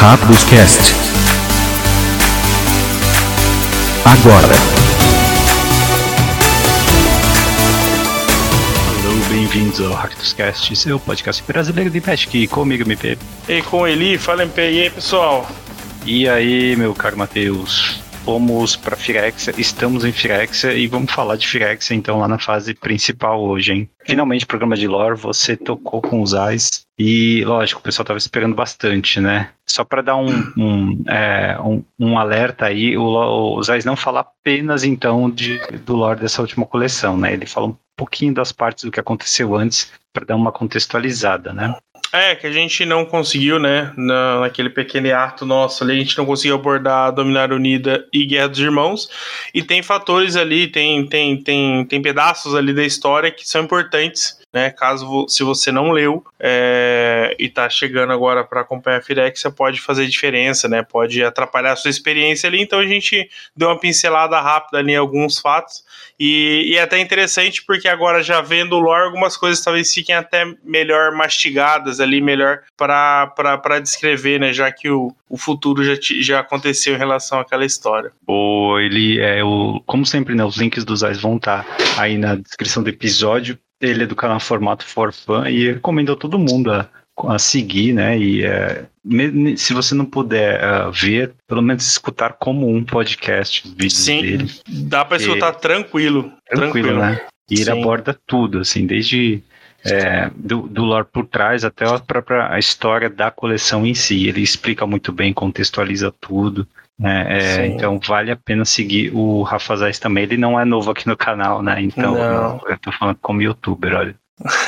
Rápidos Cast. Agora. Alô, bem-vindos ao Rápidos Cast, seu podcast brasileiro de Magic, comigo, MP. E com Eli, fala MP, e aí pessoal? E aí, meu caro Matheus? Fomos para Firexia, estamos em Firexia e vamos falar de Firexia então lá na fase principal hoje, hein? Finalmente, programa de lore, você tocou com os Ais e, lógico, o pessoal tava esperando bastante, né? Só para dar um, um, é, um, um, alerta aí, o, o Zais não fala apenas então de, do lore dessa última coleção, né? Ele fala um pouquinho das partes do que aconteceu antes para dar uma contextualizada, né? É, que a gente não conseguiu, né? Na, naquele pequeno ato nosso ali, a gente não conseguiu abordar Dominar Unida e Guerra dos Irmãos. E tem fatores ali, tem, tem, tem, tem pedaços ali da história que são importantes né? Caso se você não leu é, e está chegando agora para acompanhar a Firexia, pode fazer diferença, né? Pode atrapalhar a sua experiência ali. Então a gente deu uma pincelada rápida ali em alguns fatos. E, e é até interessante porque agora já vendo o lore, algumas coisas talvez fiquem até melhor mastigadas ali, melhor para descrever, né? Já que o, o futuro já, já aconteceu em relação àquela história. O, ele é o. Como sempre, né? Os links dos AIS vão estar tá aí na descrição do episódio ele é do canal Formato for Fun e recomendo a todo mundo a, a seguir, né? E é, se você não puder uh, ver, pelo menos escutar como um podcast vídeo Sim, dele. Dá para escutar tranquilo, tranquilo. Tranquilo, né? E ele Sim. aborda tudo, assim, desde é, do, do lore por trás até a própria a história da coleção em si. Ele explica muito bem, contextualiza tudo. Né? É, então vale a pena seguir o Rafa Zais também. Ele não é novo aqui no canal, né? Então não. eu tô falando como youtuber, olha.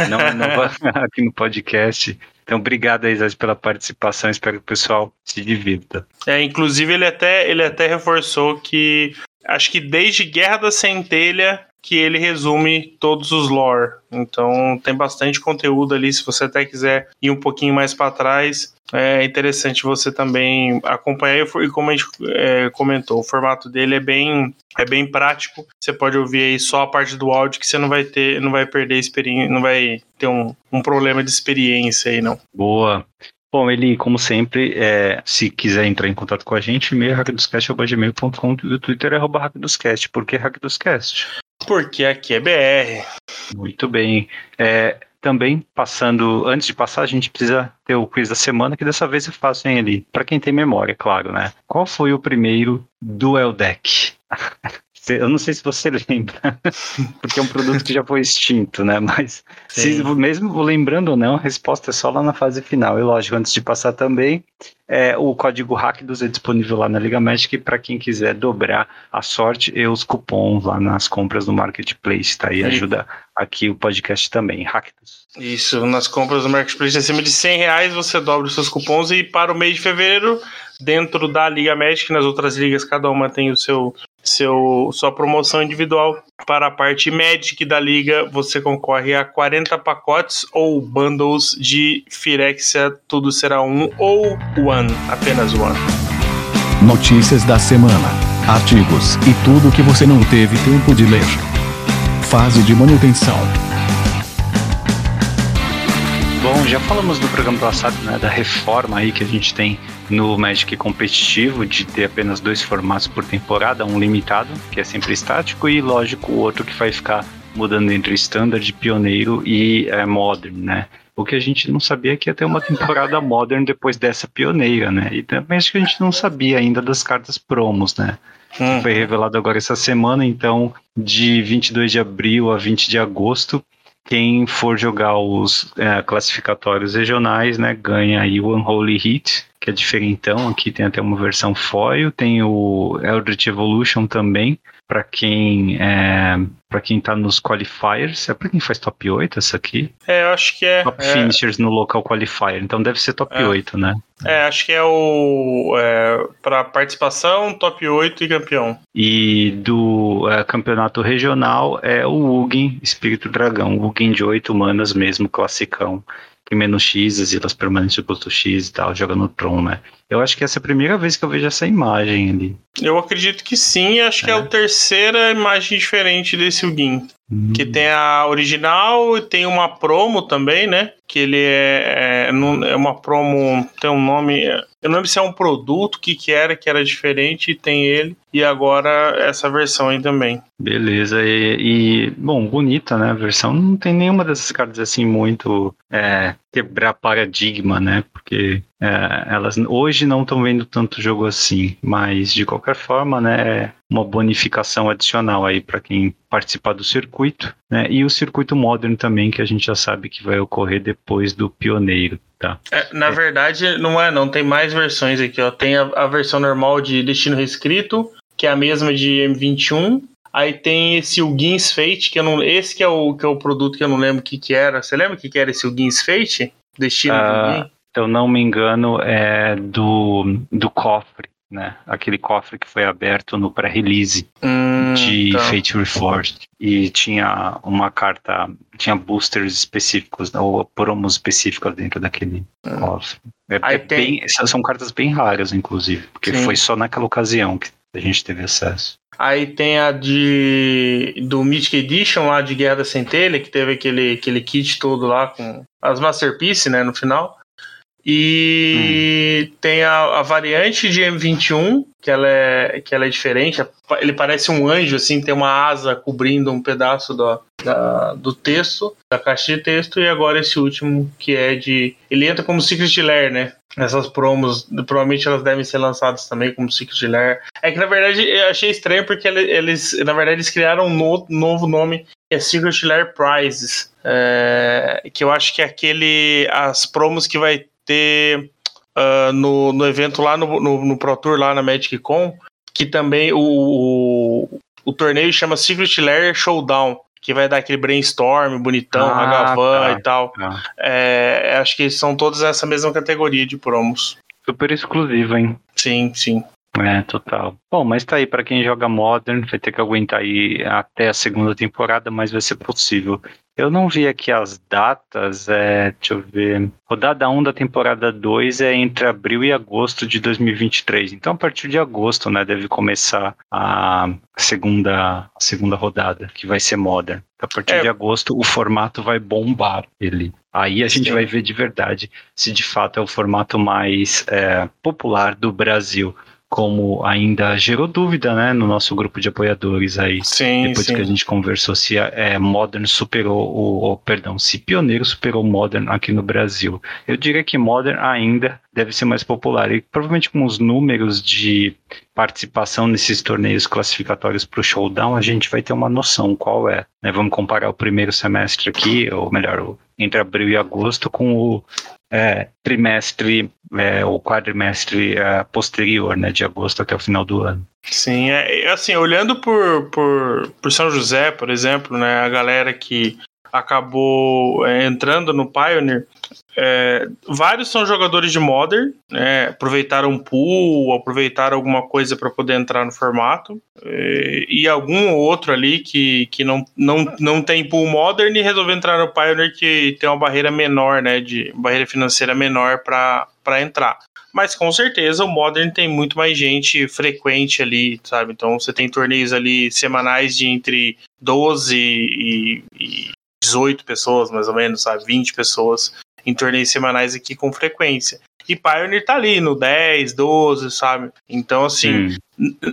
Não é novo aqui no podcast. Então, obrigado aí, pela participação. Espero que o pessoal se divirta. É, inclusive, ele até, ele até reforçou que acho que desde Guerra da Centelha que ele resume todos os lore. Então tem bastante conteúdo ali. Se você até quiser ir um pouquinho mais para trás, é interessante você também acompanhar. E como a gente é, comentou, o formato dele é bem é bem prático. Você pode ouvir aí só a parte do áudio que você não vai ter, não vai perder experiência, não vai ter um, um problema de experiência aí não. Boa. Bom, ele, como sempre, é, se quiser entrar em contato com a gente, e-mail hackdoscast.gmail.com e o Twitter é hackdoscast. Por que hackdoscast? Porque aqui é BR. Muito bem. É, também, passando, antes de passar, a gente precisa ter o quiz da semana, que dessa vez eu faço em ali. Para quem tem memória, claro, né? Qual foi o primeiro Duel Deck? Eu não sei se você lembra, porque é um produto que já foi extinto, né? Mas se, mesmo lembrando ou não, a resposta é só lá na fase final. E lógico, antes de passar também, é, o código Hackdos é disponível lá na Liga Magic para quem quiser dobrar a sorte e os cupons lá nas compras do Marketplace, tá? E ajuda aqui o podcast também, Hackdos. Isso, nas compras do Marketplace acima de 100 reais você dobra os seus cupons e para o mês de fevereiro dentro da Liga Magic, nas outras ligas cada uma tem o seu seu, sua promoção individual. Para a parte Magic da liga, você concorre a 40 pacotes ou bundles de Firexia, tudo será um ou one, apenas one. Notícias da semana, artigos e tudo que você não teve tempo de ler. Fase de manutenção. Bom, já falamos no programa passado né, da reforma aí que a gente tem no Magic competitivo de ter apenas dois formatos por temporada, um limitado, que é sempre estático, e lógico, o outro que vai ficar mudando entre standard, pioneiro e é, modern, né? O que a gente não sabia é que ia ter uma temporada modern depois dessa pioneira, né? E também acho que a gente não sabia ainda das cartas promos, né? Hum. Foi revelado agora essa semana, então, de 22 de abril a 20 de agosto, quem for jogar os é, classificatórios regionais, né, ganha aí o Unholy Heat, que é diferentão. Aqui tem até uma versão foil, tem o Eldritch Evolution também, para quem é, para quem tá nos qualifiers. É para quem faz top 8 essa aqui? É, eu acho que é. Top é, finishers no local qualifier, então deve ser top é, 8, né? É, acho que é o é, para participação, top 8 e campeão. E do é, campeonato regional é o Ugin Espírito Dragão, Ugin de 8 manas mesmo, classicão que menos X, as ilhas permanentes custo X e tal, joga no Tron, né? Eu acho que essa é a primeira vez que eu vejo essa imagem ali. Eu acredito que sim, acho é. que é a terceira imagem diferente desse Ugin. Hum. Que tem a original e tem uma promo também, né? Que ele é, é, é uma promo, tem um nome. Eu não lembro se é um produto, o que, que era, que era diferente, e tem ele. E agora essa versão aí também. Beleza, e, e, bom, bonita, né? A versão não tem nenhuma dessas cartas assim muito é, quebrar paradigma, né? Porque é, elas hoje não estão vendo tanto jogo assim, mas de qualquer forma, né? É uma bonificação adicional aí para quem participar do circuito, né? E o circuito modern também, que a gente já sabe que vai ocorrer depois do pioneiro. Tá. É, na é. verdade, não é, não. Tem mais versões aqui, ó. Tem a, a versão normal de destino reescrito, que é a mesma de M21. Aí tem esse Huguins Fate, que eu não. Esse que é o, que é o produto que eu não lembro o que, que era. Você lembra o que, que era esse Huguins Fate? Destino uh, Se eu não me engano, é do, do cofre, né? Aquele cofre que foi aberto no pré-release hum, de tá. Fate Reforged. E tinha uma carta. Tinha boosters específicos, ou promos específicos dentro daquele hum. cofre. É, é tem... bem, são cartas bem raras, inclusive, porque Sim. foi só naquela ocasião que a gente teve acesso. Aí tem a de do Mythic Edition lá de Guerra da Centelha, que teve aquele, aquele kit todo lá com as Masterpiece, né, no final. E hum. tem a, a, variante de M21, que ela é, que ela é diferente. Ele parece um anjo, assim, tem uma asa cobrindo um pedaço do, da, do texto, da caixa de texto. E agora esse último, que é de. Ele entra como Secret Lair, né? Essas promos, provavelmente elas devem ser lançadas também como Secret Lair. É que na verdade eu achei estranho porque eles, na verdade, eles criaram um no, novo nome, que é Secret Lair Prizes. É, que eu acho que é aquele. As promos que vai ter uh, no, no evento lá no, no, no, Pro Tour, lá na Magic Con, que também o, o, o torneio chama Secret Lair Showdown que vai dar aquele brainstorm bonitão, ah, tá, e tal. Tá. É, acho que são todas essa mesma categoria de promos. Super exclusivo, hein? Sim, sim. É, total. Bom, mas tá aí, para quem joga Modern, vai ter que aguentar aí até a segunda temporada, mas vai ser possível. Eu não vi aqui as datas, é, deixa eu ver. Rodada 1 da temporada 2 é entre abril e agosto de 2023. Então, a partir de agosto, né, deve começar a segunda, a segunda rodada, que vai ser Modern. A partir é. de agosto, o formato vai bombar ele. Aí a gente Sim. vai ver de verdade se de fato é o formato mais é, popular do Brasil como ainda gerou dúvida, né, no nosso grupo de apoiadores aí. Sim, depois sim. que a gente conversou se é, Modern superou o, perdão, se Pioneiro superou Modern aqui no Brasil. Eu diria que Modern ainda deve ser mais popular e provavelmente com os números de participação nesses torneios classificatórios para o Showdown a gente vai ter uma noção qual é. Né? Vamos comparar o primeiro semestre aqui, ou melhor, entre abril e agosto com o é, trimestre é, ou quadrimestre é, posterior, né, de agosto até o final do ano. Sim, é, assim, olhando por, por, por São José, por exemplo, né, a galera que acabou é, entrando no Pioneer, é, vários são jogadores de Modern, né, aproveitaram pool, aproveitaram alguma coisa para poder entrar no formato, é, e algum outro ali que, que não, não, não tem pool Modern e resolveu entrar no Pioneer que tem uma barreira menor, né, de barreira financeira menor para entrar. Mas com certeza o Modern tem muito mais gente frequente ali, sabe? Então você tem torneios ali semanais de entre 12 e, e 18 pessoas, mais ou menos, sabe? 20 pessoas em torneios semanais aqui com frequência. E Pioneer tá ali no 10, 12, sabe? Então, assim,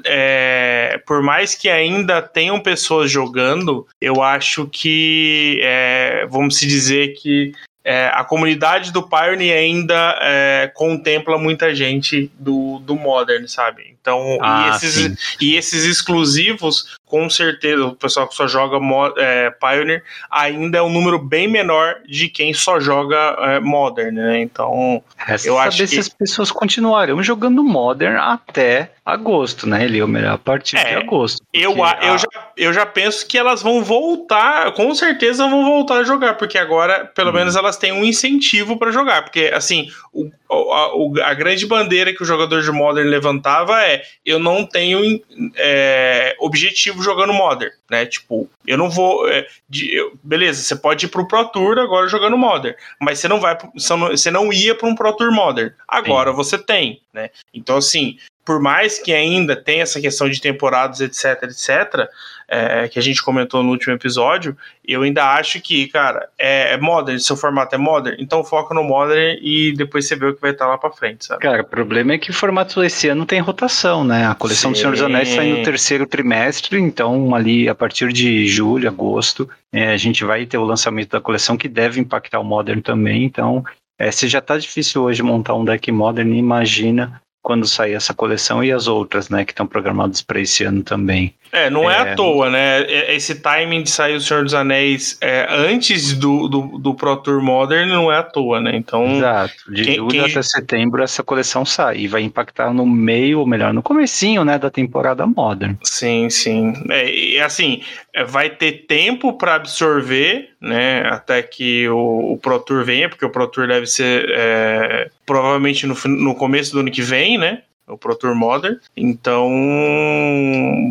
é, por mais que ainda tenham pessoas jogando, eu acho que, é, vamos se dizer que é, a comunidade do Pioneer ainda é, contempla muita gente do, do Modern, sabe? Então, ah, e, esses, e esses exclusivos com certeza o pessoal que só joga é, Pioneer ainda é um número bem menor de quem só joga é, Modern, né? Então, Resta eu acho que se as pessoas continuarão jogando Modern até agosto, né? Ele é o melhor a partir é, de agosto. Eu, eu, a... já, eu já penso que elas vão voltar, com certeza vão voltar a jogar, porque agora, pelo hum. menos, elas têm um incentivo para jogar. Porque, assim, o, a, a, grande bandeira que o jogador de Modern levantava é: eu não tenho é, objetivo jogando Modern, né? Tipo, eu não vou. É, de, eu, beleza, você pode ir pro Pro Tour agora jogando Modern, mas você não vai, você não ia para um Pro Tour Modern. Agora Sim. você tem, né? Então, assim, por mais que ainda tenha essa questão de temporadas, etc, etc, é, que a gente comentou no último episódio, eu ainda acho que, cara, é, é modern, seu formato é modern, então foca no modern e depois você vê o que vai estar lá pra frente, sabe? Cara, o problema é que o formato esse ano tem rotação, né? A coleção Sim. do Senhor dos Anéis sai no terceiro trimestre, então ali a partir de julho, agosto, é, a gente vai ter o lançamento da coleção que deve impactar o modern também, então é, se já tá difícil hoje montar um deck modern, imagina quando sair essa coleção e as outras, né, que estão programadas para esse ano também. É, não é, é, à toa, né? É, esse timing de sair o Senhor dos Anéis é, antes do, do, do, Pro Tour Modern não é à toa, né? Então. Exato. De quem, julho quem... até setembro essa coleção sai e vai impactar no meio, ou melhor, no comecinho, né, da temporada Modern. Sim, sim. É, e assim, é, vai ter tempo para absorver, né? Até que o, o, Pro Tour venha, porque o Pro Tour deve ser é, provavelmente no, no começo do ano que vem, né? O Pro Tour Modern. Então,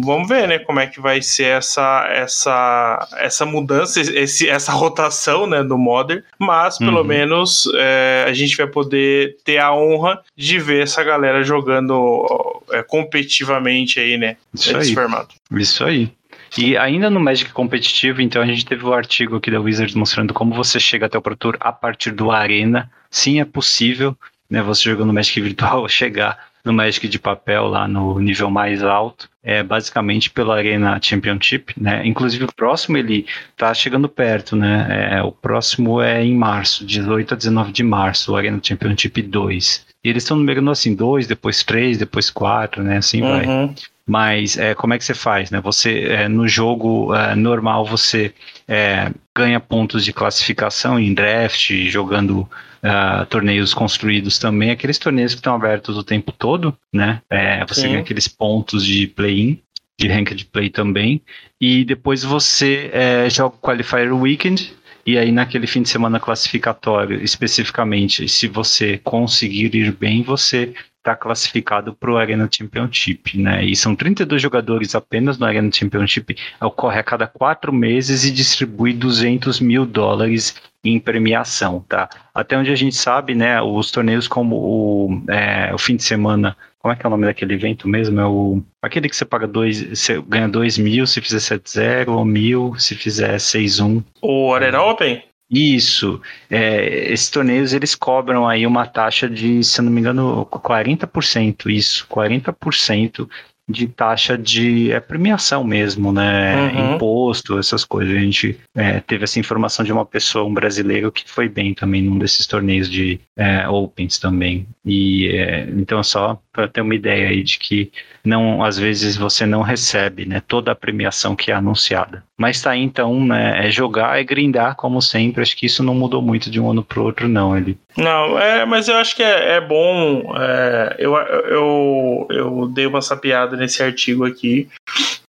vamos ver, né, como é que vai ser essa essa essa mudança, esse, essa rotação, né, do Modern. Mas pelo uhum. menos é, a gente vai poder ter a honra de ver essa galera jogando é, competitivamente aí, né, Isso nesse aí. formato. Isso aí. E ainda no Magic competitivo, então a gente teve o um artigo aqui da Wizards mostrando como você chega até o Pro Tour a partir do Arena. Sim, é possível, né, você jogando Magic virtual chegar no Magic de papel lá no nível mais alto, é basicamente pela Arena Championship, né? Inclusive o próximo ele tá chegando perto, né? É, o próximo é em março, 18 a 19 de março, o Arena Championship 2. E eles estão numerando assim, 2, depois 3, depois 4, né? Assim uhum. vai. Mas é, como é que você faz, né? Você é, no jogo é, normal você é, ganha pontos de classificação em draft, jogando uh, torneios construídos também, aqueles torneios que estão abertos o tempo todo, né? É, você Sim. ganha aqueles pontos de play-in, de ranked play também, e depois você é, joga o Qualifier Weekend, e aí naquele fim de semana classificatório, especificamente, se você conseguir ir bem, você está classificado para o Arena Championship, né? E são 32 jogadores apenas no Arena Championship, ocorre a cada quatro meses e distribui 200 mil dólares em premiação, tá? Até onde a gente sabe, né, os torneios como o, é, o fim de semana, como é que é o nome daquele evento mesmo? É o aquele que você paga dois, você ganha 2 mil se fizer 7-0, ou mil se fizer 6-1. O Arena Open? Isso. É, esses torneios eles cobram aí uma taxa de, se não me engano, 40%, isso, 40% de taxa de é, premiação mesmo, né? Uhum. Imposto, essas coisas. A gente é, teve essa informação de uma pessoa, um brasileiro, que foi bem também num desses torneios de é, Opens também. E é, então, só para ter uma ideia aí de que não, às vezes você não recebe né, toda a premiação que é anunciada. Mas tá aí então, né, é jogar, é grindar como sempre. Acho que isso não mudou muito de um ano pro outro, não. Ele. Não, é, mas eu acho que é, é bom. É, eu, eu, eu dei uma sapiada nesse artigo aqui.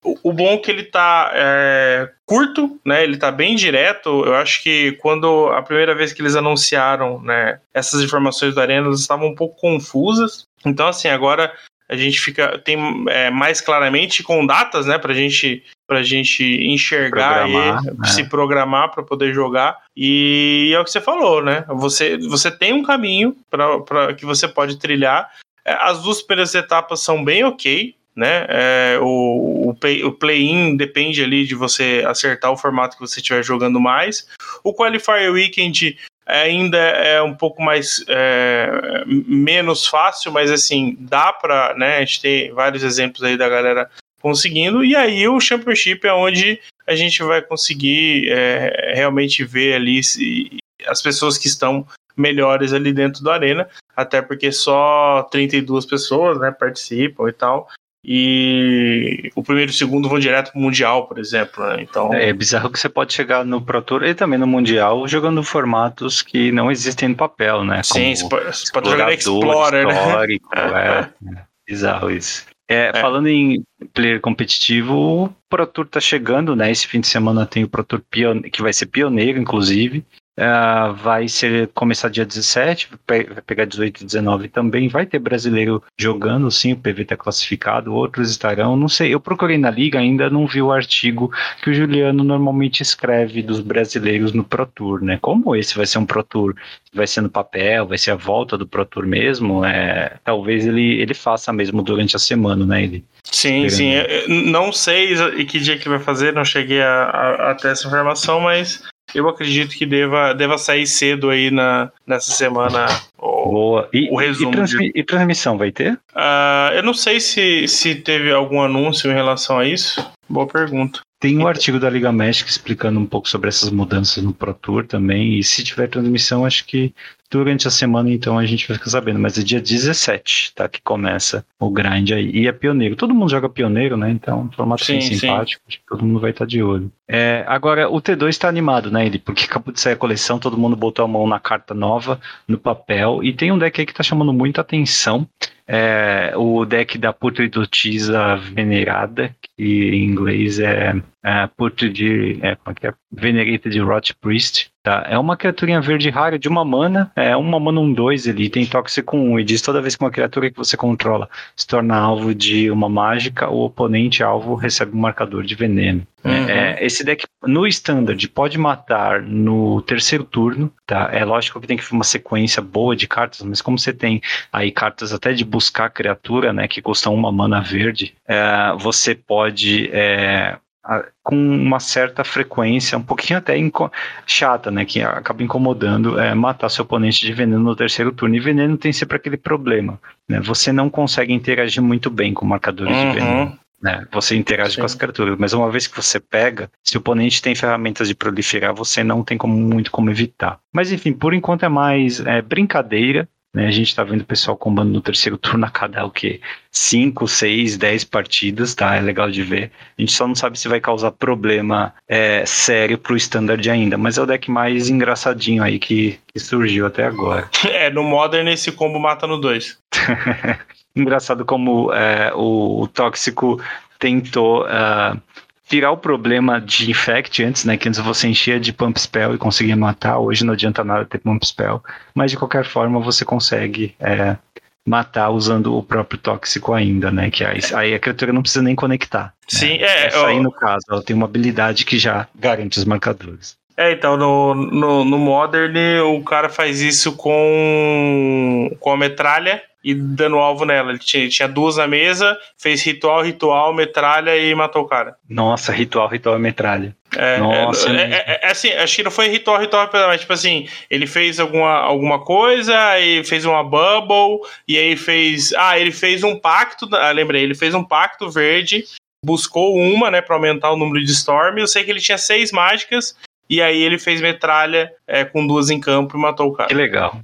O, o bom é que ele tá é, curto, né? Ele tá bem direto. Eu acho que quando a primeira vez que eles anunciaram, né, essas informações do Arena, elas estavam um pouco confusas. Então, assim, agora a gente fica tem é, mais claramente com datas, né, pra gente pra gente enxergar programar, e né? se programar para poder jogar. E é o que você falou, né? Você você tem um caminho para que você pode trilhar. É, as duas primeiras etapas são bem ok, né? É, o, o, play, o play-in depende ali de você acertar o formato que você estiver jogando mais. O Qualifier Weekend ainda é um pouco mais é, menos fácil, mas assim, dá para, né, a gente tem vários exemplos aí da galera conseguindo, e aí o Championship é onde a gente vai conseguir é, realmente ver ali se, as pessoas que estão melhores ali dentro da arena, até porque só 32 pessoas, né, participam e tal, e o primeiro e o segundo vão direto pro Mundial, por exemplo. Né? Então... É, é bizarro que você pode chegar no Pro Tour e também no Mundial jogando formatos que não existem no papel, né? Sim, você pode, você pode jogar Explorer, né? É, é, bizarro isso. É, é, Falando em player competitivo, o Pro Tour tá chegando, né? Esse fim de semana tem o Pro Tour que vai ser pioneiro, inclusive. Uh, vai ser começar dia 17, vai pegar 18 e 19 também. Vai ter brasileiro jogando, sim, o PV está classificado, outros estarão. Não sei, eu procurei na liga, ainda não vi o artigo que o Juliano normalmente escreve dos brasileiros no Pro Tour, né? Como esse vai ser um Pro Tour, vai ser no papel, vai ser a volta do Pro Tour mesmo, é, talvez ele, ele faça mesmo durante a semana, né? Ele, sim, sim. Eu não sei que dia que ele vai fazer, não cheguei a, a, a ter essa informação, mas eu acredito que deva, deva sair cedo aí na, nessa semana. O, Boa. E, o resumo. E, transmi de... e transmissão vai ter? Uh, eu não sei se, se teve algum anúncio em relação a isso. Boa pergunta. Tem um artigo da Liga México explicando um pouco sobre essas mudanças no Pro Tour também. E se tiver transmissão, acho que durante a semana, então, a gente vai ficar sabendo. Mas é dia 17, tá? Que começa o grind aí. E é pioneiro. Todo mundo joga pioneiro, né? Então, formato sim, simpático. Sim. todo mundo vai estar tá de olho. É, agora, o T2 está animado, né, ele? Porque acabou de sair a coleção, todo mundo botou a mão na carta nova, no papel. E tem um deck aí que tá chamando muita atenção. É, o deck da Putridotisa Venerada, que em inglês é, é Putrid, é, é é? Venerated Rot Priest. Tá? É uma criaturinha verde rara de uma mana, é uma mana 1-2 ele tem tóxico 1 e diz toda vez que uma criatura que você controla se torna alvo de uma mágica, o oponente alvo recebe um marcador de veneno. Uhum. É, esse deck no standard pode matar no terceiro turno, tá? É lógico que tem que ter uma sequência boa de cartas, mas como você tem aí cartas até de buscar criatura, né, que custam uma mana verde, é, você pode é, com uma certa frequência, um pouquinho até chata, né, que acaba incomodando, é, matar seu oponente de veneno no terceiro turno. E veneno tem sempre aquele problema, né? Você não consegue interagir muito bem com marcadores uhum. de veneno. Né? Você interage Sim. com as criaturas, mas uma vez que você pega, se o oponente tem ferramentas de proliferar, você não tem como, muito como evitar. Mas enfim, por enquanto é mais é, brincadeira, né? A gente está vendo o pessoal combando no terceiro turno a cada o quê? 5, 6, 10 partidas, tá? É legal de ver. A gente só não sabe se vai causar problema é, sério pro standard ainda, mas é o deck mais engraçadinho aí que, que surgiu até agora. É, no Modern esse combo mata no 2. Engraçado como é, o, o Tóxico tentou. Uh, tirar o problema de infect antes, né? Que antes você enchia de pump spell e conseguia matar. Hoje não adianta nada ter pump spell, mas de qualquer forma você consegue é, matar usando o próprio tóxico ainda, né? Que aí, aí a criatura não precisa nem conectar. Né? Sim, né? é. Essa aí, no caso, ela tem uma habilidade que já garante os marcadores. É, então, no, no, no Modern, o cara faz isso com, com a metralha e dando alvo nela. Ele tinha, tinha, duas na mesa, fez ritual, ritual, metralha e matou o cara. Nossa, ritual, ritual, metralha. É, Nossa, é, é, é, assim, acho que não foi ritual, ritual, mas tipo assim, ele fez alguma, alguma coisa, aí fez uma bubble, e aí fez. Ah, ele fez um pacto. Ah, lembrei, ele fez um pacto verde, buscou uma, né, pra aumentar o número de Storm. Eu sei que ele tinha seis mágicas, e aí ele fez metralha é, com duas em campo e matou o cara. Que legal.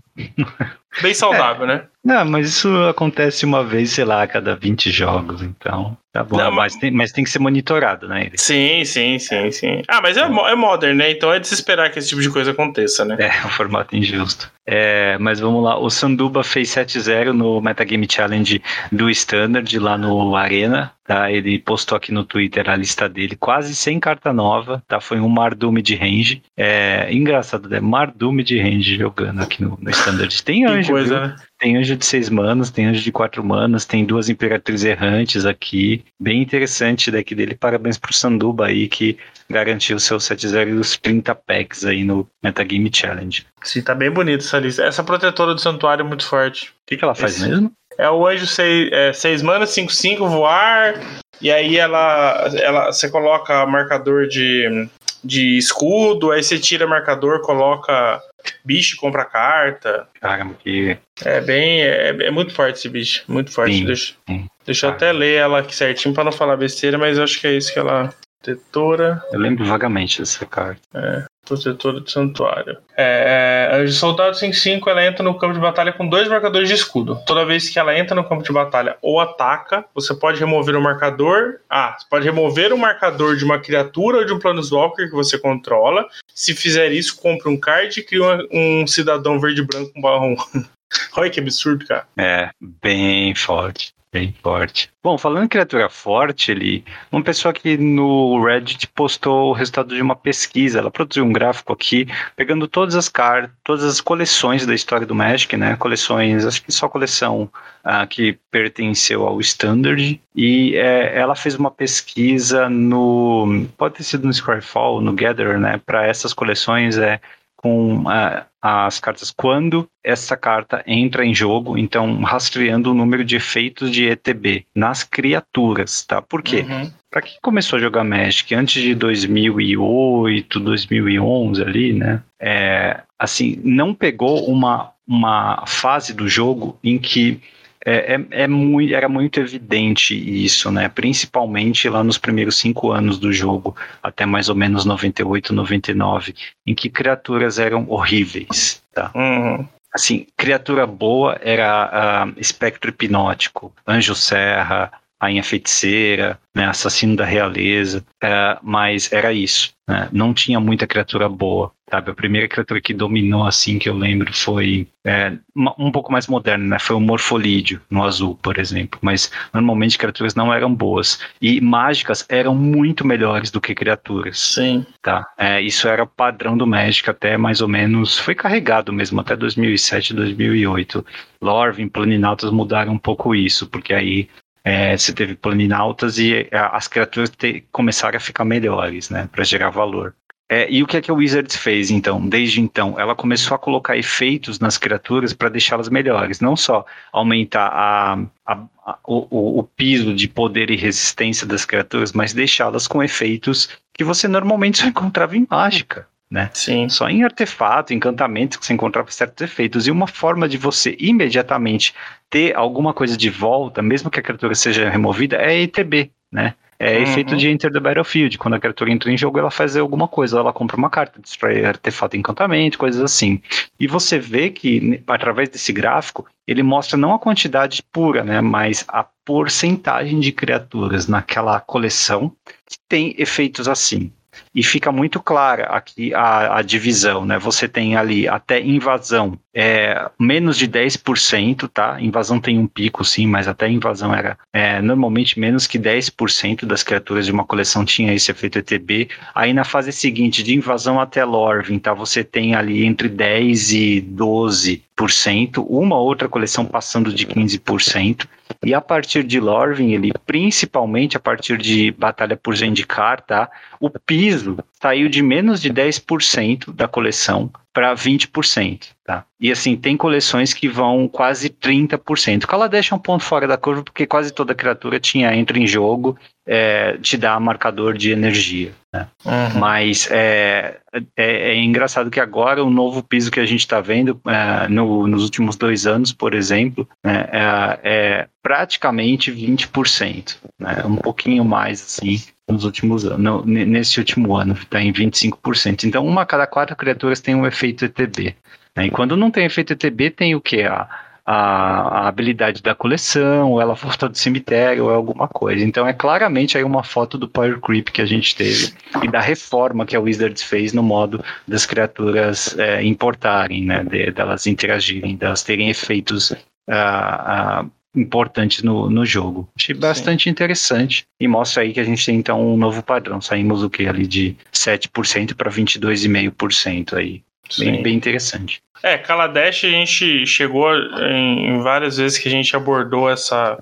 Bem saudável, né? Não, mas isso acontece uma vez, sei lá, a cada 20 jogos, então tá bom. Não, mas, tem, mas tem que ser monitorado, né? Sim, sim, sim, sim. Ah, mas é, é modern, né? Então é de se esperar que esse tipo de coisa aconteça, né? É, o formato injusto. É, mas vamos lá, o Sanduba fez 7-0 no Metagame Challenge do Standard lá no Arena, tá? Ele postou aqui no Twitter a lista dele, quase sem carta nova, tá? Foi um Mardume de range. É engraçado, né? Mardume de range jogando aqui no, no Standard. Tem anjo, coisa, né? Tem anjo de seis manas, tem anjo de quatro manas, tem duas Imperatrizes Errantes aqui. Bem interessante o deck dele. Parabéns pro Sanduba aí que garantiu seu 7-0 e os 30 packs aí no Metagame Challenge. Sim, tá bem bonito essa lista. Essa protetora do santuário é muito forte. O que, que ela faz Esse... mesmo? É o anjo 6 é, seis manas, 5-5, voar. E aí ela, ela você coloca marcador de, de escudo, aí você tira marcador, coloca bicho, compra carta. Caramba, que. É bem. É, é muito forte esse bicho. Muito forte. Sim, deixa, sim. deixa eu até ler ela aqui certinho pra não falar besteira, mas eu acho que é isso que ela. Protetora. Eu lembro vagamente dessa carta. É, protetora de santuário. É, a soldado 5-5 ela entra no campo de batalha com dois marcadores de escudo. Toda vez que ela entra no campo de batalha ou ataca, você pode remover o marcador. Ah, você pode remover o marcador de uma criatura ou de um Planeswalker que você controla. Se fizer isso, compre um card e cria um cidadão verde branco com barrão. Olha que absurdo, cara. É, bem forte. Bem forte. Bom, falando em criatura forte, ele, uma pessoa que no Reddit postou o resultado de uma pesquisa. Ela produziu um gráfico aqui, pegando todas as cartas, todas as coleções da história do Magic, né? Coleções, acho que só coleção uh, que pertenceu ao Standard. E é, ela fez uma pesquisa no, pode ter sido no Scryfall, no Gather, né? Para essas coleções é com uh, as cartas quando essa carta entra em jogo, então rastreando o número de efeitos de ETB nas criaturas, tá? Por quê? Uhum. Para quem começou a jogar Magic antes de 2008, 2011 ali, né? É, assim, não pegou uma, uma fase do jogo em que é, é, é, muito, era muito evidente isso, né? Principalmente lá nos primeiros cinco anos do jogo, até mais ou menos 98, 99, em que criaturas eram horríveis, tá? Uhum. Assim, criatura boa era uh, espectro hipnótico, anjo serra, rainha feiticeira, né, assassino da realeza, é, mas era isso. Né, não tinha muita criatura boa, sabe? A primeira criatura que dominou assim que eu lembro foi é, um pouco mais moderna, né? Foi o Morfolídeo no azul, por exemplo. Mas normalmente criaturas não eram boas e mágicas eram muito melhores do que criaturas. Sim. Tá. É, isso era padrão do Magic até mais ou menos foi carregado mesmo até 2007, 2008. Lorvin, Planinautas mudaram um pouco isso, porque aí é, você teve planinautas e é, as criaturas te, começaram a ficar melhores, né, para gerar valor. É, e o que é que a Wizards fez então? Desde então, ela começou a colocar efeitos nas criaturas para deixá-las melhores, não só aumentar a, a, a, o, o, piso de poder e resistência das criaturas, mas deixá-las com efeitos que você normalmente só encontrava em mágica né? Sim. Só em artefato, encantamento que você encontrava certos efeitos. E uma forma de você imediatamente ter alguma coisa de volta, mesmo que a criatura seja removida, é ETB, né? É uhum. efeito de Enter the Battlefield. Quando a criatura entra em jogo, ela faz alguma coisa. Ela compra uma carta, destrói artefato encantamento, coisas assim. E você vê que, através desse gráfico, ele mostra não a quantidade pura, né? Mas a porcentagem de criaturas naquela coleção que tem efeitos assim e fica muito clara aqui a, a divisão, né? Você tem ali até invasão, é, menos de 10%, tá? Invasão tem um pico, sim, mas até invasão era é, normalmente menos que 10% das criaturas de uma coleção tinha esse efeito ETB. Aí na fase seguinte, de invasão até Lorvin, tá? Você tem ali entre 10 e 12%, uma outra coleção passando de 15%. E a partir de Lorvin, ele principalmente a partir de Batalha por Zendikar, tá? O piso saiu de menos de 10% da coleção para 20%, tá? E assim, tem coleções que vão quase 30%. Kaladesh é um ponto fora da curva porque quase toda criatura tinha entra em jogo, é, te dá marcador de energia, né? Uhum. Mas é, é, é, engraçado que agora o novo piso que a gente está vendo é, no, nos últimos dois anos, por exemplo, né, é, é praticamente 20%, né? Um pouquinho mais assim nos últimos anos, nesse último ano, está em 25%. Então, uma a cada quatro criaturas tem um efeito ETB. Né? E quando não tem efeito ETB, tem o que? A, a, a, habilidade da coleção, ou ela volta do cemitério, ou alguma coisa. Então, é claramente aí uma foto do Power Creep que a gente teve e da reforma que a Wizards fez no modo das criaturas é, importarem, né? De, delas interagirem, delas terem efeitos. Uh, uh, importantes no, no jogo. Achei bastante Sim. interessante e mostra aí que a gente tem então um novo padrão. Saímos o que ali de 7% para 22,5% aí. Bem, bem interessante. É, Kaladesh a gente chegou em, várias vezes que a gente abordou essa,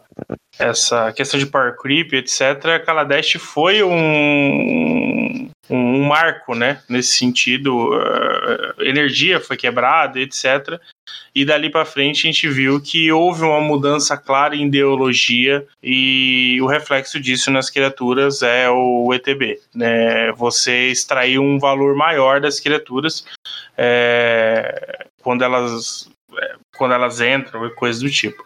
essa questão de power creep, etc. Kaladesh foi um, um marco, né? Nesse sentido, uh, energia foi quebrada, etc. E dali para frente a gente viu que houve uma mudança clara em ideologia e o reflexo disso nas criaturas é o ETB, né? Você extrair um valor maior das criaturas é, quando elas é, quando elas entram e coisas do tipo.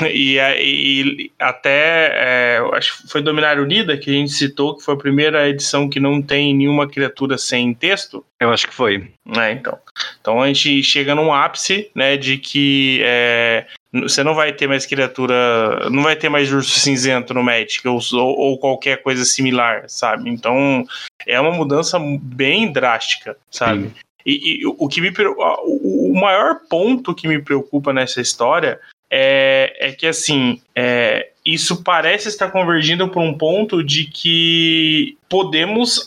E, e até é, acho que foi Dominar Unida que a gente citou que foi a primeira edição que não tem nenhuma criatura sem texto. Eu acho que foi. É, então. Então a gente chega num ápice, né, de que é, você não vai ter mais criatura, não vai ter mais urso cinzento no Magic ou, ou qualquer coisa similar, sabe? Então é uma mudança bem drástica, sabe? Sim. E, e, o que me o, maior ponto que me preocupa nessa história é, é que assim é, isso parece estar convergindo para um ponto de que podemos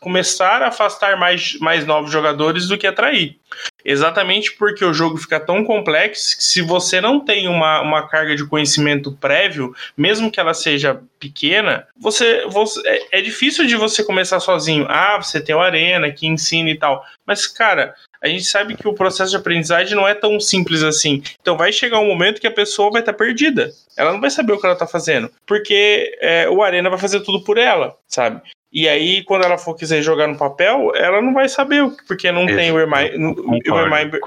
começar a afastar mais, mais novos jogadores do que atrair. Exatamente porque o jogo fica tão complexo que se você não tem uma, uma carga de conhecimento prévio, mesmo que ela seja pequena, você, você é, é difícil de você começar sozinho. Ah, você tem o Arena que ensina e tal. Mas, cara, a gente sabe que o processo de aprendizagem não é tão simples assim. Então vai chegar um momento que a pessoa vai estar tá perdida. Ela não vai saber o que ela está fazendo. Porque é, o Arena vai fazer tudo por ela, sabe? E aí, quando ela for quiser jogar no papel, ela não vai saber, porque não tem o reminder,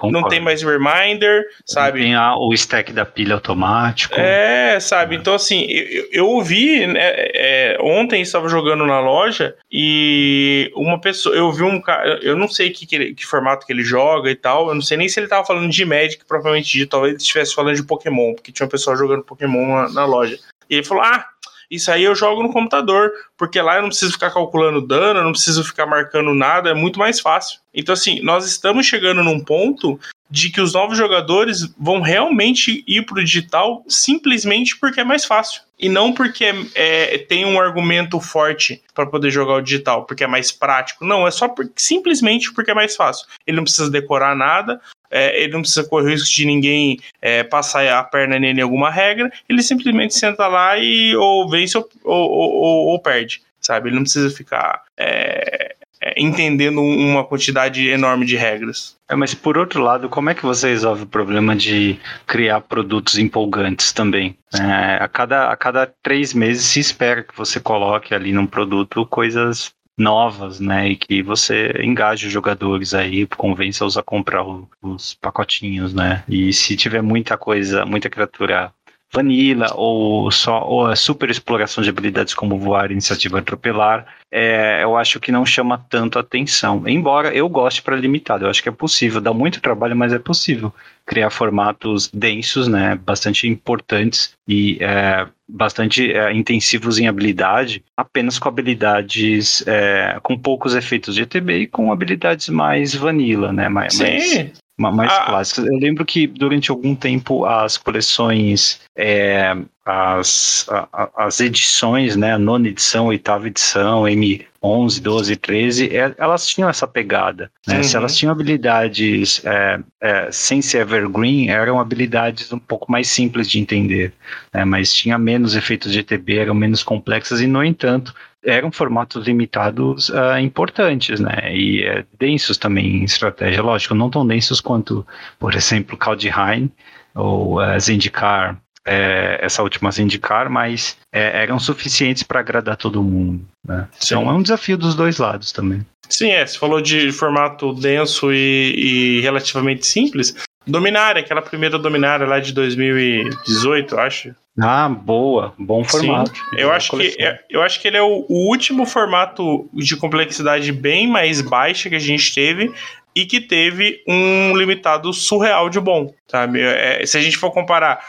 não tem mais reminder, sabe? Tem a, o stack da pilha automático. É, sabe? É. Então, assim, eu, eu ouvi, né, é, ontem estava jogando na loja e uma pessoa, eu vi um cara, eu não sei que, que, que, formato que ele joga e tal, eu não sei nem se ele estava falando de Magic, propriamente dito, talvez ele estivesse falando de Pokémon, porque tinha uma pessoa jogando Pokémon na, na loja. E ele falou: Ah, isso aí eu jogo no computador, porque lá eu não preciso ficar calculando dano, eu não preciso ficar marcando nada, é muito mais fácil. Então, assim, nós estamos chegando num ponto de que os novos jogadores vão realmente ir para o digital simplesmente porque é mais fácil. E não porque é, tem um argumento forte para poder jogar o digital, porque é mais prático. Não, é só por, simplesmente porque é mais fácil. Ele não precisa decorar nada, é, ele não precisa correr o risco de ninguém é, passar a perna nele em alguma regra, ele simplesmente senta lá e ou vence ou, ou, ou, ou perde, sabe? Ele não precisa ficar é, é entendendo uma quantidade enorme de regras. É, mas por outro lado, como é que você resolve o problema de criar produtos empolgantes também? É, a, cada, a cada três meses se espera que você coloque ali num produto coisas novas, né? E que você engaje os jogadores aí, convença-os a comprar o, os pacotinhos, né? E se tiver muita coisa, muita criatura vanilla ou só ou a super exploração de habilidades como voar, iniciativa atropelar, é, eu acho que não chama tanto atenção. Embora eu goste para limitado, eu acho que é possível, dá muito trabalho, mas é possível criar formatos densos, né, bastante importantes e é, bastante é, intensivos em habilidade, apenas com habilidades é, com poucos efeitos de ETB e com habilidades mais vanilla, né, mais, Sim mais ah. clássicas. Eu lembro que durante algum tempo as coleções, é, as, a, as edições, né, a nona edição, oitava edição, M11, 12, 13, é, elas tinham essa pegada. Né? Uhum. Se elas tinham habilidades é, é, sem ser evergreen, eram habilidades um pouco mais simples de entender, né? mas tinha menos efeitos de ETB, eram menos complexas e, no entanto, eram formatos limitados uh, importantes, né? E uh, densos também em estratégia. Lógico, não tão densos quanto, por exemplo, Kaldheim ou uh, Zendikar, é, essa última Zendikar, mas é, eram suficientes para agradar todo mundo. Né? Então é um desafio dos dois lados também. Sim, é. Você falou de formato denso e, e relativamente simples. Dominária, aquela primeira Dominária lá de 2018, acho. Ah, boa, bom formato. Sim, eu acho, que, é, eu acho que ele é o, o, último formato de complexidade bem mais baixa que a gente teve e que teve um limitado surreal de bom, sabe? É, se a gente for comparar,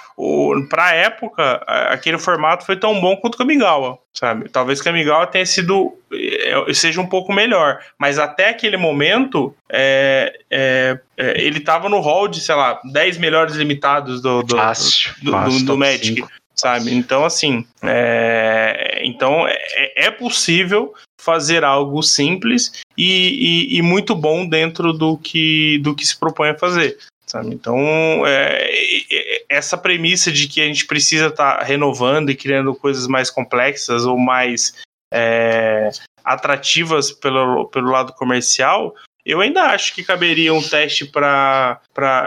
para a época, aquele formato foi tão bom quanto o Kamigawa, sabe? Talvez Kamigawa tenha sido é, seja um pouco melhor, mas até aquele momento é, é, é ele estava no hall de, sei lá, 10 melhores limitados do, do, fácil, do, fácil, do, do Magic. 5 sabe? Então, assim, é, então é, é, possível fazer algo simples e, e, e, muito bom dentro do que, do que se propõe a fazer. Sabe? Então, é, essa premissa de que a gente precisa estar tá renovando e criando coisas mais complexas ou mais é, atrativas pelo, pelo lado comercial, eu ainda acho que caberia um teste para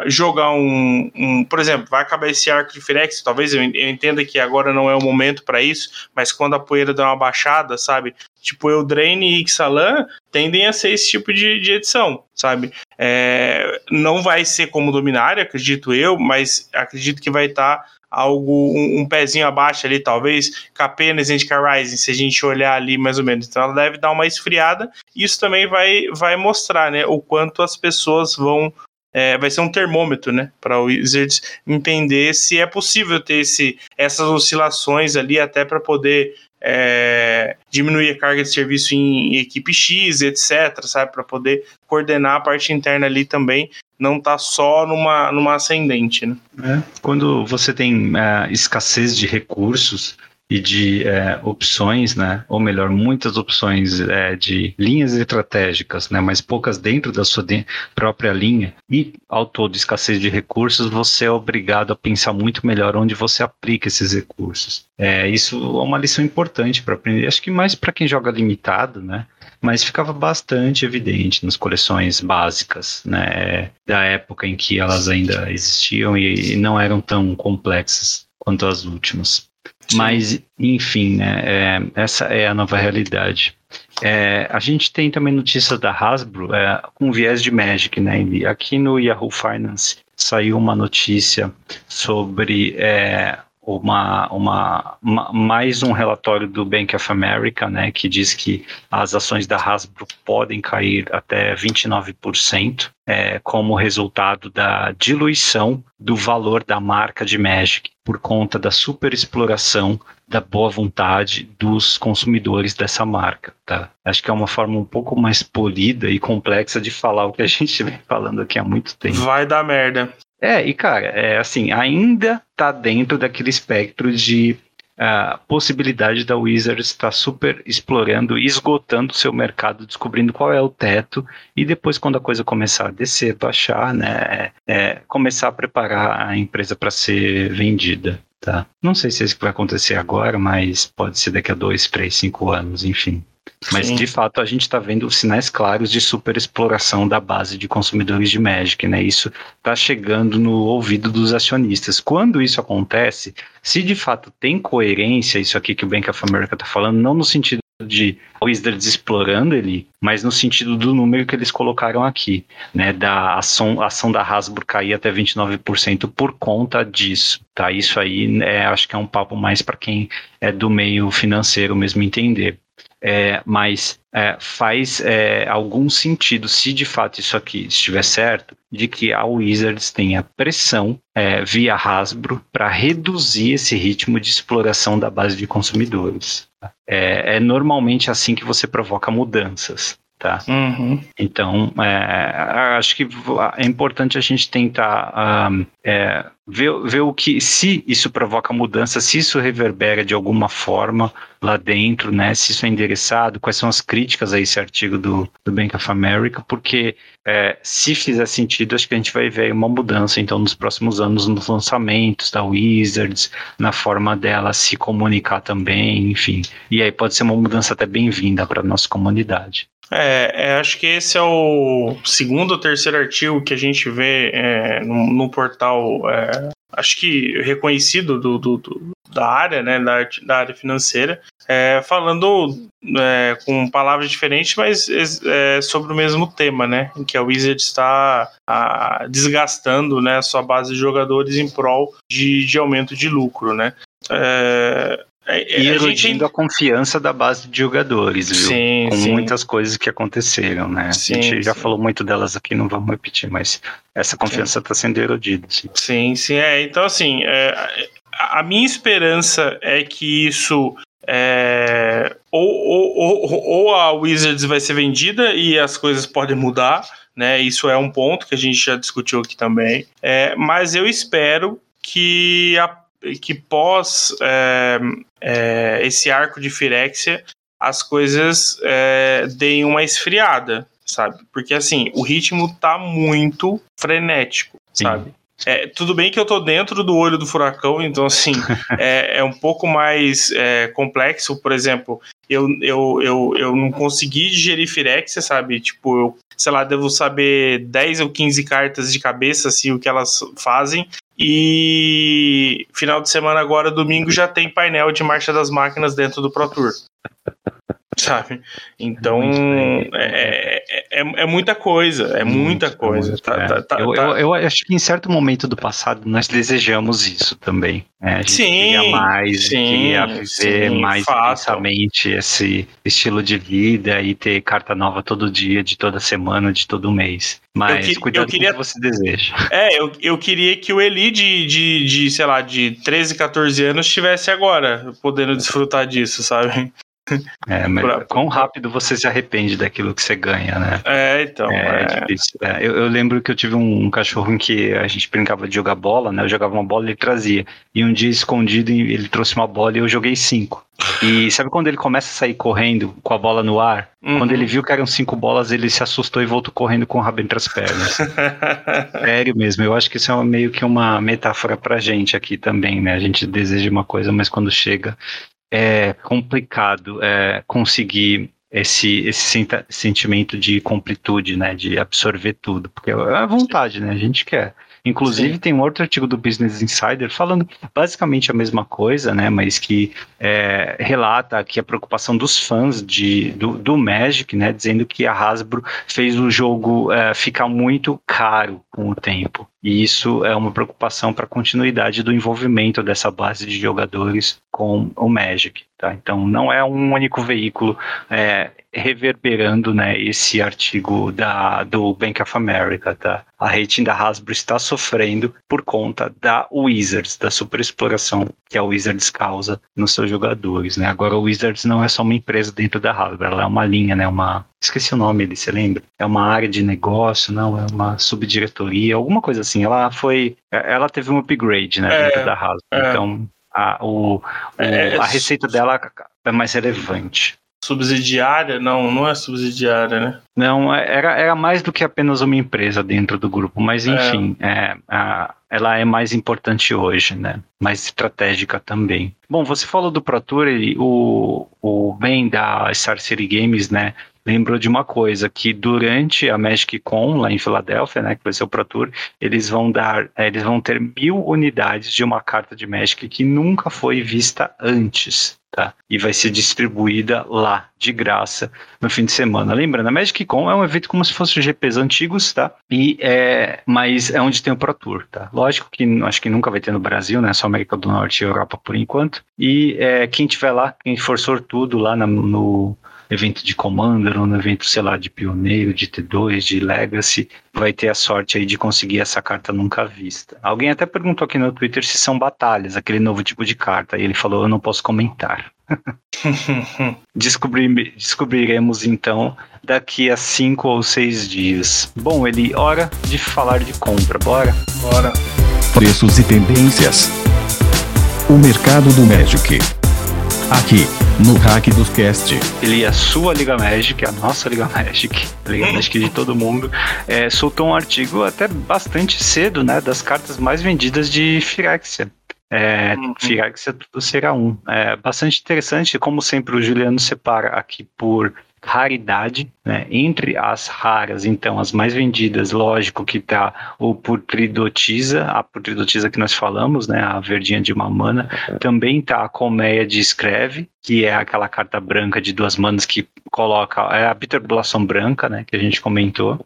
jogar um, um, Por exemplo, vai acabar esse arco de Firex, talvez eu, entenda que agora não é o momento para isso, mas quando a poeira dá uma baixada, sabe? Tipo, Eldraine e Ixalan tendem a ser esse tipo de, de edição, sabe? É, não vai ser como Dominária, acredito eu, mas acredito que vai estar tá algo, um, um, pezinho abaixo ali, talvez, Capenas e Rising, se a gente olhar ali mais ou menos. Então ela deve dar uma esfriada, isso também vai, vai mostrar, né, o quanto as pessoas vão. É, vai ser um termômetro, né, para o Wizards entender se é possível ter esse, essas oscilações ali, até para poder é, diminuir a carga de serviço em, em equipe X, etc., sabe, para poder coordenar a parte interna ali também não tá só numa, numa ascendente, né? É. Quando você tem uh, escassez de recursos, e de é, opções, né? Ou melhor, muitas opções é, de linhas estratégicas, né? Mas poucas dentro da sua de própria linha e ao todo escassez de recursos, você é obrigado a pensar muito melhor onde você aplica esses recursos. É, isso é uma lição importante para aprender. Acho que mais para quem joga limitado, né? Mas ficava bastante evidente nas coleções básicas, né, da época em que elas ainda existiam e não eram tão complexas quanto as últimas. Mas, enfim, né, é, essa é a nova realidade. É, a gente tem também notícias da Hasbro é, com viés de Magic, né? Aqui no Yahoo Finance saiu uma notícia sobre é, uma, uma, uma, mais um relatório do Bank of America, né, que diz que as ações da Hasbro podem cair até 29% é, como resultado da diluição do valor da marca de Magic por conta da superexploração da boa vontade dos consumidores dessa marca, tá? Acho que é uma forma um pouco mais polida e complexa de falar o que a gente vem falando aqui há muito tempo. Vai dar merda. É, e cara, é assim, ainda tá dentro daquele espectro de uh, possibilidade da Wizards estar tá super explorando, esgotando o seu mercado, descobrindo qual é o teto, e depois, quando a coisa começar a descer, baixar, né, é, começar a preparar a empresa para ser vendida. Tá? Não sei se é isso que vai acontecer agora, mas pode ser daqui a dois, três, cinco anos, enfim. Mas Sim. de fato a gente está vendo sinais claros de superexploração da base de consumidores de Magic, né? Isso está chegando no ouvido dos acionistas. Quando isso acontece, se de fato tem coerência, isso aqui que o Bank of America está falando, não no sentido de Wizards explorando ele, mas no sentido do número que eles colocaram aqui, né, da ação, ação da Hasbro cair até 29% por conta disso, tá? Isso aí é, acho que é um papo mais para quem é do meio financeiro mesmo entender é, mas é, faz é, algum sentido, se de fato isso aqui estiver certo, de que a Wizards tenha pressão é, via Hasbro para reduzir esse ritmo de exploração da base de consumidores. É, é normalmente assim que você provoca mudanças. Tá? Uhum. Então, é, acho que é importante a gente tentar um, é, ver, ver o que, se isso provoca mudança, se isso reverbera de alguma forma lá dentro, né? Se isso é endereçado, quais são as críticas a esse artigo do, do Bank of America, porque é, se fizer sentido, acho que a gente vai ver uma mudança, então, nos próximos anos, nos lançamentos da Wizards, na forma dela se comunicar também, enfim. E aí pode ser uma mudança até bem-vinda para a nossa comunidade. É, é, acho que esse é o segundo ou terceiro artigo que a gente vê é, no, no, portal, é, acho que reconhecido do, do, do, da área, né, da, da área financeira, é, falando é, com palavras diferentes, mas é, sobre o mesmo tema, né, em que a Wizard está a, desgastando né, a sua base de jogadores em prol de, de aumento de lucro, né. É, é, e erodindo a, gente... a, confiança da base de jogadores, viu? Sim, Com sim. muitas coisas que aconteceram, né? Sim, a gente já falou muito delas aqui, não vamos repetir, mas essa confiança está sendo erodida. Sim, sim. sim é, então, assim, é, a minha esperança é que isso é, ou, ou, ou, ou, a Wizards vai ser vendida e as coisas podem mudar, né? Isso é um ponto que a gente já discutiu aqui também. É, mas eu espero que a que pós é, é, esse arco de Firexia as coisas é, deem uma esfriada, sabe? Porque assim, o ritmo tá muito frenético, Sim. sabe? É, tudo bem que eu tô dentro do olho do furacão, então assim, é, é um pouco mais é, complexo. Por exemplo, eu, eu, eu, eu não consegui digerir Firexia, sabe? Tipo, eu, sei lá, devo saber 10 ou 15 cartas de cabeça, assim, o que elas fazem. E final de semana agora, domingo, já tem painel de marcha das máquinas dentro do Pro Tour. Sabe? Então é, é, é, é, muita coisa, é muita muito, coisa. Muito, tá, é. tá, tá, eu, eu, eu, acho que em certo momento do passado nós desejamos isso também. Né? A gente sim, queria mais, sim, queria viver sim, mais fato. intensamente esse estilo de vida e ter carta nova todo dia, de toda semana, de todo mês. Mas eu que, cuidado eu queria, com o que você deseja. É, eu, eu queria que o Eli de, de, de, sei lá, de 13, 14 anos estivesse agora, podendo desfrutar disso, sabe? É, mas pra, quão rápido você se arrepende daquilo que você ganha, né? É, então. É, é. difícil. É, eu, eu, lembro que eu tive um, um, cachorro em que a gente brincava de jogar bola, né? Eu jogava uma bola e ele trazia. E um dia escondido, ele trouxe uma bola e eu joguei cinco. E sabe quando ele começa a sair correndo com a bola no ar? Uhum. Quando ele viu que eram cinco bolas, ele se assustou e voltou correndo com o rabo entre as pernas. Sério mesmo, eu acho que isso é meio que uma metáfora pra gente aqui também, né? A gente deseja uma coisa, mas quando chega é complicado é, conseguir esse, esse sentimento de completude, né? De absorver tudo, porque é a vontade, né? A gente quer. Inclusive, Sim. tem um outro artigo do Business Insider falando basicamente a mesma coisa, né? Mas que é, relata aqui a preocupação dos fãs de, do, do, Magic, né? Dizendo que a Hasbro fez o jogo é, ficar muito caro com o tempo. E isso é uma preocupação para a continuidade do envolvimento dessa base de jogadores com o Magic. Tá? Então, não é um único veículo é, reverberando né, esse artigo da, do Bank of America. Tá? A rating da Hasbro está sofrendo por conta da Wizards, da superexploração que a Wizards causa nos seus jogadores. Né? Agora, o Wizards não é só uma empresa dentro da Hasbro, ela é uma linha, né, uma, esqueci o nome ali, você lembra? É uma área de negócio, não, é uma subdiretoria, alguma coisa assim. Ela foi, ela teve um upgrade, né, dentro é, da Hasbro. É. Então, a, o, o é, a receita dela é mais relevante. Subsidiária? Não, não é subsidiária, né? Não, é, era, era mais do que apenas uma empresa dentro do grupo, mas é. enfim, é. é a, ela é mais importante hoje, né? Mais estratégica também. Bom, você falou do Pro Tour, o, o Ben da Star City Games, né? Lembrou de uma coisa, que durante a Magic Con, lá em Filadélfia, né, que vai ser o Pro Tour, eles vão dar, é, eles vão ter mil unidades de uma carta de Magic que nunca foi vista antes. Tá? E vai ser distribuída lá, de graça, no fim de semana. Lembrando, a Magic Con é um evento como se fosse os GPs antigos, tá? E é, mas é onde tem o Pro Tour, tá? Lógico que acho que nunca vai ter no Brasil, né? Só América do Norte e Europa por enquanto. E é, quem tiver lá, quem for sortudo lá na, no, evento de Commander ou no evento, sei lá, de Pioneiro, de T2, de Legacy, vai ter a sorte aí de conseguir essa carta nunca vista. Alguém até perguntou aqui no Twitter se são batalhas, aquele novo tipo de carta, e ele falou, eu não posso comentar. Descobrir, descobriremos então daqui a cinco ou seis dias. Bom, ele hora de falar de compra, bora? Bora. Preços e tendências. O mercado do Magic. Aqui, no Hack dos Cast. Ele é a sua Liga Magic, a nossa Liga Magic, a Liga uhum. Magic de todo mundo, é, soltou um artigo até bastante cedo, né, das cartas mais vendidas de Firexia. É, uhum. Firexia tudo será um. É bastante interessante, como sempre o Juliano separa aqui por raridade, né? Entre as raras, então, as mais vendidas, lógico que tá o Putridotisa, a Putridotisa que nós falamos, né? A verdinha de uma mana. Também tá a Colmeia de Escreve, que é aquela carta branca de duas manas que coloca, é a Bitter Blossom branca, né? Que a gente comentou.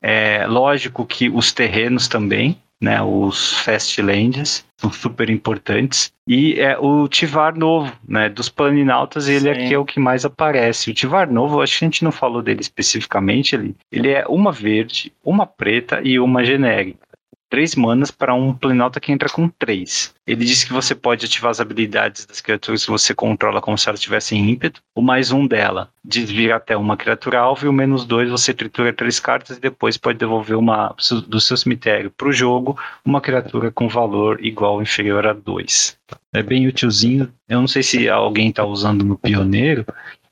É lógico que os terrenos também, né, os Fastlands, são super importantes. E é o Tivar novo, né, dos Planinautas, ele Sim. aqui é o que mais aparece. O Tivar novo, acho que a gente não falou dele especificamente, ele, ele é uma verde, uma preta e uma genérica três manas para um Planalta que entra com três. Ele diz que você pode ativar as habilidades das criaturas que você controla como se elas tivessem ímpeto. O mais um dela desvira até uma criatura alvo e o menos dois você tritura três cartas e depois pode devolver uma do seu cemitério para o jogo uma criatura com valor igual ou inferior a dois. É bem útilzinho. Eu não sei se alguém está usando no Pioneiro,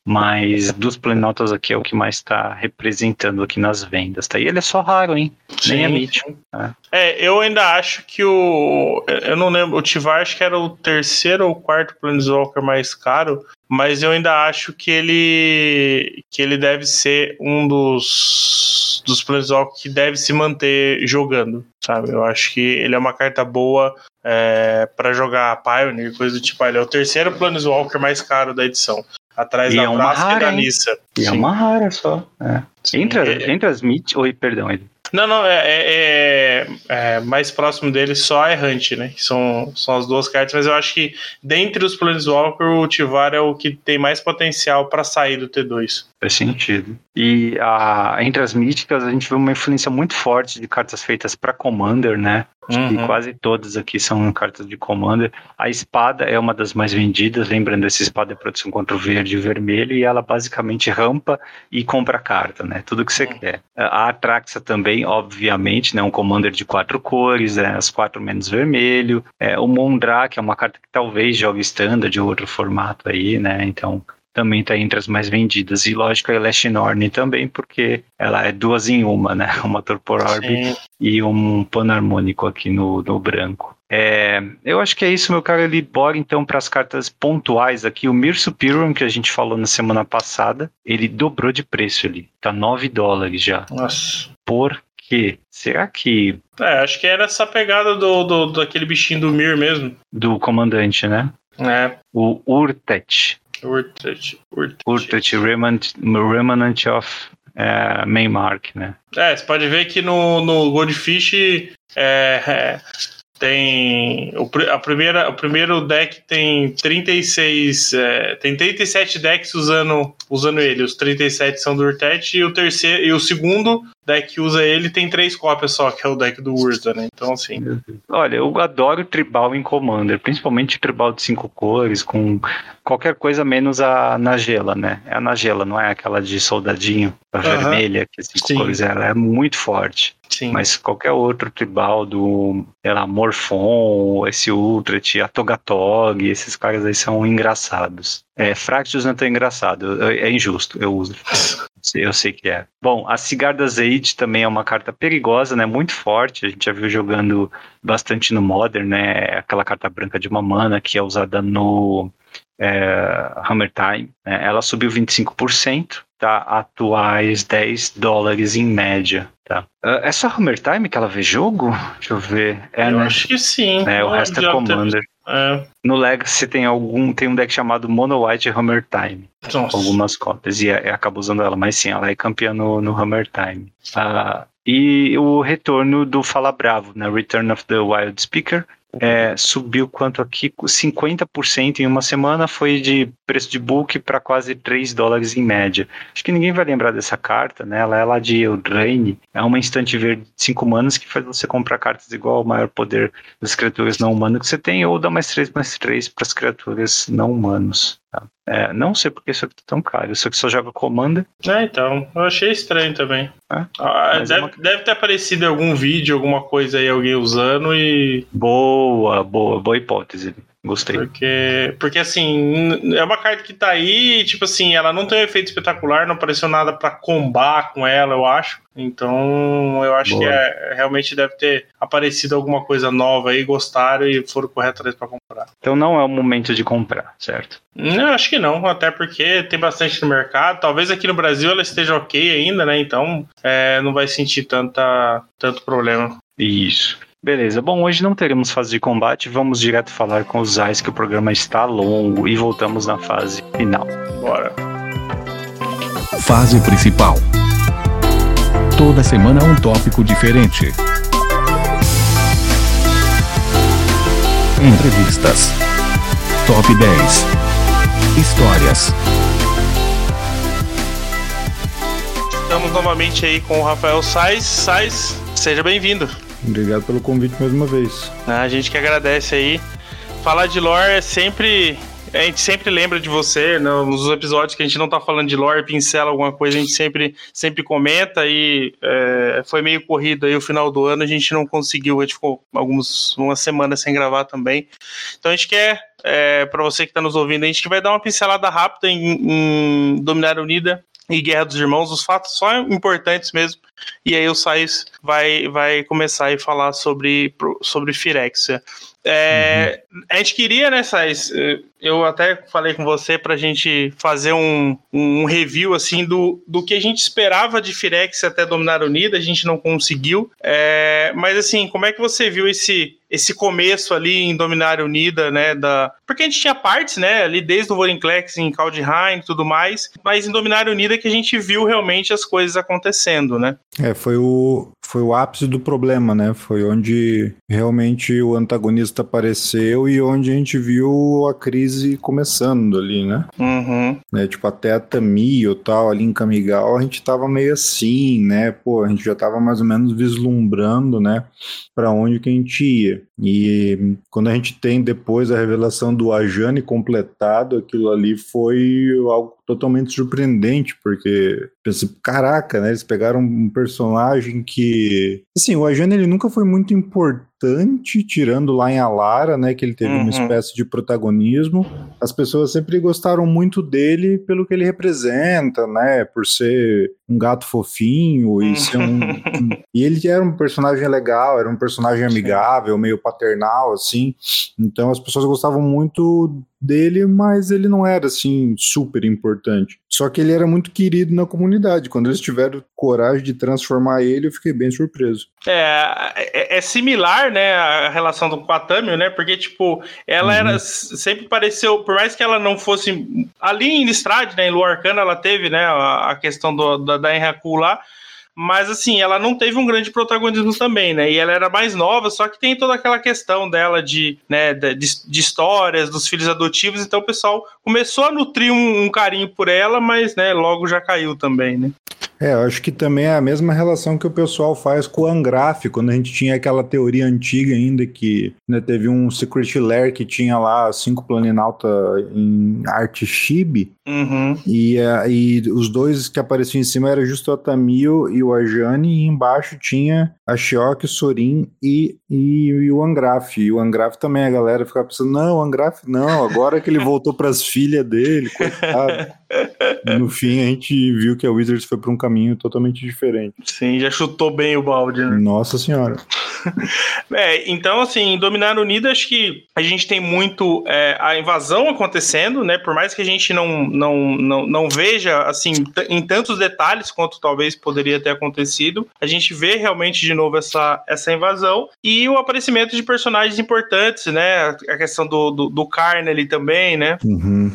mas dos Planaltas aqui é o que mais está representando aqui nas vendas, tá? E ele é só raro, hein? Sim. Nem é mítico. É. é. eu ainda acho que o. Eu não lembro, o Tivar acho que era o terceiro ou quarto Planeswalker mais caro, mas eu ainda acho que ele. que ele deve ser um dos. dos Planeswalker que deve se manter jogando, sabe? Eu acho que ele é uma carta boa é, para jogar Pioneer, coisa do tipo. Ele é o terceiro Planeswalker mais caro da edição atrás e da é e da Nissa. E é uma rara só. É. Entre, é, entre as Meet. Oi, perdão, ele. Não, não, é, é, é, é, mais próximo dele só a Errante, né? Que são, são as duas cartas, mas eu acho que dentre os Planeswalker, o Tivar é o que tem mais potencial para sair do T2. Faz sentido. E a, entre as míticas, a gente vê uma influência muito forte de cartas feitas para Commander, né? Uhum. E quase todas aqui são cartas de Commander. A espada é uma das mais vendidas, lembrando, essa espada é produção contra o verde e o vermelho, e ela basicamente rampa e compra carta, né? Tudo que você uhum. quer. A Atraxa também, obviamente, né? Um Commander de quatro cores, né? as quatro menos vermelho. É, o Mondra, que é uma carta que talvez jogue standard ou outro formato aí, né? Então, também está entre as mais vendidas. E lógico, a Elashinorn também, porque ela é duas em uma, né? Uma Torpor Orb e um panarmônico aqui no, no branco. É, eu acho que é isso, meu caro. Ele bora então para as cartas pontuais aqui. O Mir Superior, que a gente falou na semana passada, ele dobrou de preço ali. Tá 9 dólares já. Nossa. Por quê? Será que. É, acho que era essa pegada do, do, daquele bichinho do Mir mesmo. Do comandante, né? É. O Urtet. Urtet, Urtet Remnant, Remnant of é, Maymark, né? É, você pode ver que no, no Goldfish é, é, tem o, a primeira, o primeiro deck tem 36 é, tem 37 decks usando, usando ele, os 37 são do Urtet e o terceiro e o segundo deck que usa ele tem três cópias só, que é o deck do Urza, né? Então assim. Olha, eu adoro tribal em Commander, principalmente tribal de cinco cores com qualquer coisa menos a Nagela, né? É a Nagela, não é aquela de soldadinho, a uh -huh. vermelha, que cinco Sim. cores, ela é muito forte. Sim. Mas qualquer outro tribal do, sei lá, Morphon, esse Ultrat, a Togatog, esses caras aí são engraçados. É, Fractus não é tão engraçado, é injusto, eu uso. Eu sei que é. Bom, a Cigarda Zaid também é uma carta perigosa, né? Muito forte. A gente já viu jogando bastante no Modern, né? Aquela carta branca de uma mana que é usada no é, Hammer Time. Né? Ela subiu 25%, tá? Atuais 10 dólares em média. Tá. Uh, é só Hammer Time que ela vê jogo? Deixa eu ver. É, eu né? acho que sim. É, o resto é Commander. É. No Legacy tem algum tem um deck chamado Mono White Hammer Time. Nossa. Algumas cópias. E é, acaba usando ela, mas sim, ela é campeã no, no Hammer Time. Uh, e o retorno do Fala Bravo, né? Return of the Wild Speaker, é, subiu quanto aqui? 50% em uma semana, foi de preço de book para quase 3 dólares em média. Acho que ninguém vai lembrar dessa carta, né? Ela é lá de Eldraine, é uma instante verde de 5 manas que faz você comprar cartas igual ao maior poder das criaturas não humanas que você tem, ou dá mais 3 mais 3 para as criaturas não humanos. Tá? É, não sei porque isso aqui tá tão caro. Isso aqui só joga Commander. É, então. Eu achei estranho também. É, ah, deve, uma... deve, ter aparecido algum vídeo, alguma coisa aí, alguém usando e. Boa, boa, boa hipótese. Gostei. Porque, porque assim, é uma carta que tá aí, tipo assim, ela não tem um efeito espetacular, não apareceu nada para combar com ela, eu acho. Então, eu acho Boa. que é, realmente deve ter aparecido alguma coisa nova aí, gostaram e foram correr atrás para comprar. Então não é o momento de comprar, certo? Não, acho que não, até porque tem bastante no mercado. Talvez aqui no Brasil ela esteja ok ainda, né? Então é, não vai sentir tanta, tanto problema. Isso. Beleza, bom, hoje não teremos fase de combate, vamos direto falar com os Ais que o programa está longo e voltamos na fase final. Bora. Fase principal. Toda semana um tópico diferente. Entrevistas. Top 10. Histórias. Estamos novamente aí com o Rafael Sais. Sais, seja bem-vindo. Obrigado pelo convite mais uma vez. A gente que agradece aí. Falar de lore é sempre. A gente sempre lembra de você, né? nos episódios que a gente não tá falando de lore, pincela alguma coisa, a gente sempre, sempre comenta e é, foi meio corrido aí o final do ano, a gente não conseguiu, a gente ficou algumas uma semana sem gravar também. Então a gente quer, é, para você que está nos ouvindo, a gente vai dar uma pincelada rápida em, em Dominar Unida e Guerra dos Irmãos, os fatos só importantes mesmo. E aí o Sais vai, vai começar a falar sobre, sobre Firexia. É, uhum. A gente queria, né, Sais? Eu até falei com você para a gente fazer um, um review assim do, do que a gente esperava de Firexia até Dominar Unida, a gente não conseguiu. É, mas assim, como é que você viu esse, esse começo ali em Dominária Unida, né, da... Porque a gente tinha partes, né, ali desde o Vorinclex em Kaldheim e tudo mais, mas em Dominária Unida que a gente viu realmente as coisas acontecendo, né? É, foi o foi o ápice do problema, né? Foi onde realmente o antagonista apareceu e onde a gente viu a crise começando ali, né? Uhum. né? Tipo, até a Tami ou tal, ali em Kamigal, a gente tava meio assim, né? Pô, a gente já tava mais ou menos vislumbrando, né? Pra onde que a gente ia. E quando a gente tem depois a revelação do Ajani completado, aquilo ali foi algo totalmente surpreendente, porque pensei, caraca, né? Eles pegaram um personagem que. Assim, o Ajani ele nunca foi muito importante, tirando lá em Alara, né? Que ele teve Uhum. uma espécie de protagonismo. As pessoas sempre gostaram muito dele pelo que ele representa, né? Por ser um gato fofinho e ser um. um- E ele era um personagem legal, era um personagem amigável, meio paternal, assim. Então as pessoas gostavam muito dele, mas ele não era assim super importante. Só que ele era muito querido na comunidade. Quando eles tiveram coragem de transformar ele, eu fiquei bem surpreso. É, é, é similar, né, a relação do Tamil, né? Porque, tipo, ela Uhum. era sempre pareceu, por mais que ela não fosse ali em Listrade, né, em Lua Arcana, ela teve, né, a, a questão do, da, da Enraku lá, mas assim, ela não teve um grande protagonismo também, né? E ela era mais nova, só que tem toda aquela questão dela de, né, de, de histórias, dos filhos adotivos, então o pessoal começou a nutrir um, um carinho por ela, mas, né, logo já caiu também, né? É, eu acho que também é a mesma relação que o pessoal faz com o Angraf, quando a gente tinha aquela teoria antiga ainda que né, teve um Secret Lair que tinha lá cinco planinautas em arte chibi, Uhum. e, eh, e os dois que apareciam em cima era justo o Atamil e o Ajani, e embaixo tinha a Shiok, o Sorin e, e, e o Angraf. E o Angraf também, a galera ficava pensando, não, o Angraf não, agora que ele voltou para as filhas dele, coitado. No fim a gente viu que a Wizards foi para um caminho totalmente diferente. Sim, já chutou bem o balde, né? Nossa senhora. É, então, assim, Dominar Unida, acho que a gente tem muito é, a invasão acontecendo, né? Por mais que a gente não, não, não, não veja, assim, em tantos detalhes quanto talvez poderia ter acontecido, a gente vê realmente de novo essa, essa invasão e o aparecimento de personagens importantes, né? A questão do, do, do Carne ali também, né? Uhum.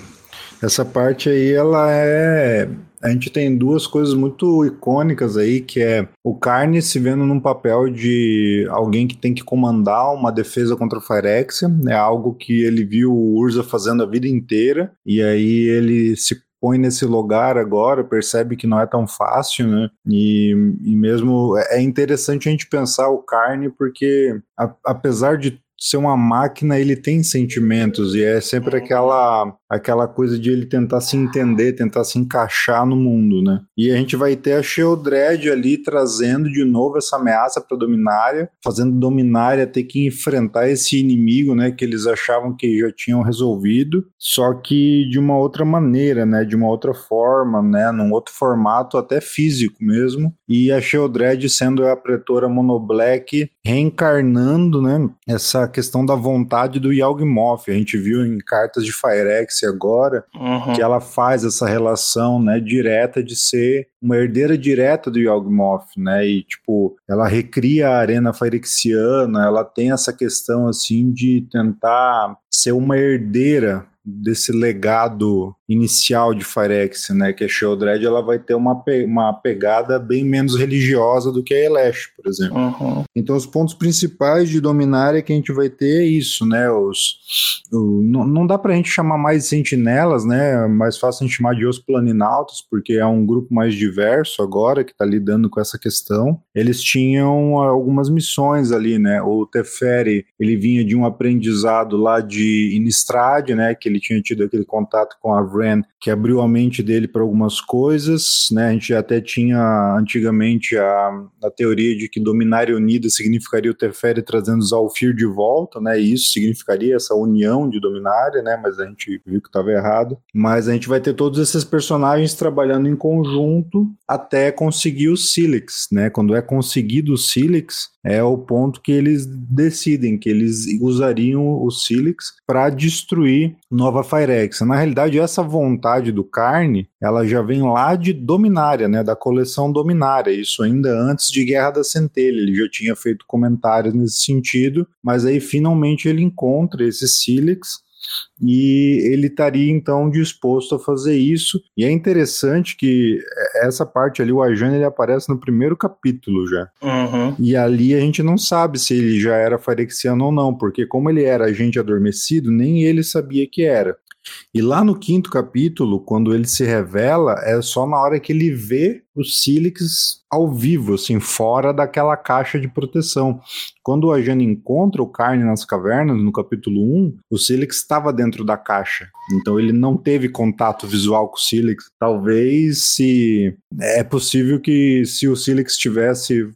Essa parte aí, ela é. A gente tem duas coisas muito icônicas aí, que é o Carne se vendo num papel de alguém que tem que comandar uma defesa contra o Phyrexia, é algo que ele viu o Urza fazendo a vida inteira, e aí ele se põe nesse lugar agora, percebe que não é tão fácil, né? E, e mesmo é interessante a gente pensar o Carne, porque a- apesar de ser uma máquina, ele tem sentimentos e é sempre aquela aquela coisa de ele tentar se entender, tentar se encaixar no mundo, né? E a gente vai ter a Sheoldred ali trazendo de novo essa ameaça para Dominária, fazendo Dominária ter que enfrentar esse inimigo, né, que eles achavam que já tinham resolvido, só que de uma outra maneira, né, de uma outra forma, né, num outro formato até físico mesmo. E a Sheoldred sendo a pretora Monoblack reencarnando, né, essa questão da vontade do Yawgmoth. A gente viu em cartas de Firex agora Uhum. que ela faz essa relação, né, direta de ser uma herdeira direta do Yawgmoth, né, e tipo, ela recria a arena firexiana, ela tem essa questão assim de tentar ser uma herdeira desse legado inicial de Firex, né, que a Sheoldred, ela vai ter uma, pe uma pegada bem menos religiosa do que a Elesh, por exemplo. Uhum. Então, os pontos principais de Dominária que a gente vai ter é isso, né? Os, o- não, não dá pra gente chamar mais de sentinelas, né? É mais fácil a gente chamar de os planinautas, porque é um grupo mais diverso agora que tá lidando com essa questão. Eles tinham algumas missões ali, né? O Teferi, ele vinha de um aprendizado lá de Innistrad, né? Que ele tinha tido aquele contato com a Vren, que abriu a mente dele para algumas coisas, né? A gente até tinha antigamente a, a teoria de que Dominária Unida significaria o Teferi trazendo Zalfir de volta, né? E isso significaria essa união de Dominária, né? Mas a gente viu que estava errado. Mas a gente vai ter todos esses personagens trabalhando em conjunto até conseguir o Silix, né? Quando é conseguido o Silix, é o ponto que eles decidem que eles usariam o Silix para destruir Nova Firex. Na realidade, essa vontade do Carne, ela já vem lá de Dominária, né, da coleção Dominária, isso ainda antes de Guerra da Centelha. Ele já tinha feito comentários nesse sentido, mas aí finalmente ele encontra esse Silix e ele estaria então disposto a fazer isso. E é interessante que essa parte ali, o Ajane, ele aparece no primeiro capítulo já. Uhum. E ali a gente não sabe se ele já era Phyrexiano ou não, porque como ele era agente adormecido, nem ele sabia que era. E lá no quinto capítulo, quando ele se revela, é só na hora que ele vê o Silix ao vivo, assim, fora daquela caixa de proteção. Quando a Jane encontra o Carne nas cavernas, no capítulo 1, o Silix estava dentro da caixa. Então ele não teve contato visual com o Silix. Talvez se. É possível que se o Silix estivesse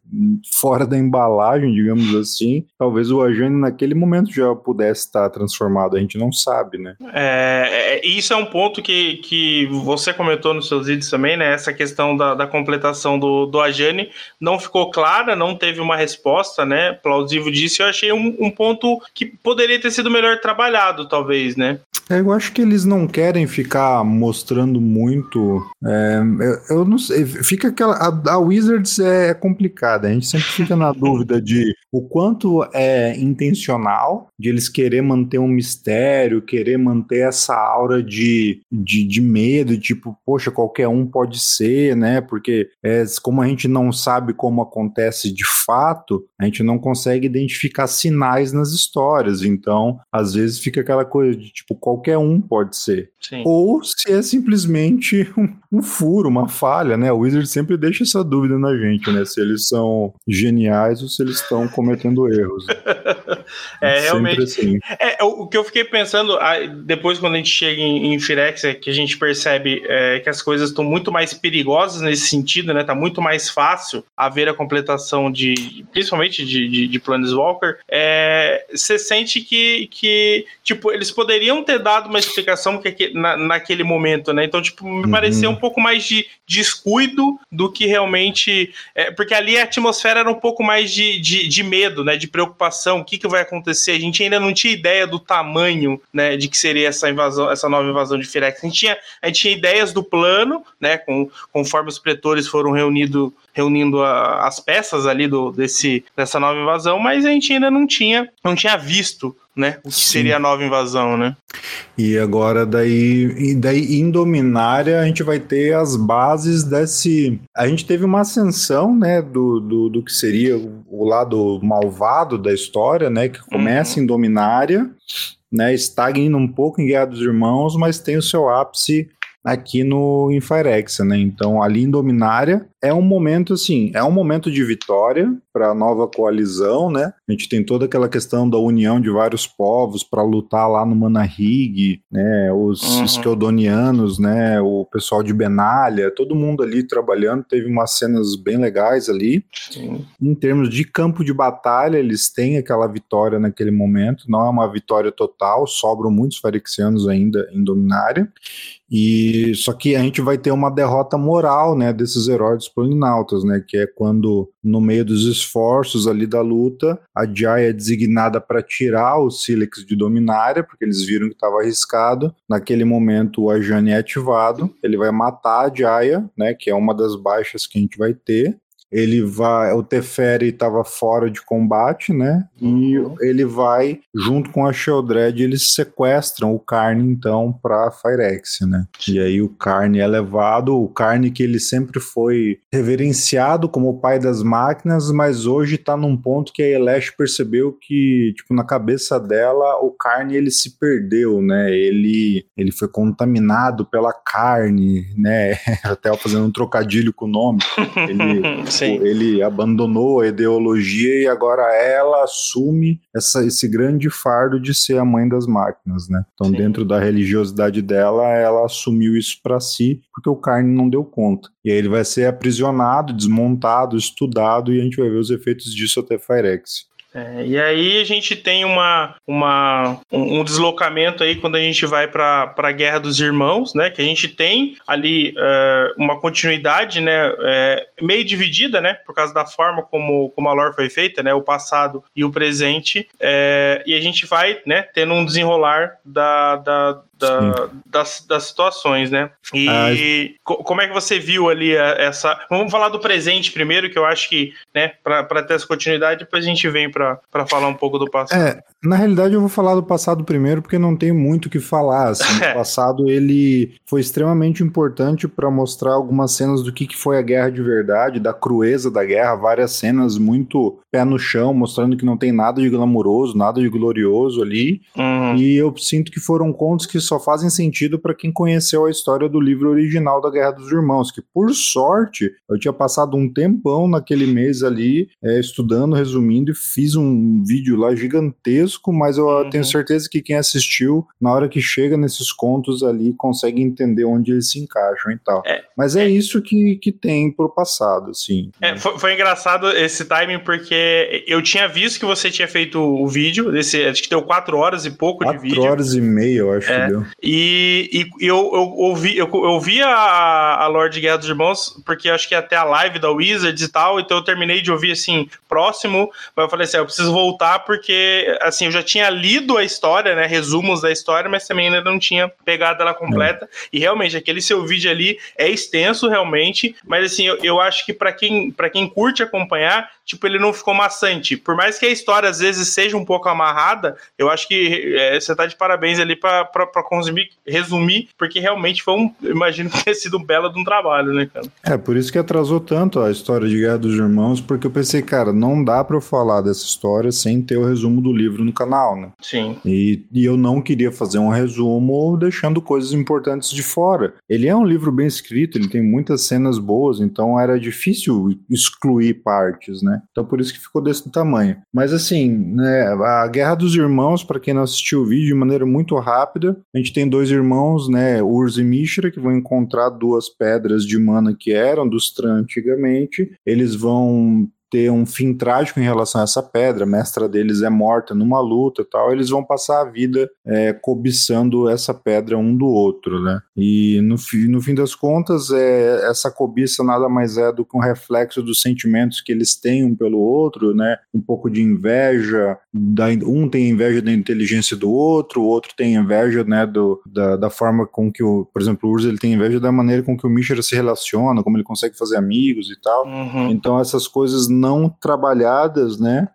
fora da embalagem, digamos assim, talvez o Ajane naquele momento já pudesse estar transformado. A gente não sabe, né? É, é, isso é um ponto que, que você comentou nos seus vídeos também, né? Essa questão da, da completação do, do Ajane não ficou clara, não teve uma resposta, né? Plausível disso. Eu achei um, um ponto que poderia ter sido melhor trabalhado, talvez, né? É, eu acho que eles não querem ficar mostrando muito. É, eu, eu, não sei. Fica aquela. A, a Wizards é, é complicada. A gente sempre fica na dúvida de o quanto é intencional de eles querer manter um mistério, querer manter essa aura de, de, de medo, tipo, poxa, qualquer um pode ser, né? Porque é, como a gente não sabe como acontece de fato, a gente não consegue identificar sinais nas histórias. Então, às vezes fica aquela coisa de tipo, qualquer um pode ser. Sim. Ou se é simplesmente um, um, furo, uma falha, né? O Wizard sempre deixa essa dúvida na gente, né? Se eles são geniais ou se eles estão cometendo erros. é, realmente. Assim. É, o que eu fiquei pensando, depois quando a gente chega em, em Firex, é que a gente percebe é, que as coisas estão muito mais perigosas nesse sentido, né? Tá muito mais fácil haver a completação de, principalmente de, de, de Planeswalker. É, você sente que, que, tipo, eles poderiam ter dado uma explicação que na, naquele momento, né? Então, tipo, me uhum. pareceu um pouco mais de descuido do que realmente. É, porque ali a atmosfera era um pouco mais de, de, de, medo, né? De preocupação. O que, que vai acontecer? A gente ainda não tinha ideia do tamanho, né? De que seria essa invasão, essa nova invasão de Firex. A gente tinha, a gente tinha ideias do plano, né? Com, conforme os pretores foram reunidos reunindo a, as peças ali do, desse, dessa nova invasão, mas a gente ainda não tinha, não tinha visto né? O que Sim. seria a nova invasão, né? E agora daí, daí em Dominária a gente vai ter as bases desse. A gente teve uma ascensão, né, do, do, do que seria o lado malvado da história, né, que começa uhum. em Dominária, né, estagna um pouco em Guerra dos Irmãos, mas tem o seu ápice aqui no Infirex, né? Então, ali em Dominária é um momento assim, é um momento de vitória para a nova coalizão, né? A gente tem toda aquela questão da união de vários povos para lutar lá no Manahig, né? Os uhum. Né? O pessoal de Benalha, todo mundo ali trabalhando, teve umas cenas bem legais ali. Sim. Em termos de campo de batalha, eles têm aquela vitória naquele momento, não é uma vitória total, sobram muitos Phyrexianos ainda em Dominária. E só que a gente vai ter uma derrota moral, né, desses heróis planinautas, né, que é quando no meio dos esforços ali da luta, a Jaya é designada para tirar o Silex de Dominária, porque eles viram que estava arriscado. Naquele momento o Ajani é ativado, ele vai matar a Jaya, né, que é uma das baixas que a gente vai ter ele vai, o Teferi estava fora de combate, né? Uhum. E ele vai junto com a Sheldred, eles sequestram o Carne então para Firex, né? E aí o Carne é levado, o Carne que ele sempre foi reverenciado como o pai das máquinas, mas hoje está num ponto que a Elesh percebeu que, tipo, na cabeça dela, o Carne ele se perdeu, né? Ele ele foi contaminado pela carne, né? Até fazendo um trocadilho com o nome. Ele Sim. Ele abandonou a ideologia e agora ela assume essa, esse grande fardo de ser a mãe das máquinas, né? Então, Sim. dentro da religiosidade dela, ela assumiu isso para si porque o Carne não deu conta. E aí ele vai ser aprisionado, desmontado, estudado e a gente vai ver os efeitos disso até Firex. É, e aí a gente tem uma, uma, um, deslocamento aí quando a gente vai para a Guerra dos Irmãos, né? Que a gente tem ali uh, uma continuidade, né? É, meio dividida, né? Por causa da forma como, como a lore foi feita, né? O passado e o presente. É, e a gente vai, né? Tendo um desenrolar da, da da, das, das situações, né? E ah, como é que você viu ali essa. Vamos falar do presente primeiro, que eu acho que, né, para ter essa continuidade, depois a gente vem para falar um pouco do passado. É, na realidade eu vou falar do passado primeiro, porque não tem muito o que falar. Assim, o passado ele foi extremamente importante para mostrar algumas cenas do que, que foi a guerra de verdade, da crueza da guerra, várias cenas muito pé no chão, mostrando que não tem nada de glamouroso, nada de glorioso ali. Uhum. E eu sinto que foram contos que só fazem sentido para quem conheceu a história do livro original da Guerra dos Irmãos, que por sorte eu tinha passado um tempão naquele mês ali é, estudando, resumindo, e fiz um vídeo lá gigantesco, mas eu uhum. tenho certeza que quem assistiu, na hora que chega nesses contos ali, consegue entender onde eles se encaixam e tal. É, mas é, é, isso que, que tem pro passado, assim. É, foi, foi engraçado esse timing, porque eu tinha visto que você tinha feito o vídeo, desse, acho que deu quatro horas e pouco quatro de vídeo. Quatro horas e meia, eu acho é, que deu. E, e eu, eu, ouvi, eu, eu vi a, a Lorde Guerra dos Irmãos, porque acho que até a live da Wizards e tal, então eu terminei de ouvir assim, próximo, mas eu falei assim, ah, eu preciso voltar porque, assim, eu já tinha lido a história, né, resumos da história, mas também ainda não tinha pegado ela completa, é. e realmente, aquele seu vídeo ali é extenso, realmente, mas assim, eu, eu acho que para quem, pra quem curte acompanhar, tipo, ele não ficou maçante. Por mais que a história às vezes seja um pouco amarrada, eu acho que é, você tá de parabéns ali para consumir, resumir, porque realmente foi um, imagino que tenha sido um belo de um trabalho, né, cara? É, por isso que atrasou tanto a história de Guerra dos Irmãos, porque eu pensei, cara, não dá para eu falar dessa história sem ter o resumo do livro no canal, né? Sim. E, e eu não queria fazer um resumo deixando coisas importantes de fora. Ele é um livro bem escrito, ele tem muitas cenas boas, então era difícil excluir partes, né? Então por isso que ficou desse tamanho. Mas assim, né, a Guerra dos Irmãos, para quem não assistiu o vídeo, de maneira muito rápida, a gente tem dois irmãos, né, Urs e Mishra, que vão encontrar duas pedras de mana que eram dos Tran antigamente. Eles vão ter um fim trágico em relação a essa pedra, a mestra deles é morta numa luta e tal, eles vão passar a vida é, cobiçando essa pedra um do outro, né? E no, no fim das contas, é, essa cobiça nada mais é do que um reflexo dos sentimentos que eles têm um pelo outro, né? Um pouco de inveja, da, um tem inveja da inteligência do outro, o outro tem inveja, né, do, da, da forma com que o, por exemplo, o Urza ele tem inveja da maneira com que o Mishra se relaciona, como ele consegue fazer amigos e tal. Uhum. Então essas coisas não trabalhadas, né?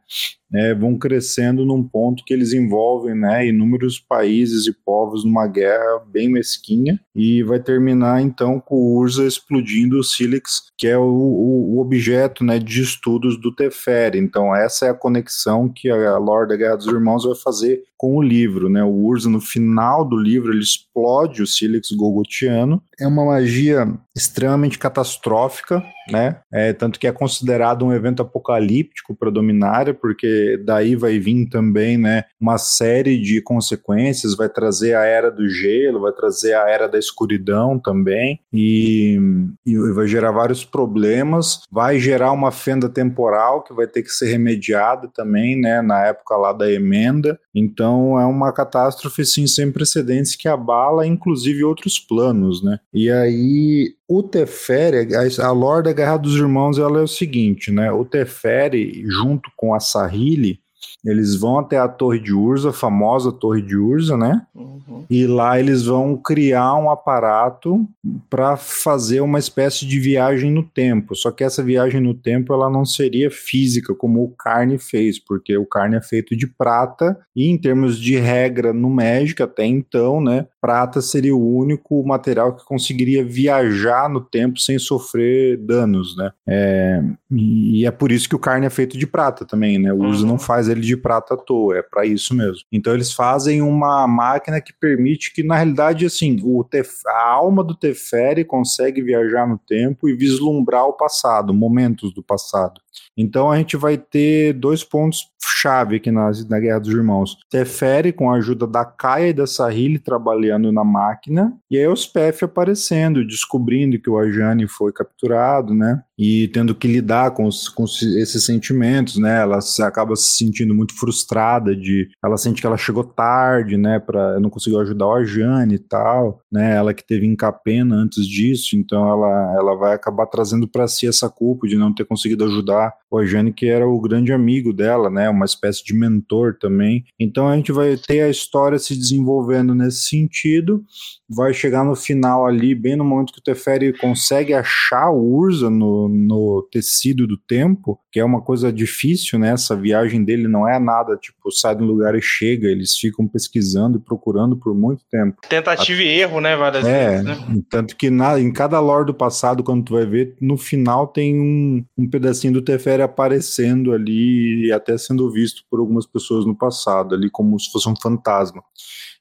Né, vão crescendo num ponto que eles envolvem né, inúmeros países e povos numa guerra bem mesquinha e vai terminar então com o Urza explodindo o Silix, que é o, o, o objeto né, de estudos do Teferi. Então essa é a conexão que a Lorde da Guerra dos Irmãos vai fazer com o livro. Né? O Urza no final do livro ele explode o Silix Golgotiano. É uma magia extremamente catastrófica, né? É, tanto que é considerado um evento apocalíptico para Dominária, porque daí vai vir também, né, uma série de consequências, vai trazer a era do gelo, vai trazer a era da escuridão também, e, e vai gerar vários problemas, vai gerar uma fenda temporal que vai ter que ser remediada também, né, na época lá da emenda, então é uma catástrofe, sim, sem precedentes que abala, inclusive, outros planos, né, e aí o Teferi, a, a lore da Guerra dos Irmãos, ela é o seguinte, né? O Teferi, junto com a Sahili, eles vão até a Torre de Urza, a famosa Torre de Urza, né? Uhum. E lá eles vão criar um aparato para fazer uma espécie de viagem no tempo. Só que essa viagem no tempo ela não seria física como o Carne fez, porque o Carne é feito de prata e em termos de regra no Magic até então, né? Prata seria o único material que conseguiria viajar no tempo sem sofrer danos, né? É, e é por isso que o Carne é feito de prata também, né? O uhum. não faz ele de de prata à toa, é para isso mesmo. Então eles fazem uma máquina que permite que, na realidade, assim, o tef a alma do Teferi consegue viajar no tempo e vislumbrar o passado, momentos do passado. Então a gente vai ter dois pontos chave aqui na, na Guerra dos Irmãos. Teferi com a ajuda da Kaia e da Sahili trabalhando na máquina, e aí os Pef aparecendo, descobrindo que o Ajani foi capturado, né? E tendo que lidar com, os, com esses sentimentos, né? Ela se, acaba se sentindo muito frustrada de, ela sente que ela chegou tarde, né? Para não conseguiu ajudar o Ajane e tal, né? Ela que teve encapena antes disso, então ela, ela vai acabar trazendo para si essa culpa de não ter conseguido ajudar o Ajane, que era o grande amigo dela, né? Uma espécie de mentor também. Então a gente vai ter a história se desenvolvendo nesse sentido, vai chegar no final ali, bem no momento que o Teferi consegue achar o Urza no, no tecido do tempo, que é uma coisa difícil, né? Essa viagem dele não é nada, tipo, sai de um lugar e chega, eles ficam pesquisando e procurando por muito tempo. Tentativa e erro, né? Várias é, vezes, né? Tanto que na, em cada lore do passado, quando tu vai ver, no final tem um, um pedacinho do Teferi aparecendo ali e até sendo visto por algumas pessoas no passado, ali como se fosse um fantasma.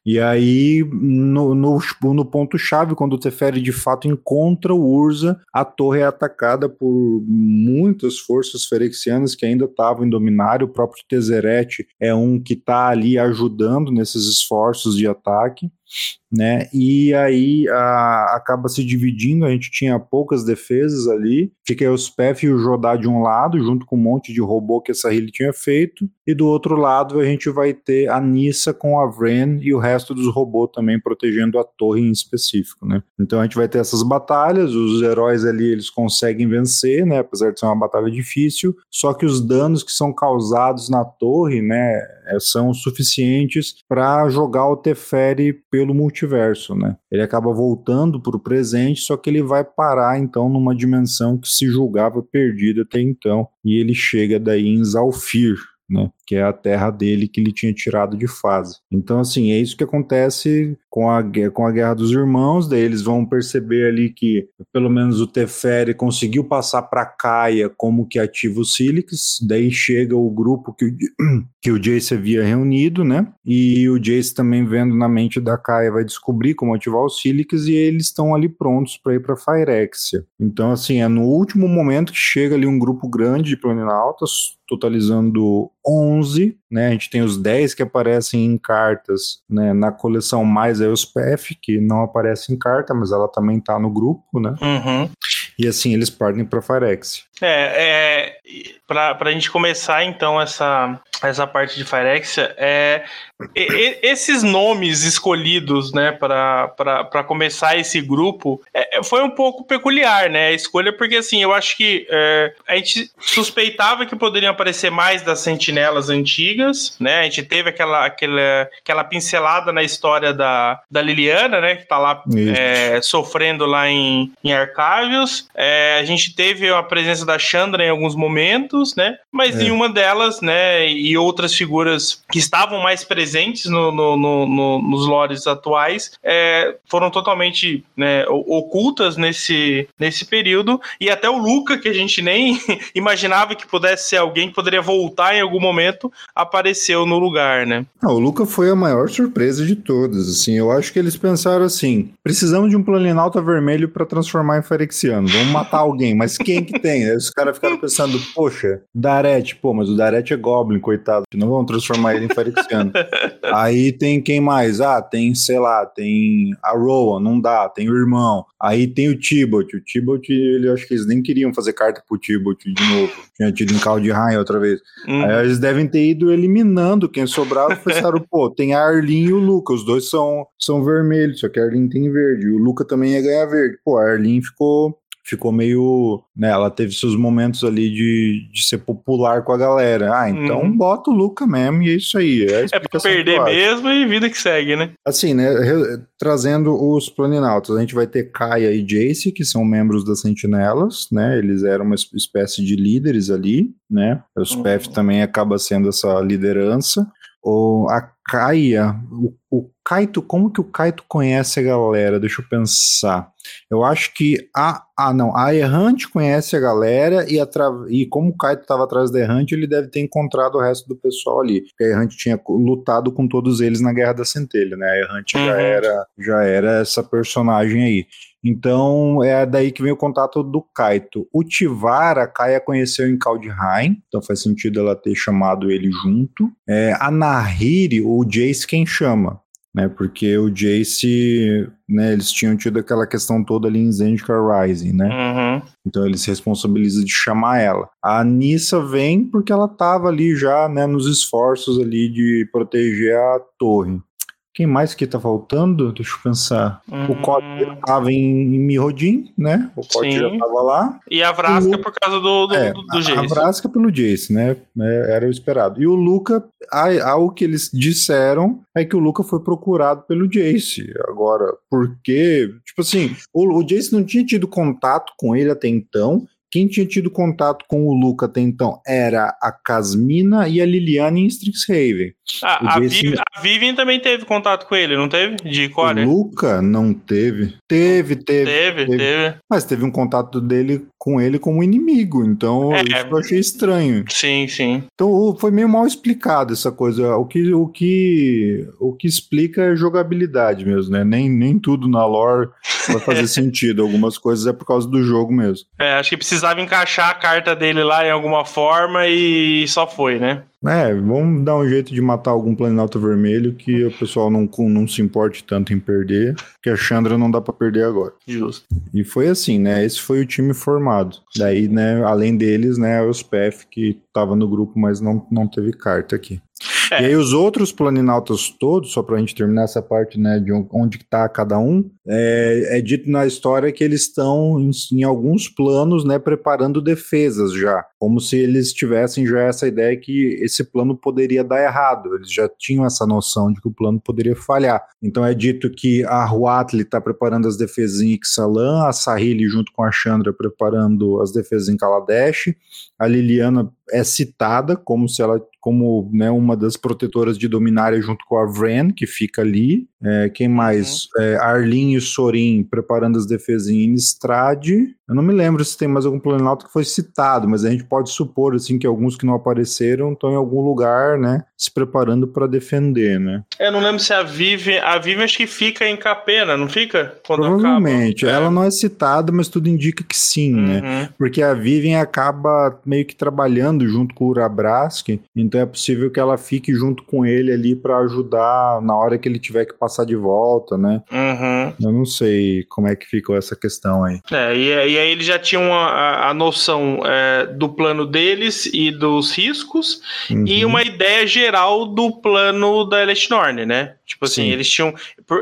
E aí, no, no, no ponto-chave, quando o Teferi de fato encontra o Urza, a torre é atacada por muitas forças ferexianas que ainda estavam em dominário. O próprio Tezeret é um que está ali ajudando nesses esforços de ataque né? E aí a, acaba se dividindo. A gente tinha poucas defesas ali. Fica os Pef e o Jodá de um lado, junto com um monte de robô que essa Hilly tinha feito. E do outro lado a gente vai ter a Nissa com a Vren e o resto dos robôs também protegendo a torre em específico, né? Então a gente vai ter essas batalhas. Os heróis ali eles conseguem vencer, né? Apesar de ser uma batalha difícil. Só que os danos que são causados na torre, né? São suficientes para jogar o Teferi pelo multiverso multiverso, né? Ele acaba voltando para o presente, só que ele vai parar então numa dimensão que se julgava perdida até então, e ele chega daí em Zalfir, né? Que é a terra dele que ele tinha tirado de fase. Então, assim, é isso que acontece com a, com a Guerra dos Irmãos. Daí eles vão perceber ali que, pelo menos, o Teferi conseguiu passar para Caia como que ativa o Silix. Daí chega o grupo que o, que o Jace havia reunido, né? E o Jace também vendo na mente da Caia vai descobrir como ativar o Silix e eles estão ali prontos para ir para Phyrexia. Então, assim, é no último momento que chega ali um grupo grande de Planinautas, totalizando 11, né? A gente tem os 10 que aparecem em cartas, né? Na coleção mais é os PF, que não aparece em carta, mas ela também tá no grupo, né? Uhum. E assim eles partem para Firex. É, é para a gente começar então essa, essa parte de Firexia, é, e, esses nomes escolhidos né, para começar esse grupo é, é, foi um pouco peculiar, né? A escolha, porque assim, eu acho que é, a gente suspeitava que poderiam aparecer mais das sentinelas antigas, né? A gente teve aquela, aquela, aquela pincelada na história da, da Liliana, né? Que tá lá é, sofrendo lá em, em Arcávios. É, a gente teve a presença da Chandra em alguns momentos, né? Mas é. nenhuma delas, né? E outras figuras que estavam mais presentes no, no, no, nos lores atuais é, foram totalmente né, ocultas nesse, nesse período. E até o Luca, que a gente nem imaginava que pudesse ser alguém que poderia voltar em algum momento, apareceu no lugar, né? Ah, o Luca foi a maior surpresa de todas. Assim, eu acho que eles pensaram assim: precisamos de um planinauta vermelho para transformar em Ferexiano. Vamos matar alguém, mas quem que tem? Aí os caras ficaram pensando, poxa, Darete, pô, mas o Darete é Goblin, coitado, não vão transformar ele em Ferexiano. Aí tem quem mais? Ah, tem, sei lá, tem a Rowan, não dá, tem o irmão. Aí tem o Tibot. O Tibot, ele acho que eles nem queriam fazer carta pro Tibot de novo. Tinha tido em Cal de Rain outra vez. Uhum. Aí eles devem ter ido eliminando quem sobrava e pensaram, pô, tem a Arlene e o Luca, os dois são, são vermelhos, só que a Arlene tem verde. O Luca também ia ganhar verde. Pô, a Arlene ficou ficou meio. Né, ela teve seus momentos ali de, de ser popular com a galera. Ah, então uhum. bota o Luca mesmo e é isso aí. É, é pra perder mesmo e vida que segue, né? Assim, né? Trazendo os planinautas, a gente vai ter Kaia e Jace, que são membros das Sentinelas, né? Eles eram uma espécie de líderes ali, né? Os uhum. PF também acaba sendo essa liderança. Ou a Kaia, o, o Kaito, como que o Kaito conhece a galera? Deixa eu pensar. Eu acho que a. Ah, não. A Errante conhece a galera e, atra, e como o Kaito estava atrás da Errante, ele deve ter encontrado o resto do pessoal ali. Porque a Errante tinha lutado com todos eles na Guerra da Centelha, né? A Errante uhum. já, era, já era essa personagem aí. Então é daí que vem o contato do Kaito. O Tivar, a Kaia conheceu em Kaldheim, então faz sentido ela ter chamado ele junto. É, a Nahiri, o Jace quem chama né? Porque o Jace, né, eles tinham tido aquela questão toda ali em Zendikar Rising, né? Uhum. Então ele se responsabiliza de chamar ela. A Nissa vem porque ela estava ali já, né, nos esforços ali de proteger a torre. Quem mais que tá faltando? Deixa eu pensar. Hum. O Cody já tava em, Mirodin, né? O Sim. já tava lá. E a Vrasca O- por causa do, do, É, do, do a, a Jace. Vrasca pelo Jace, né? É, era o esperado. E o Luca, algo que eles disseram é que o Luca foi procurado pelo Jace. Agora, por quê? Tipo assim, o, o Jace não tinha tido contato com ele até então. Quem tinha tido contato com o Luca até então era a Casmina e a Liliana em Strixhaven. Ah, a, Viv- a Vivian também teve contato com ele, não teve? De O Coreia? Luca não teve. Teve, teve. Teve, teve. teve. Mas teve um contato dele com ele como inimigo. Então, É. isso eu achei estranho. Sim, sim. Então foi meio mal explicado essa coisa. O que, o que, o que explica é jogabilidade mesmo, né? Nem, nem tudo na lore vai fazer sentido. Algumas coisas é por causa do jogo mesmo. É, acho que precisava encaixar a carta dele lá em alguma forma e só foi, né? É, vamos dar um jeito de matar algum Planalto Vermelho que o pessoal não, não se importe tanto em perder, que a Chandra não dá pra perder agora. Justo. E foi assim, né? Esse foi o time formado. Daí, né, além deles, né, o SPF que tava no grupo, mas não, não teve carta aqui. E aí os outros planinautas todos, só pra gente terminar essa parte, né, de on- onde que tá cada um, é, é dito na história que eles estão em, em alguns planos, né, preparando defesas já, como se eles tivessem já essa ideia que esse plano poderia dar errado, eles já tinham essa noção de que o plano poderia falhar. Então é dito que a Huatli está preparando as defesas em Ixalan, a Sahili junto com a Chandra preparando as defesas em Kaladesh, a Liliana é citada como se ela como né, uma das protetoras de Dominária junto com a Vren, que fica ali. É, quem mais? É, Arlin e Sorin preparando as defesas em Innistrad. Eu não me lembro se tem mais algum planalto que foi citado, mas a gente pode supor assim que alguns que não apareceram estão em algum lugar, né, se preparando para defender, né? Eu não lembro se a Vivian. A Vivian acho que fica em Capena, não fica? Quando Provavelmente. acaba. Ela não é citada, mas tudo indica que sim, né? Uhum. Porque a Vivian acaba meio que trabalhando junto com o Urabrask, então é possível que ela fique junto com ele ali para ajudar na hora que ele tiver que passar de volta, né? Uhum. Eu não sei como é que ficou essa questão aí. É, e, e aí eles já tinham a, a- noção é, do plano deles e dos riscos e Uhum. uma ideia geral do plano da Elestnorn, né? Tipo assim, Sim. eles tinham.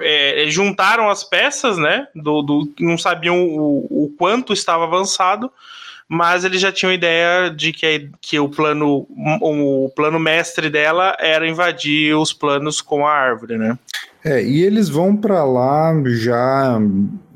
é, juntaram as peças, né? Do, do, não sabiam o, o quanto estava avançado, mas eles já tinham ideia de que, que o plano. O plano mestre dela era invadir os planos com a árvore, né? É, e eles vão para lá já,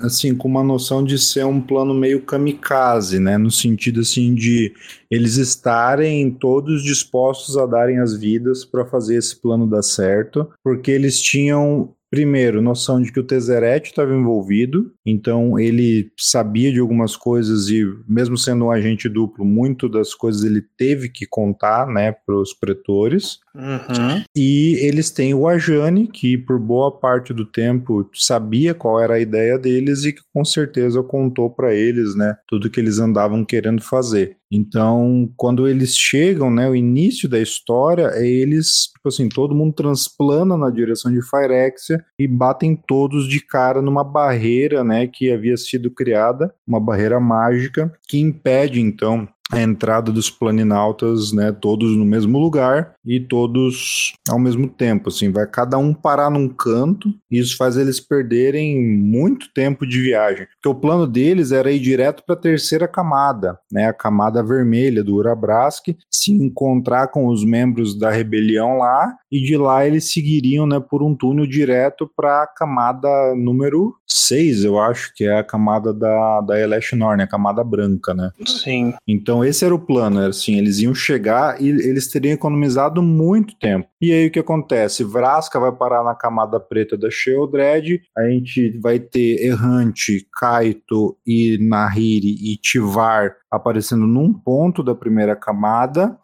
assim, com uma noção de ser um plano meio kamikaze, né? No sentido, assim, de eles estarem todos dispostos a darem as vidas para fazer esse plano dar certo, porque eles tinham. Primeiro, noção de que o Tezzeret estava envolvido, então ele sabia de algumas coisas e, mesmo sendo um agente duplo, muito das coisas ele teve que contar, né, para os pretores. Uhum. E eles têm o Ajani, que por boa parte do tempo sabia qual era a ideia deles e que com certeza contou para eles, né, tudo que eles andavam querendo fazer. Então, quando eles chegam, né, o início da história é eles, tipo assim, todo mundo transplana na direção de Phyrexia e batem todos de cara numa barreira, né, que havia sido criada, uma barreira mágica que impede então a entrada dos planinautas, né, todos no mesmo lugar e todos ao mesmo tempo, assim, vai cada um parar num canto, e isso faz eles perderem muito tempo de viagem, porque o plano deles era ir direto para a terceira camada, né, a camada vermelha do Urabrask, se encontrar com os membros da rebelião lá, e de lá eles seguiriam, né, por um túnel direto para a camada número 6, eu acho, que é a camada da, da Eleshnor, né, a camada branca, né. Sim. Então esse era o plano, era assim, eles iam chegar e eles teriam economizado muito tempo. E aí o que acontece? Vraska vai parar na camada preta da Sheoldred, a gente vai ter Errante, Kaito e Nahiri e Tivar aparecendo num ponto da primeira camada.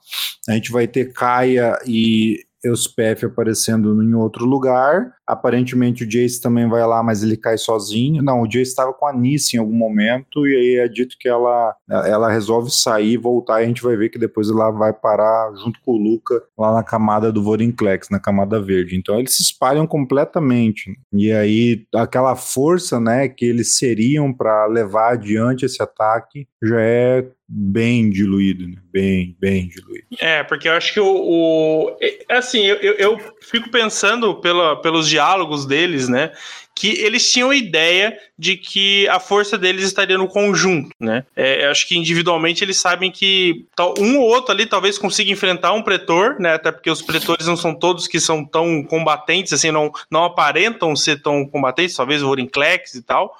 A gente vai ter Kaia e Euspef aparecendo em outro lugar. Aparentemente o Jace também vai lá, mas ele cai sozinho. Não, o Jace estava com a Nice em algum momento, e aí é dito que ela, ela resolve sair voltar, e a gente vai ver que depois ela vai parar junto com o Luca lá na camada do Vorinclex, na camada verde. Então eles se espalham completamente. E aí aquela força né, que eles seriam para levar adiante esse ataque já é bem diluído, né? bem, bem diluído. É, porque eu acho que o. o é, assim, eu, eu, eu fico pensando pela, pelos diálogos deles, né? que eles tinham a ideia de que a força deles estaria no conjunto, né? É, acho que individualmente eles sabem que um ou outro ali talvez consiga enfrentar um pretor, né? Até porque os pretores não são todos que são tão combatentes, assim, não, não aparentam ser tão combatentes, talvez o Vorinclex e tal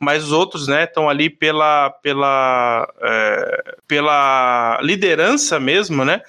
mas os outros, né, estão ali pela pela é, pela liderança mesmo, né?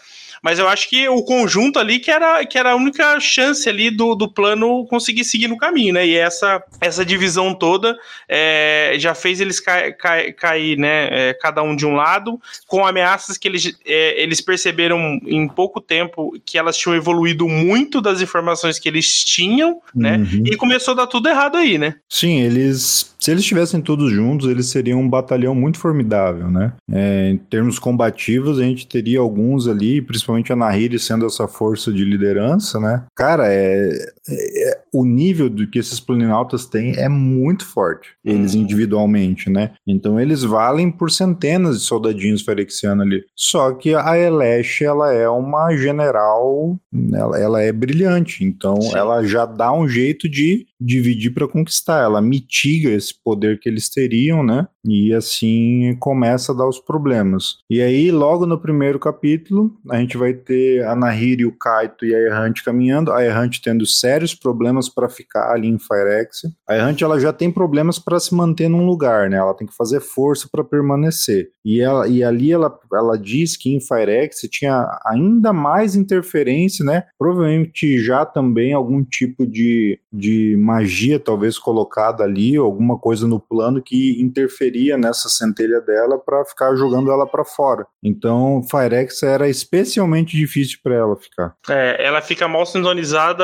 Mas eu acho que o conjunto ali que era, que era a única chance ali do, do plano conseguir seguir no caminho, né? E essa, essa divisão toda é, já fez eles ca, ca, cair, né? É, cada um de um lado, com ameaças que eles, é, eles perceberam em pouco tempo que elas tinham evoluído muito das informações que eles tinham, né? Uhum. E começou a dar tudo errado aí, né? Sim, eles. Se eles estivessem todos juntos, eles seriam um batalhão muito formidável, né? É, em termos combativos, a gente teria alguns ali, principalmente principalmente a Nahiri sendo essa força de liderança, né? Cara, é, é, o nível do que esses planinautas têm é muito forte, eles uhum. individualmente, né? Então eles valem por centenas de soldadinhos ferexianos ali. Só que a Elesh, ela é uma general, ela, ela é brilhante, então Sim. ela já dá um jeito de dividir para conquistar, ela mitiga esse poder que eles teriam, né? E assim começa a dar os problemas. E aí, logo no primeiro capítulo, a gente vai ter a Nahiri, o Kaito e a Errante caminhando, a Errante tendo sérios problemas para ficar ali em Firex. A Errante ela já tem problemas para se manter num lugar, né? Ela tem que fazer força para permanecer. E, ela, e ali ela, ela diz que em Firex tinha ainda mais interferência, né? Provavelmente já também algum tipo de, de magia talvez colocada ali, alguma coisa no plano que interferia nessa centelha dela para ficar jogando ela para fora. Então, Firex era especialmente difícil para ela ficar. É, ela fica mal sintonizada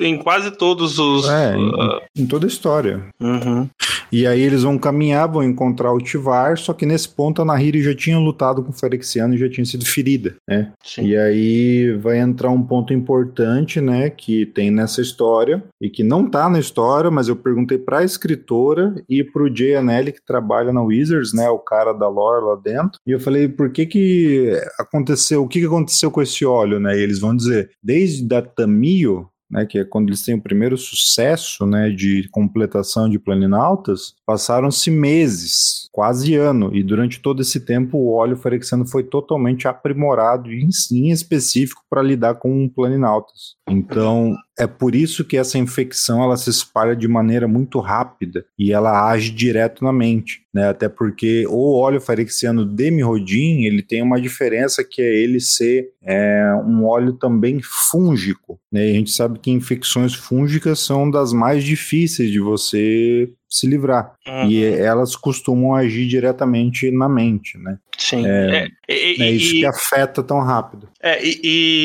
em quase todos os. É, em, uh... em toda a história. Uhum. E aí eles vão caminhar, vão encontrar o Tivar, só que nesse ponto a Nahiri já tinha lutado com o Ferexiano e já tinha sido ferida, né? Sim. E aí vai entrar um ponto importante, né, que tem nessa história e que não tá na história, mas eu perguntei pra escritora e pro Jay Anelli, que trabalha na Wizards, né, o cara da lore lá dentro, e eu falei, por que que aconteceu, o que que aconteceu com esse óleo, né? E eles vão dizer, desde a Tamio, né, que é quando eles têm o primeiro sucesso né, de completação de planinautas, passaram-se meses, quase ano, e durante todo esse tempo o óleo Ferexiano foi totalmente aprimorado, em, em específico para lidar com planinautas. Então, é por isso que essa infecção ela se espalha de maneira muito rápida e ela age direto na mente, né? Até porque o óleo farexiano de Mirrodin, ele tem uma diferença que é ele ser é, um óleo também fúngico, né? E a gente sabe que infecções fúngicas são das mais difíceis de você se livrar. Uhum. E elas costumam agir diretamente na mente, né? Sim. É, é, e, é isso e, que afeta tão rápido. É, e,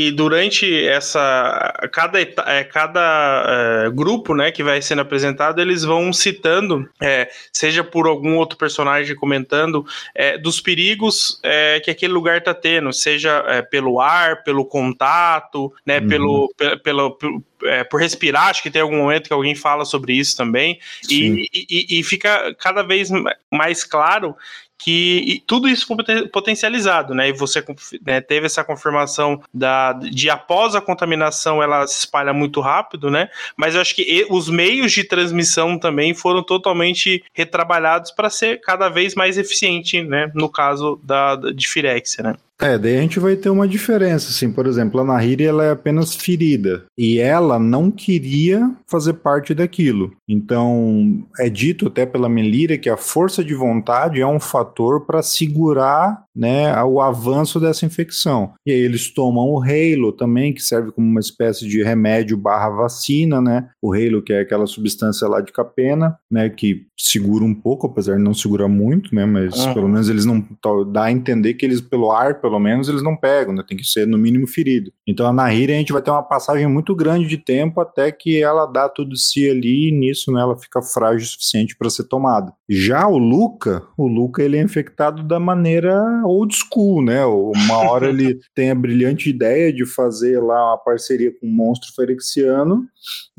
e durante essa. Cada, é, cada é, grupo né, que vai sendo apresentado, eles vão citando, é, seja por algum outro personagem comentando, dos perigos que aquele lugar está tendo, seja pelo ar, pelo contato, né, uhum. pelo, pelo, pelo é, por respirar, acho que tem algum momento que alguém fala sobre isso também, e, e, e, fica cada vez mais claro que tudo isso foi potencializado, né? E você né, teve essa confirmação da, de após a contaminação ela se espalha muito rápido, né? Mas eu acho que os meios de transmissão também foram totalmente retrabalhados para ser cada vez mais eficiente, né? No caso da, de Firexia, né? É, daí a gente vai ter uma diferença, assim, por exemplo, a Nahiri ela é apenas ferida e ela não queria fazer parte daquilo. Então, é dito até pela Melira que a força de vontade é um fator para segurar né, o avanço dessa infecção. E aí eles tomam o Halo também, que serve como uma espécie de remédio barra vacina, né? O Halo, que é aquela substância lá de capena, né, que segura um pouco, apesar de não segurar muito, né, mas uhum. pelo menos eles não dá a entender que eles pelo ar, pelo menos eles não pegam, né? Tem que ser no mínimo ferido. Então a Nahiri a gente vai ter uma passagem muito grande de tempo até que ela dá tudo de si ali e nisso, né, ela fica frágil o suficiente para ser tomada. Já o Luca, o Luca ele é infectado da maneira old school, né? Uma hora ele tem a brilhante ideia de fazer lá uma parceria com um monstro ferexiano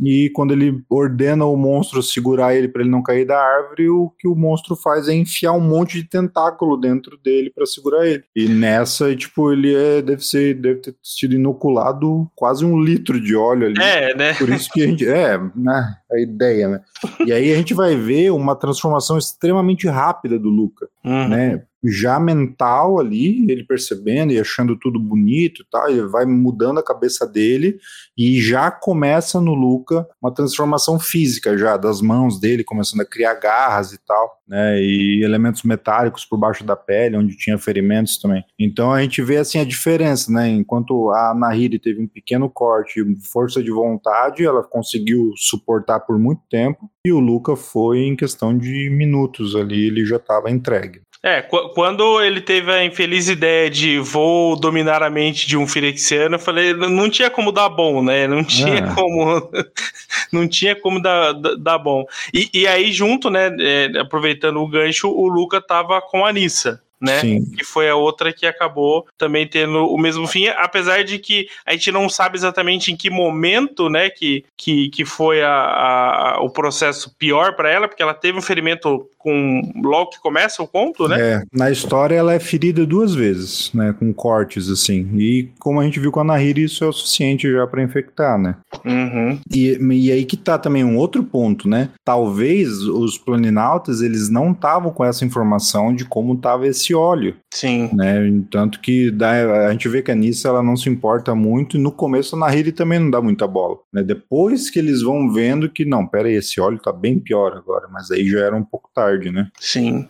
e quando ele ordena o monstro segurar ele para ele não cair da árvore, o que o monstro faz é enfiar um monte de tentáculo dentro dele para segurar ele. E nessa, tipo, ele é, deve ser, deve ter sido inoculado quase um litro de óleo ali. É, né? Por isso que a gente, é, né, a ideia, né? E aí a gente vai ver uma transformação extremamente rápida do Luca, uhum. né? Já mental ali, ele percebendo e achando tudo bonito e tal, ele vai mudando a cabeça dele e já começa no Luca uma transformação física já das mãos dele, começando a criar garras e tal, né, e elementos metálicos por baixo da pele, onde tinha ferimentos também. Então a gente vê assim a diferença, né, enquanto a Nahiri teve um pequeno corte, força de vontade, ela conseguiu suportar por muito tempo, e o Luca foi em questão de minutos ali, ele já estava entregue. É, quando ele teve a infeliz ideia de vou dominar a mente de um Firexiano, eu falei, não tinha como dar bom, né? Não tinha é. como. não tinha como dar, dar bom. E, e aí, junto, né, é, aproveitando o gancho, o Luca tava com a Nissa né? Sim. Que foi a outra que acabou também tendo o mesmo fim, apesar de que a gente não sabe exatamente em que momento, né, que, que, que foi a, a o processo pior para ela, porque ela teve um ferimento com logo que começa o conto, né? É, na história ela é ferida duas vezes, né, com cortes assim. E como a gente viu com a Nahiri, isso é o suficiente já para infectar, né? Uhum. E, e aí que tá também um outro ponto, né? Talvez os planinautas eles não estavam com essa informação de como tava esse esse óleo. Sim. Né? Tanto que dá, a gente vê que a Nissa ela não se importa muito e no começo a Nahiri também não dá muita bola. Né? Depois que eles vão vendo que, não, pera aí, esse óleo tá bem pior agora, mas aí já era um pouco tarde, né? Sim.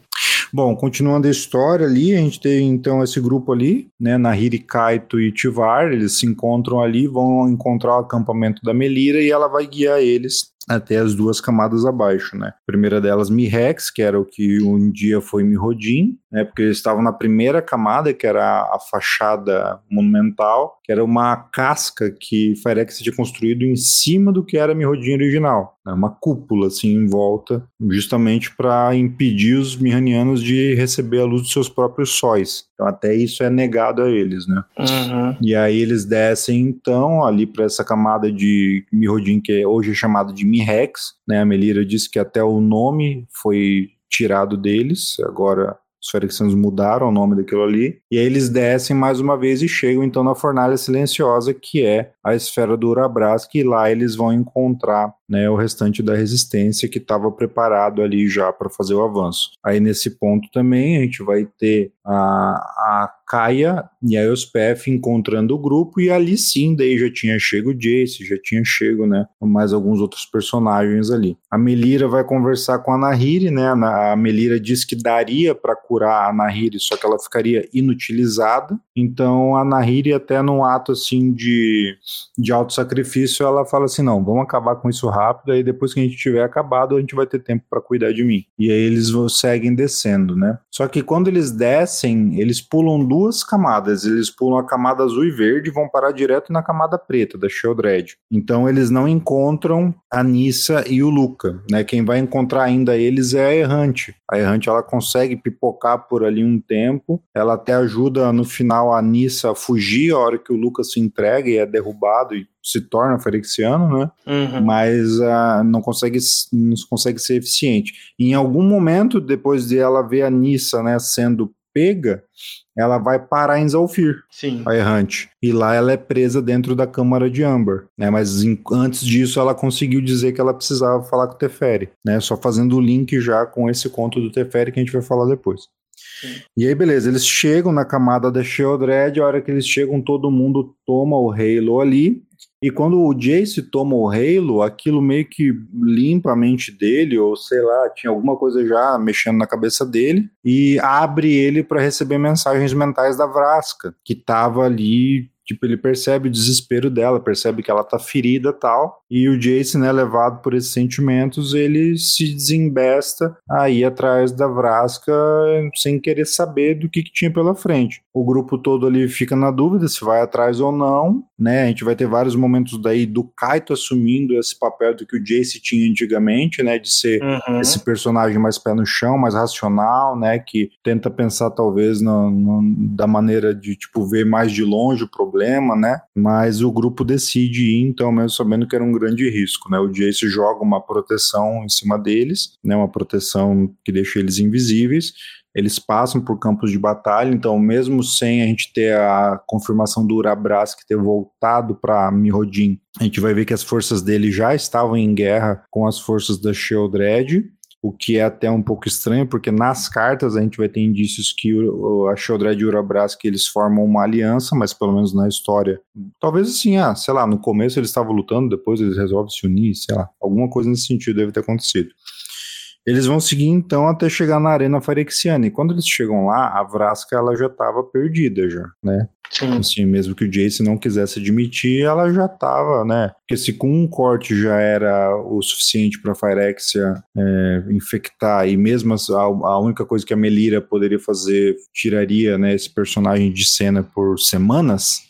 Bom, continuando a história ali, a gente tem então esse grupo ali, né, Nahiri, Kaito e Tivar, eles se encontram ali, vão encontrar o acampamento da Melira e ela vai guiar eles até as duas camadas abaixo, né? A primeira delas, Mirex, que era o que um dia foi Mirodin, né? Porque eles estavam na primeira camada, que era a fachada monumental, que era uma casca que Firex tinha construído em cima do que era Mirodin original, né? uma cúpula assim em volta, justamente para impedir os Mihanianos de receber a luz dos seus próprios sóis. Então até isso é negado a eles, né? Uhum. E aí eles descem então ali para essa camada de Mirodin que hoje é chamada de Mirex, né? A Melira disse que até o nome foi tirado deles, agora os Ferexianos mudaram o nome daquilo ali, e aí eles descem mais uma vez e chegam então na fornalha silenciosa, que é a esfera do Urabras, que lá eles vão encontrar né, o restante da resistência que estava preparado ali já para fazer o avanço. Aí nesse ponto também a gente vai ter a, a Kaia e a Euspef encontrando o grupo e ali sim daí já tinha chego o Jace, já tinha chego, né, mais alguns outros personagens ali. A Melira vai conversar com a Nahiri, né, a Melira diz que daria para curar a Nahiri, só que ela ficaria inutilizada, então a Nahiri até num ato assim de, de auto sacrifício, ela fala assim, não, vamos acabar com isso rápido, aí depois que a gente tiver acabado, a gente vai ter tempo para cuidar de mim. E aí eles seguem descendo, né? Só que quando eles descem, eles pulam duas camadas. Eles pulam a camada azul e verde e vão parar direto na camada preta da Sheldred. Então eles não encontram a Nissa e o Luca, né? Quem vai encontrar ainda eles é a Errante. A Errante ela consegue pipocar por ali um tempo. Ela até ajuda no final a Nissa a fugir a hora que o Luca se entrega e é derrubado e se torna ferexiano, né? Uhum. Mas uh, não consegue não consegue ser eficiente. em algum momento, depois de ela ver a Nissa, né, sendo pega, ela vai parar em Zalfir, Sim. a errante. E lá ela é presa dentro da Câmara de Amber, né? Mas em, antes disso ela conseguiu dizer que ela precisava falar com o Teferi, né? Só fazendo o link já com esse conto do Teferi que a gente vai falar depois. Sim. E aí, beleza, eles chegam na camada da Sheodred, a hora que eles chegam, todo mundo toma o Halo ali, e quando o Jace toma o Halo, aquilo meio que limpa a mente dele, ou sei lá, tinha alguma coisa já mexendo na cabeça dele, e abre ele para receber mensagens mentais da Vrasca, que estava ali tipo, ele percebe o desespero dela, percebe que ela tá ferida tal, e o Jace, né, levado por esses sentimentos, ele se desembesta aí atrás da Vrasca sem querer saber do que, que tinha pela frente. O grupo todo ali fica na dúvida se vai atrás ou não, né? A gente vai ter vários momentos daí do Kaito assumindo esse papel do que o Jace tinha antigamente, né, de ser uhum. esse personagem mais pé no chão, mais racional, né, que tenta pensar talvez no, no, da maneira de tipo ver mais de longe o problema, né? Mas o grupo decide ir, então mesmo sabendo que era um grande risco, né? O Jace joga uma proteção em cima deles, né? Uma proteção que deixa eles invisíveis eles passam por campos de batalha, então mesmo sem a gente ter a confirmação do Urabras que ter voltado para Mirrodin, a gente vai ver que as forças dele já estavam em guerra com as forças da Sheoldred, o que é até um pouco estranho, porque nas cartas a gente vai ter indícios que a Sheoldred e o Urabras que eles formam uma aliança, mas pelo menos na história, talvez assim, ah, sei lá, no começo eles estavam lutando, depois eles resolvem se unir, sei lá, alguma coisa nesse sentido deve ter acontecido. Eles vão seguir então até chegar na Arena Phyrexiana. E quando eles chegam lá, a Vraska ela já estava perdida já, né? Sim. Assim, mesmo que o Jace não quisesse admitir, ela já estava, né? Porque se com um corte já era o suficiente para a Phyrexia é, infectar, e mesmo a, a, única coisa que a Melira poderia fazer, tiraria né, esse personagem de cena por semanas,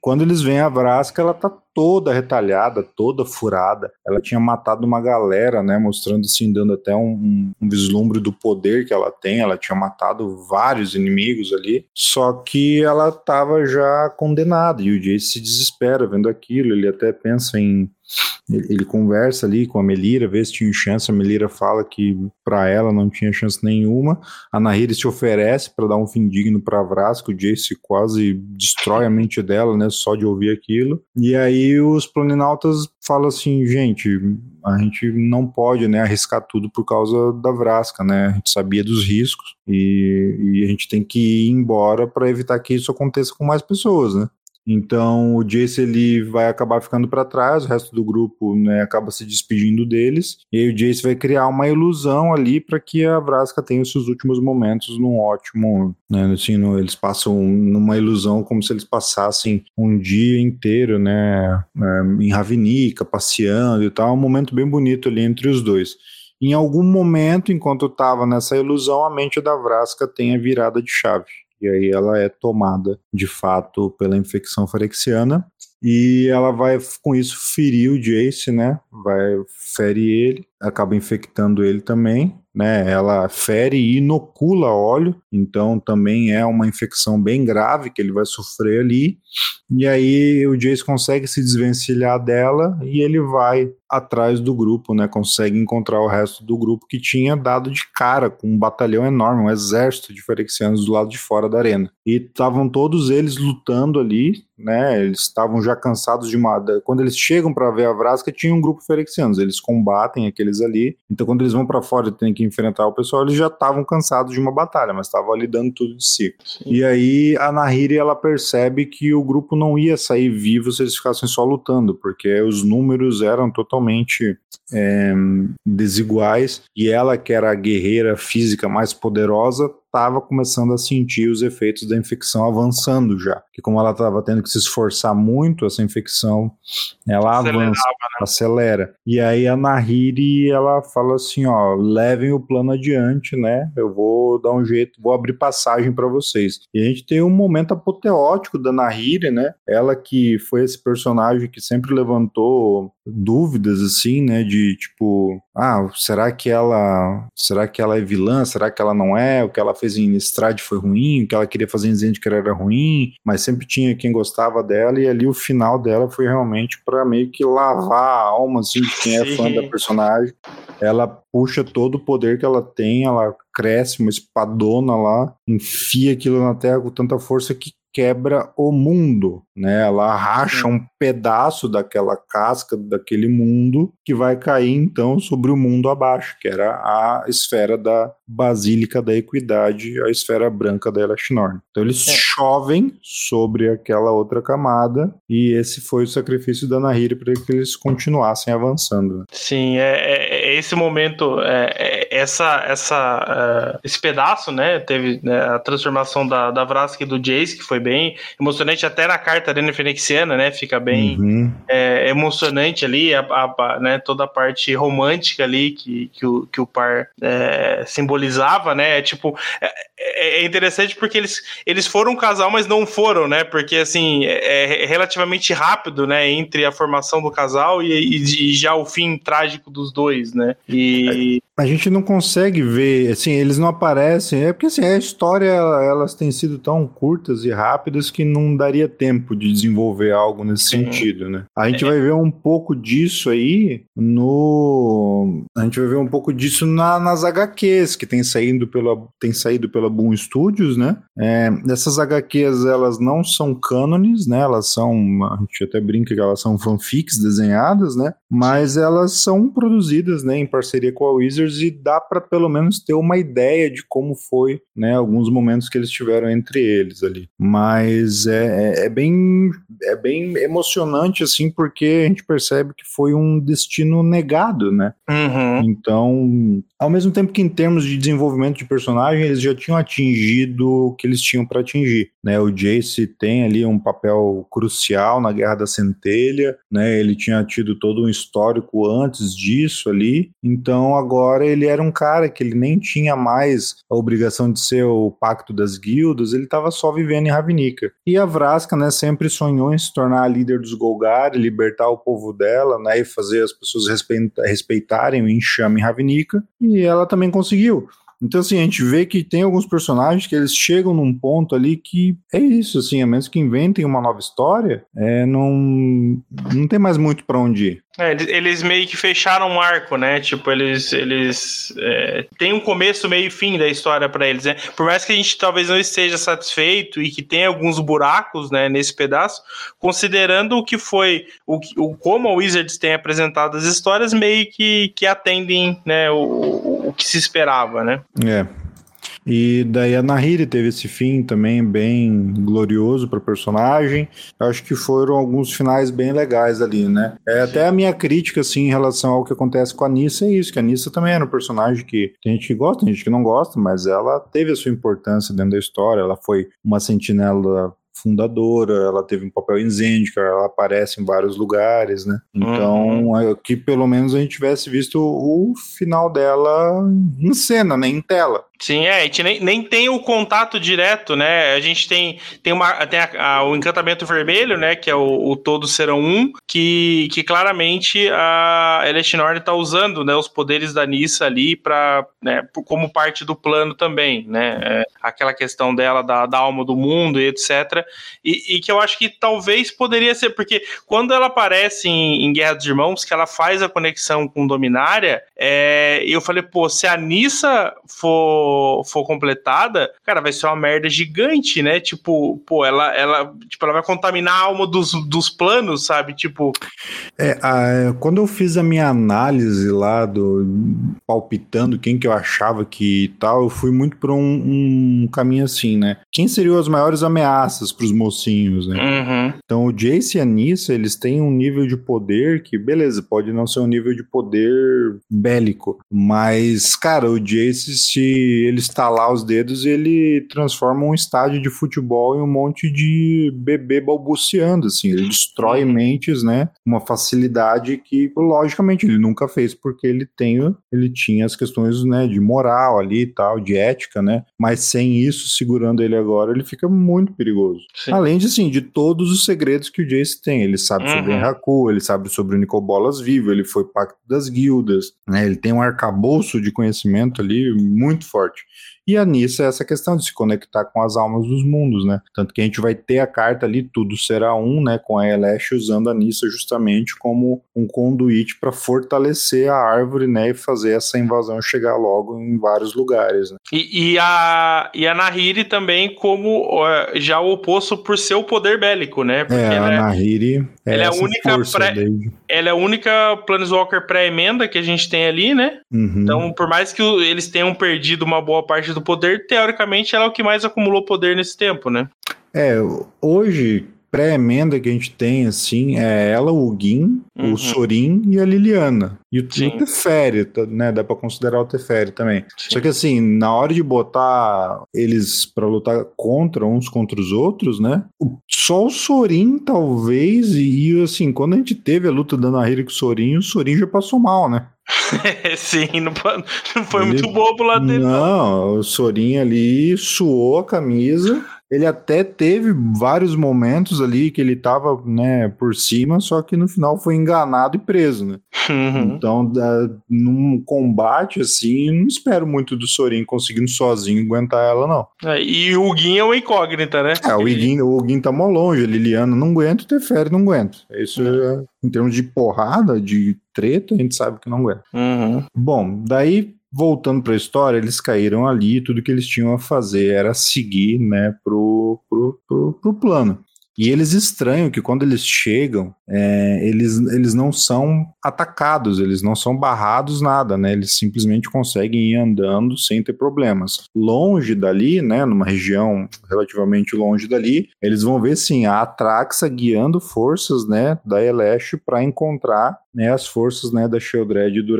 quando eles veem a Vrasca, ela tá toda retalhada, toda furada. Ela tinha matado uma galera, né? Mostrando assim, dando até um, um, vislumbre do poder que ela tem. Ela tinha matado vários inimigos ali. Só que ela tava já condenada. E o Jace se desespera vendo aquilo. Ele até pensa em ele, ele, conversa ali com a Melira, vê se tinha chance. A Melira fala que para ela não tinha chance nenhuma. A Nahiri se oferece para dar um fim digno para Vrasco. O Jace quase destrói a mente dela, né? Só de ouvir aquilo. E aí os planinautas falam assim: gente, a gente não pode né, arriscar tudo por causa da Vrasca, né? A gente sabia dos riscos e, e a gente tem que ir embora para evitar que isso aconteça com mais pessoas, né? Então o Jace ele vai acabar ficando para trás, o resto do grupo né, acaba se despedindo deles, e aí o Jace vai criar uma ilusão ali para que a Vraska tenha os seus últimos momentos num ótimo, né, assim, no, eles passam numa ilusão como se eles passassem um dia inteiro, né, né em Ravnica, passeando e tal, um momento bem bonito ali entre os dois. Em algum momento, enquanto estava nessa ilusão, a mente da Vraska tem a virada de chave e aí ela é tomada de fato pela infecção farexiana e ela vai com isso ferir o Jace, né? Vai ferir ele, acaba infectando ele também, né? Ela fere e inocula óleo, então também é uma infecção bem grave que ele vai sofrer ali. E aí o Jace consegue se desvencilhar dela e ele vai atrás do grupo, né? Consegue encontrar o resto do grupo que tinha dado de cara com um batalhão enorme, um exército de Ferexianos do lado de fora da arena. E estavam todos eles lutando ali, né? Eles estavam já cansados de uma. Quando eles chegam para ver a Vrasca, tinha um grupo Ferexianos. Eles combatem aqueles ali. Então, quando eles vão para fora e têm que enfrentar o pessoal, eles já estavam cansados de uma batalha, mas estavam ali dando tudo de si. Sim. E aí a Nahiri ela percebe que o grupo não ia sair vivo se eles ficassem só lutando, porque os números eram totalmente é, desiguais e ela, que era a guerreira física mais poderosa, estava começando a sentir os efeitos da infecção avançando já. Que como ela estava tendo que se esforçar muito, essa infecção ela avança, né? acelera. E aí a Nahiri ela fala assim, ó, levem o plano adiante, né? Eu vou dar um jeito, vou abrir passagem para vocês. E a gente tem um momento apoteótico da Nahiri, né? Ela que foi esse personagem que sempre levantou dúvidas assim, né, de tipo, ah, será que ela, será que ela é vilã? Será que ela não é? O que ela fez em Estrade foi ruim, o que ela queria fazer em Zendikar era ruim, mas sempre tinha quem gostava dela e ali o final dela foi realmente para meio que lavar a alma assim de quem é fã da personagem. Ela puxa todo o poder que ela tem, ela cresce uma espadona lá, enfia aquilo na terra com tanta força que quebra o mundo, né? Ela racha um pedaço daquela casca daquele mundo que vai cair então sobre o mundo abaixo, que era a esfera da Basílica da Equidade, a esfera branca da Elashnorn. Então eles é. chovem sobre aquela outra camada e esse foi o sacrifício da Nahiri para que eles continuassem avançando. Sim, é, é, é esse momento, é, é essa, essa, é, esse pedaço, né? Teve né, a transformação da, da Vraska e do Jace, que foi bem emocionante. Até na carta Arena Fenexiana, né? Fica bem uhum. é, emocionante ali, a, a, né? toda a parte romântica ali que, que, o, que o par é, simbolizava, né? É, tipo, é, é, interessante porque eles, eles foram um casal, mas não foram, né? Porque, assim, é, é relativamente rápido, né? Entre a formação do casal e, e, e já o fim trágico dos dois, né? E... A gente não consegue ver, assim, eles não aparecem, é porque, assim, a história, elas têm sido tão curtas e rápidas que não daria tempo de desenvolver algo nesse Sim. sentido, né? A gente é. vai ver um pouco disso aí no... A gente vai ver um pouco disso na, nas HQs que tem saído pela, tem saído pela Boom Studios, né? É, essas HQs, elas não são cânones, né? Elas são, a gente até brinca que elas são fanfics desenhadas, né? Mas elas são produzidas, né, em parceria com a Wizards e dá para pelo menos ter uma ideia de como foi, né, alguns momentos que eles tiveram entre eles ali. Mas é, é, é bem é bem emocionante assim porque a gente percebe que foi um destino negado, né? Uhum. Então, ao mesmo tempo que em termos de desenvolvimento de personagem eles já tinham atingido o que eles tinham para atingir, né? O Jace tem ali um papel crucial na Guerra da Centelha, né? Ele tinha tido todo um histórico antes disso ali, então agora ele era um cara que ele nem tinha mais a obrigação de ser o pacto das guildas, ele estava só vivendo em Ravnica. E a Vraska, né, sempre sonhou em se tornar a líder dos Golgari, libertar o povo dela, né, e fazer as pessoas respeitarem o enxame em Ravnica, e ela também conseguiu. Então, assim, a gente vê que tem alguns personagens que eles chegam num ponto ali que é isso, assim, a menos que inventem uma nova história, é, não, não tem mais muito para onde ir. É, eles meio que fecharam um arco, né? Tipo, eles, eles é, tem um começo, meio e fim da história para eles, né? Por mais que a gente talvez não esteja satisfeito e que tenha alguns buracos, né, nesse pedaço, considerando o que foi, o, o como a Wizards tem apresentado as histórias, meio que, que atendem, né, o, que se esperava, né? É. E daí a Nahiri teve esse fim também bem glorioso para o personagem. Acho que foram alguns finais bem legais ali, né? É, até a minha crítica, assim, em relação ao que acontece com a Nissa é isso, que a Nissa também era um personagem que tem gente que gosta, tem gente que não gosta, mas ela teve a sua importância dentro da história, ela foi uma sentinela fundadora, ela teve um papel em Zendikar, ela aparece em vários lugares, né? Então, uhum. É que pelo menos a gente tivesse visto o final dela em cena, né? Em tela. Sim, é, a gente nem, nem tem o contato direto, né? A gente tem, tem, uma, tem a, a, o encantamento vermelho, né? Que é o, o Todos Serão Um, que, que claramente a Elestinor está usando né, os poderes da Nissa ali para né, como parte do plano também, né? É, aquela questão dela da, da alma do mundo e etc. E, e, que eu acho que talvez poderia ser, porque quando ela aparece em, em Guerra dos Irmãos, que ela faz a conexão com Dominária, é, eu falei, pô, se a Nissa for for, completada, cara, vai ser uma merda gigante, né? Tipo, pô, ela, ela, tipo, ela vai contaminar a alma dos, dos planos, sabe? Tipo. É, a, quando eu fiz a minha análise lá do palpitando quem que eu achava que tal, eu fui muito por um, um caminho assim, né? Quem seriam as maiores ameaças para os mocinhos, né? Uhum. Então o Jace e a Nissa, eles têm um nível de poder que, beleza, pode não ser um nível de poder bélico, mas, cara, o Jace, se ele estalar os dedos, ele transforma um estádio de futebol em um monte de bebê balbuciando, assim, ele destrói mentes, né, uma facilidade que, logicamente, ele nunca fez, porque ele tem, ele tinha as questões, né, de moral ali e tal, de ética, né, mas sem isso, segurando ele agora, ele fica muito perigoso. Sim. Além de, assim, de todos os segredos que o Jace tem, ele sabe uhum. sobre Enraku, ele sabe sobre o Nicobolas vivo, ele foi pacto das guildas, né, ele tem um arcabouço de conhecimento ali muito forte forte. E a Nissa é essa questão de se conectar com as almas dos mundos, né? Tanto que a gente vai ter a carta ali, tudo será um, né? Com a Elesh usando a Nissa justamente como um conduíte para fortalecer a árvore, né? E fazer essa invasão chegar logo em vários lugares. Né? E, e, a, e a Nahiri também como uh, já o oposto por seu poder bélico, né? Porque é, a é Nahiri é, ela é a única pré, ela é a única Planeswalker pré-emenda que a gente tem ali, né? Uhum. Então, por mais que eles tenham perdido uma boa parte do poder, teoricamente ela é o que mais acumulou poder nesse tempo, né? É, hoje pré-emenda que a gente tem, assim, é ela, o Gin, uhum. o Sorin e a Liliana. E o, o Teferi, tá, né? Dá pra considerar o Teferi também. Sim. Só que assim, na hora de botar eles para lutar contra uns contra os outros, né? Só o Sorin, talvez, e assim, quando a gente teve a luta da Nahiri com o Sorin, o Sorin já passou mal, né? Sim, não, não foi ele, muito lado dele. Não, não, o Sorin ali suou a camisa. Ele até teve vários momentos ali que ele tava, né, por cima, só que no final foi enganado e preso, né? Uhum. Então, da, num combate assim, não espero muito do Sorin conseguindo sozinho aguentar ela, não. É, e o Guin é uma incógnita, né? É, o Guin, o Guin tá mó longe, a Liliana não aguenta, o Teferi não aguenta. Isso é. em termos de porrada, de treta, a gente sabe que não aguenta. Uhum. Bom, daí voltando para a história, eles caíram ali, tudo que eles tinham a fazer era seguir, né, pro, pro, pro, pro plano. E eles estranham que quando eles chegam, é, eles, eles não são atacados, eles não são barrados, nada, né? Eles simplesmente conseguem ir andando sem ter problemas. Longe dali, né, numa região relativamente longe dali, eles vão ver sim a Atraxa guiando forças, né, da Elesh para encontrar né, as forças né, da Sheldred e do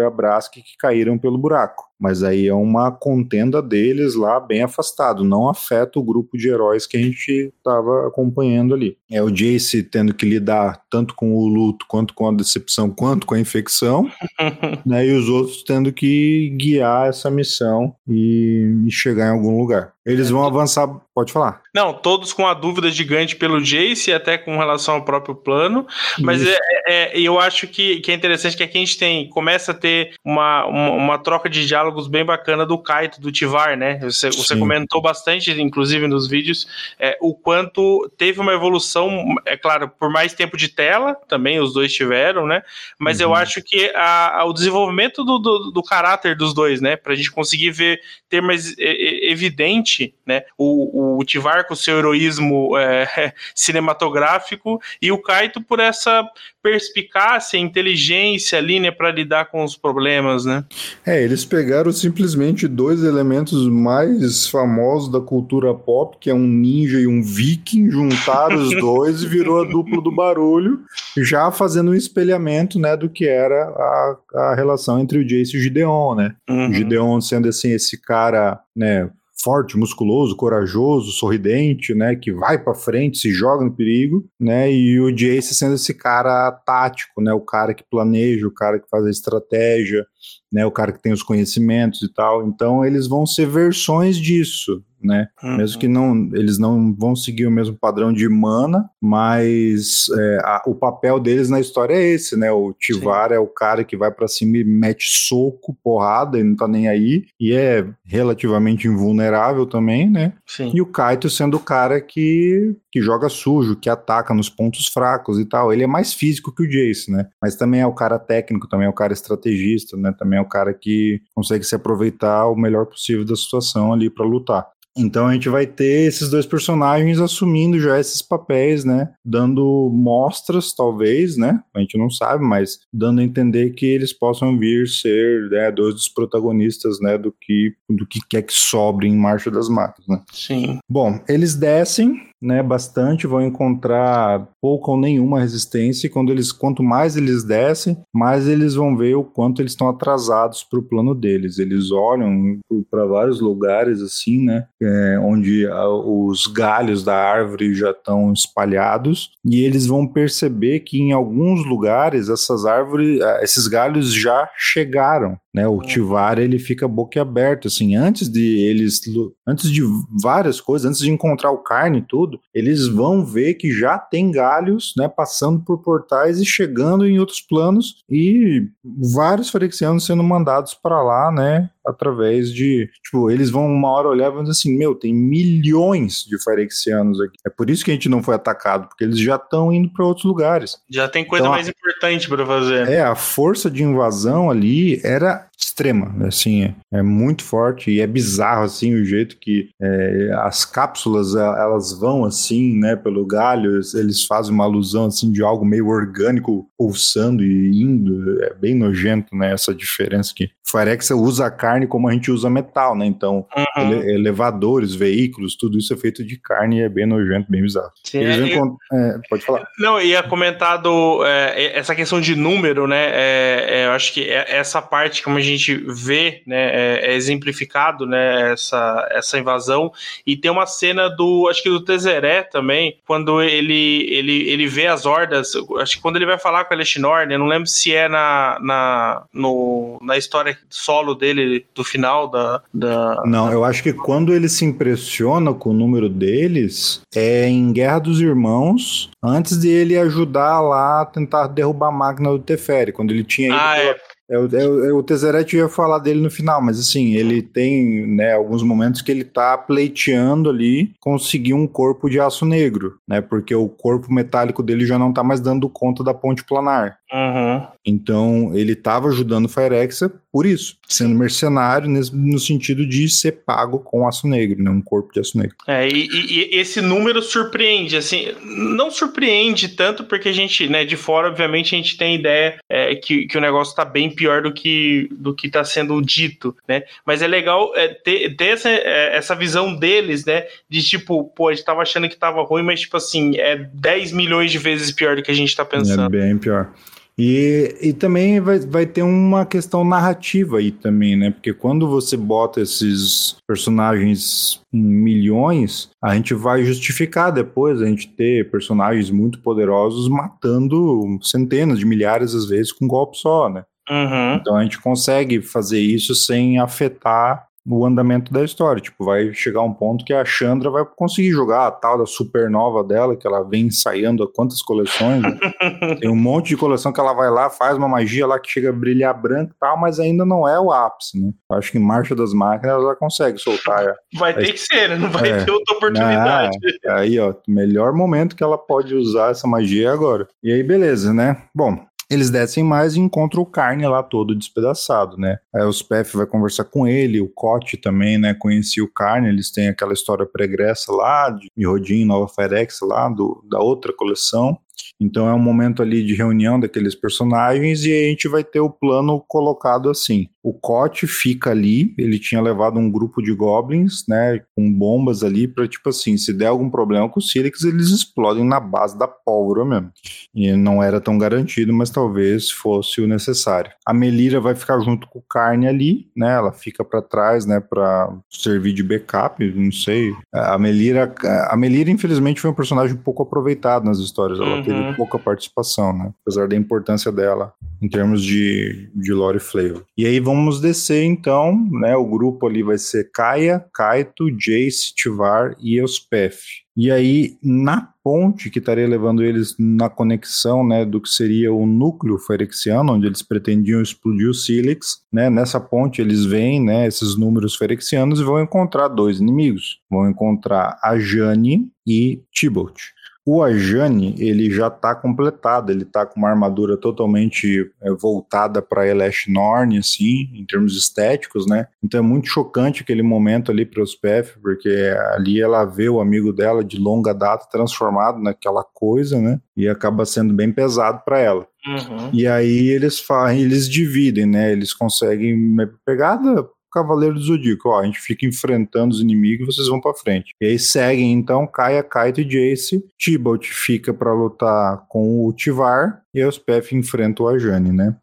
que caíram pelo buraco. Mas aí é uma contenda deles lá bem afastado, não afeta o grupo de heróis que a gente estava acompanhando ali. É o Jace tendo que lidar tanto com o luto, quanto com a decepção, quanto com a infecção, né, e os outros tendo que guiar essa missão e, e chegar em algum lugar. Eles vão avançar, pode falar. Não, todos com a dúvida gigante pelo Jace, até com relação ao próprio plano. Mas é, é, eu acho que, que é interessante que aqui a gente tem, começa a ter uma, uma, uma troca de diálogos bem bacana do Kaito, do Tivar, né? Você, você comentou bastante, inclusive nos vídeos, é, o quanto teve uma evolução, é claro, por mais tempo de tela, também os dois tiveram, né? Mas uhum. eu acho que a, a, o desenvolvimento do, do, do, caráter dos dois, né? Pra gente conseguir ver, ter mais evidente né? O, o Tivar com seu heroísmo é, cinematográfico e o Kaito por essa perspicácia, inteligência ali, né, para lidar com os problemas, né? É, eles pegaram simplesmente dois elementos mais famosos da cultura pop, que é um ninja e um viking, juntaram os dois e virou a dupla do barulho, já fazendo um espelhamento, né, do que era a, a relação entre o Jace e o Gideon, né? Uhum. O Gideon sendo assim esse cara, né, forte, musculoso, corajoso, sorridente, né, que vai para frente, se joga no perigo, né, e o Jace sendo esse cara tático, né, o cara que planeja, o cara que faz a estratégia, né, o cara que tem os conhecimentos e tal. Então eles vão ser versões disso, né? Uhum. Mesmo que não, eles não vão seguir o mesmo padrão de mana, mas é, a, o papel deles na história é esse, né? O Tivar Sim. é o cara que vai para cima e mete soco, porrada e não tá nem aí, e é relativamente invulnerável também, né? Sim. E o Kaito sendo o cara que, que joga sujo, que ataca nos pontos fracos e tal. Ele é mais físico que o Jace, né? Mas também é o cara técnico, também é o cara estrategista, né? Também é o cara que consegue se aproveitar o melhor possível da situação ali para lutar. Então a gente vai ter esses dois personagens assumindo já esses papéis, né? Dando mostras, talvez, né? A gente não sabe, mas dando a entender que eles possam vir ser né, dois dos protagonistas, né? Do que, do que quer que sobre em Marcha das Máquinas, né? Sim. Bom, eles descem, né, bastante, vão encontrar pouca ou nenhuma resistência, e quando eles, quanto mais eles descem, mais eles vão ver o quanto eles estão atrasados para o plano deles. Eles olham para vários lugares assim, né, é, onde a, os galhos da árvore já estão espalhados, e eles vão perceber que em alguns lugares essas árvores, esses galhos já chegaram, né? O Tivar ele fica boquiaberto, assim, antes de eles, antes de várias coisas, antes de encontrar o carne e tudo, eles vão ver que já tem galhos, né, passando por portais e chegando em outros planos e vários Ferexianos sendo mandados para lá, né, através de. Tipo, eles vão uma hora olhar e vão dizer assim: meu, tem milhões de Phyrexianos aqui. É por isso que a gente não foi atacado, porque eles já estão indo para outros lugares. Já tem coisa então, mais importante para fazer. É, a força de invasão ali era extrema, assim, é, é, muito forte e é bizarro, assim, o jeito que é, as cápsulas, elas vão, assim, né, pelo galho, eles fazem uma alusão, assim, de algo meio orgânico pulsando e indo, é bem nojento, né, essa diferença que Firex usa a carne como a gente usa metal, né, então uhum. ele, elevadores, veículos, tudo isso é feito de carne e é bem nojento, bem bizarro. Sim, é, encont... é, pode falar. Não, ia comentar do, é, essa questão de número, né, é, eu acho que essa parte, como a gente vê, né, é, exemplificado, né, essa, essa invasão, e tem uma cena do, acho que do Tezeré também, quando ele, ele, ele vê as hordas, acho que quando ele vai falar com a Elexinor, né, não lembro se é na, na, no, na história solo dele, do final da, da... Não, eu acho que quando ele se impressiona com o número deles, é em Guerra dos Irmãos, antes de ele ajudar lá a tentar derrubar a máquina do Teferi, quando ele tinha ido ah, pela, é. É, é, o Tesseret ia falar dele no final, mas assim, ele tem né, alguns momentos que ele tá pleiteando ali conseguir um corpo de aço negro, né? Porque o corpo metálico dele já não tá mais dando conta da ponte planar. Uhum. Então ele estava ajudando o Firexa por isso, sendo mercenário no sentido de ser pago com aço negro, né? Um corpo de aço negro. É, e, e, esse número surpreende, assim, não surpreende tanto porque a gente, né, de fora, obviamente, a gente tem ideia é, que, que o negócio está bem pior do que do que está sendo dito, né? Mas é legal é, ter, ter essa, é, essa visão deles, né? De tipo, pô, a gente tava achando que tava ruim, mas tipo assim, é 10 milhões de vezes pior do que a gente tá pensando. É bem pior. E, e também vai, vai ter uma questão narrativa aí também, né? Porque quando você bota esses personagens em milhões, a gente vai justificar depois a gente ter personagens muito poderosos matando centenas de milhares às vezes com um golpe só, né? Uhum. Então a gente consegue fazer isso sem afetar o andamento da história. Tipo, vai chegar um ponto que a Chandra vai conseguir jogar a tal da supernova dela, que ela vem ensaiando a quantas coleções. Né? Tem um monte de coleção que ela vai lá, faz uma magia lá que chega a brilhar branco e tal, mas ainda não é o ápice, né? Acho que em Marcha das Máquinas ela consegue soltar. Vai ter que ser, né? Não vai é. ter outra oportunidade. Ah, aí, ó, melhor momento que ela pode usar essa magia é agora. E aí, beleza, né? Bom, eles descem mais e encontram o Carne lá todo despedaçado, né? Aí o Spef vai conversar com ele, o Cote também, né? Conhecia o Carne, eles têm aquela história pregressa lá, de Mirodin, Nova Firex lá, do, da outra coleção. Então é um momento ali de reunião daqueles personagens e a gente vai ter o plano colocado assim. O Cote fica ali, ele tinha levado um grupo de goblins, né, com bombas ali para tipo assim, se der algum problema com o Silix, eles explodem na base da pólvora mesmo. E não era tão garantido, mas talvez fosse o necessário. A Melira vai ficar junto com o Carne ali, né? Ela fica para trás, né, para servir de backup, não sei. A Melira, a Melira infelizmente foi um personagem pouco aproveitado nas histórias. Ela uhum. Teve Uhum. pouca participação, né? Apesar da importância dela em termos de, de lore flavor. E aí vamos descer então, né? O grupo ali vai ser Kaia, Kaito, Jace, Tivar e Euspef. E aí, na ponte que estaria levando eles na conexão né, do que seria o núcleo ferexiano, onde eles pretendiam explodir o Silix, né, nessa ponte eles veem né, esses números ferexianos e vão encontrar dois inimigos. Vão encontrar a Jane e Tybalt. O Ajani, ele já está completado, ele está com uma armadura totalmente é, voltada para Elash Norn, assim, em termos estéticos, né? Então é muito chocante aquele momento ali para os PF, porque ali ela vê o amigo dela de longa data transformado naquela coisa, né? E acaba sendo bem pesado para ela. Uhum. E aí eles fazem, eles dividem, né? Eles conseguem pegada Cavaleiro do Zodíaco, ó, a gente fica enfrentando os inimigos, vocês vão para frente. E aí seguem então Kaia, Kaito e Jace. Tibalt fica para lutar com o Tivar e os Pef enfrentam o Ajani, né?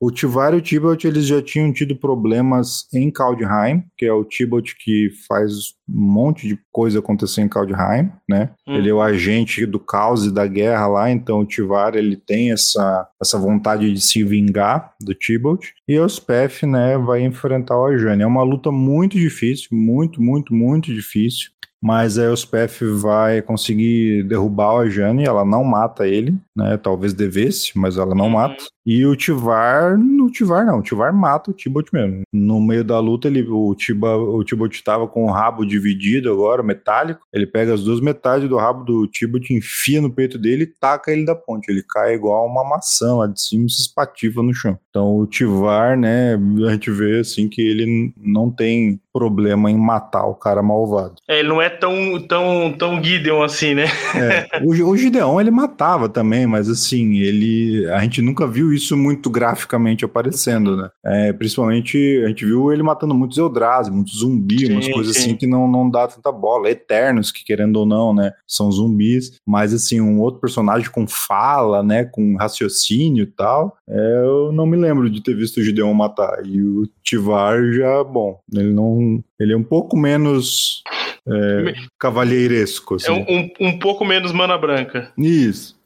O Tivar e o Tibalt eles já tinham tido problemas em Kaldheim, que é o Tibalt que faz um monte de coisa acontecer em Kaldheim, né? Hum. Ele é o agente do caos e da guerra lá, então o Tivar ele tem essa, essa vontade de se vingar do Tibalt. E o Spef, né, vai enfrentar o Ajani. É uma luta muito difícil, muito, muito, muito difícil. Mas aí o Spef vai conseguir derrubar a Jane, ela não mata ele, né? Talvez devesse, mas ela não Uhum. mata. E o Tivar, o Tivar não, o Tivar mata o Tibot mesmo. No meio da luta, ele, o, Tiba, o Tibot tava com o rabo dividido agora, metálico. Ele pega as duas metades do rabo do Tibot, enfia no peito dele e taca ele da ponte. Ele cai igual uma maçã lá de cima e se espatifa no chão. Então o Tivar, né, a gente vê assim que ele não tem problema em matar o cara malvado. É, ele não é tão, tão, tão Gideon assim, né? É, o, o Gideon ele matava também, mas assim, ele a gente nunca viu isso muito graficamente aparecendo, né? É, principalmente a gente viu ele matando muitos Eldrazi, muitos zumbis, Sim, umas coisas sim. assim que não, não dá tanta bola. Eternos, que querendo ou não, né? São zumbis, mas assim, um outro personagem com fala, né? Com raciocínio e tal. é, eu não me lembro de ter visto o Gideon matar. E o Tivar já, bom, ele não. Ele é um pouco menos. É, cavalheiresco. É Assim. um, um, um pouco menos mana branca. Isso.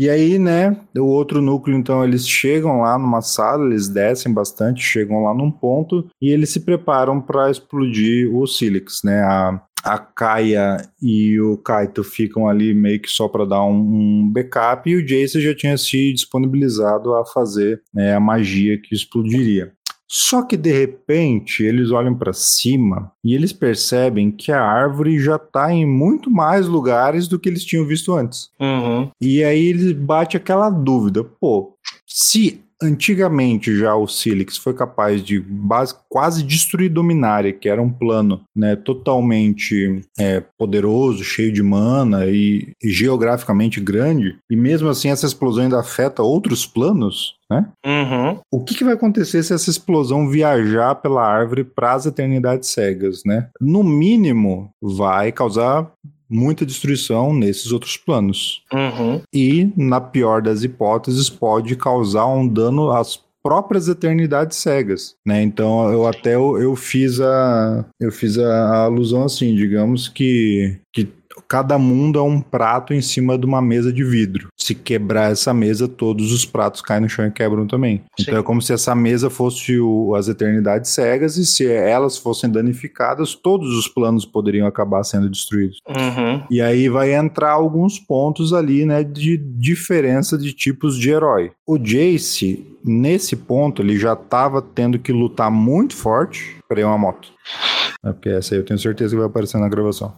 E aí, né, o outro núcleo, então, eles chegam lá numa sala, eles descem bastante, chegam lá num ponto e eles se preparam para explodir o Silix, né? A, a Kaia e o Kaito ficam ali meio que só para dar um, um backup e o Jace já tinha se disponibilizado a fazer né, a magia que explodiria. Só que de repente eles olham para cima e eles percebem que a árvore já está em muito mais lugares do que eles tinham visto antes. Uhum. E aí eles bate aquela dúvida, pô, se antigamente já o Silix foi capaz de base, quase destruir Dominária, que era um plano né, totalmente é, poderoso, cheio de mana e, e geograficamente grande, e mesmo assim essa explosão ainda afeta outros planos, né? Uhum. O que, que vai acontecer se essa explosão viajar pela árvore para as eternidades cegas, né? No mínimo, vai causar muita destruição nesses outros planos. Uhum. E, na pior das hipóteses, pode causar um dano às próprias eternidades cegas, né? Então eu até eu, eu fiz a eu fiz a, a alusão assim, digamos que que cada mundo é um prato em cima de uma mesa de vidro. Se quebrar essa mesa, todos os pratos caem no chão e quebram também. Então Sim. é como se essa mesa fosse o- as eternidades cegas e se elas fossem danificadas, todos os planos poderiam acabar sendo destruídos. Uhum. E aí vai entrar alguns pontos ali, né, de diferença de tipos de herói. O Jace, nesse ponto, ele já tava tendo que lutar muito forte. Peraí, uma moto. É porque essa aí eu tenho certeza que vai aparecer na gravação.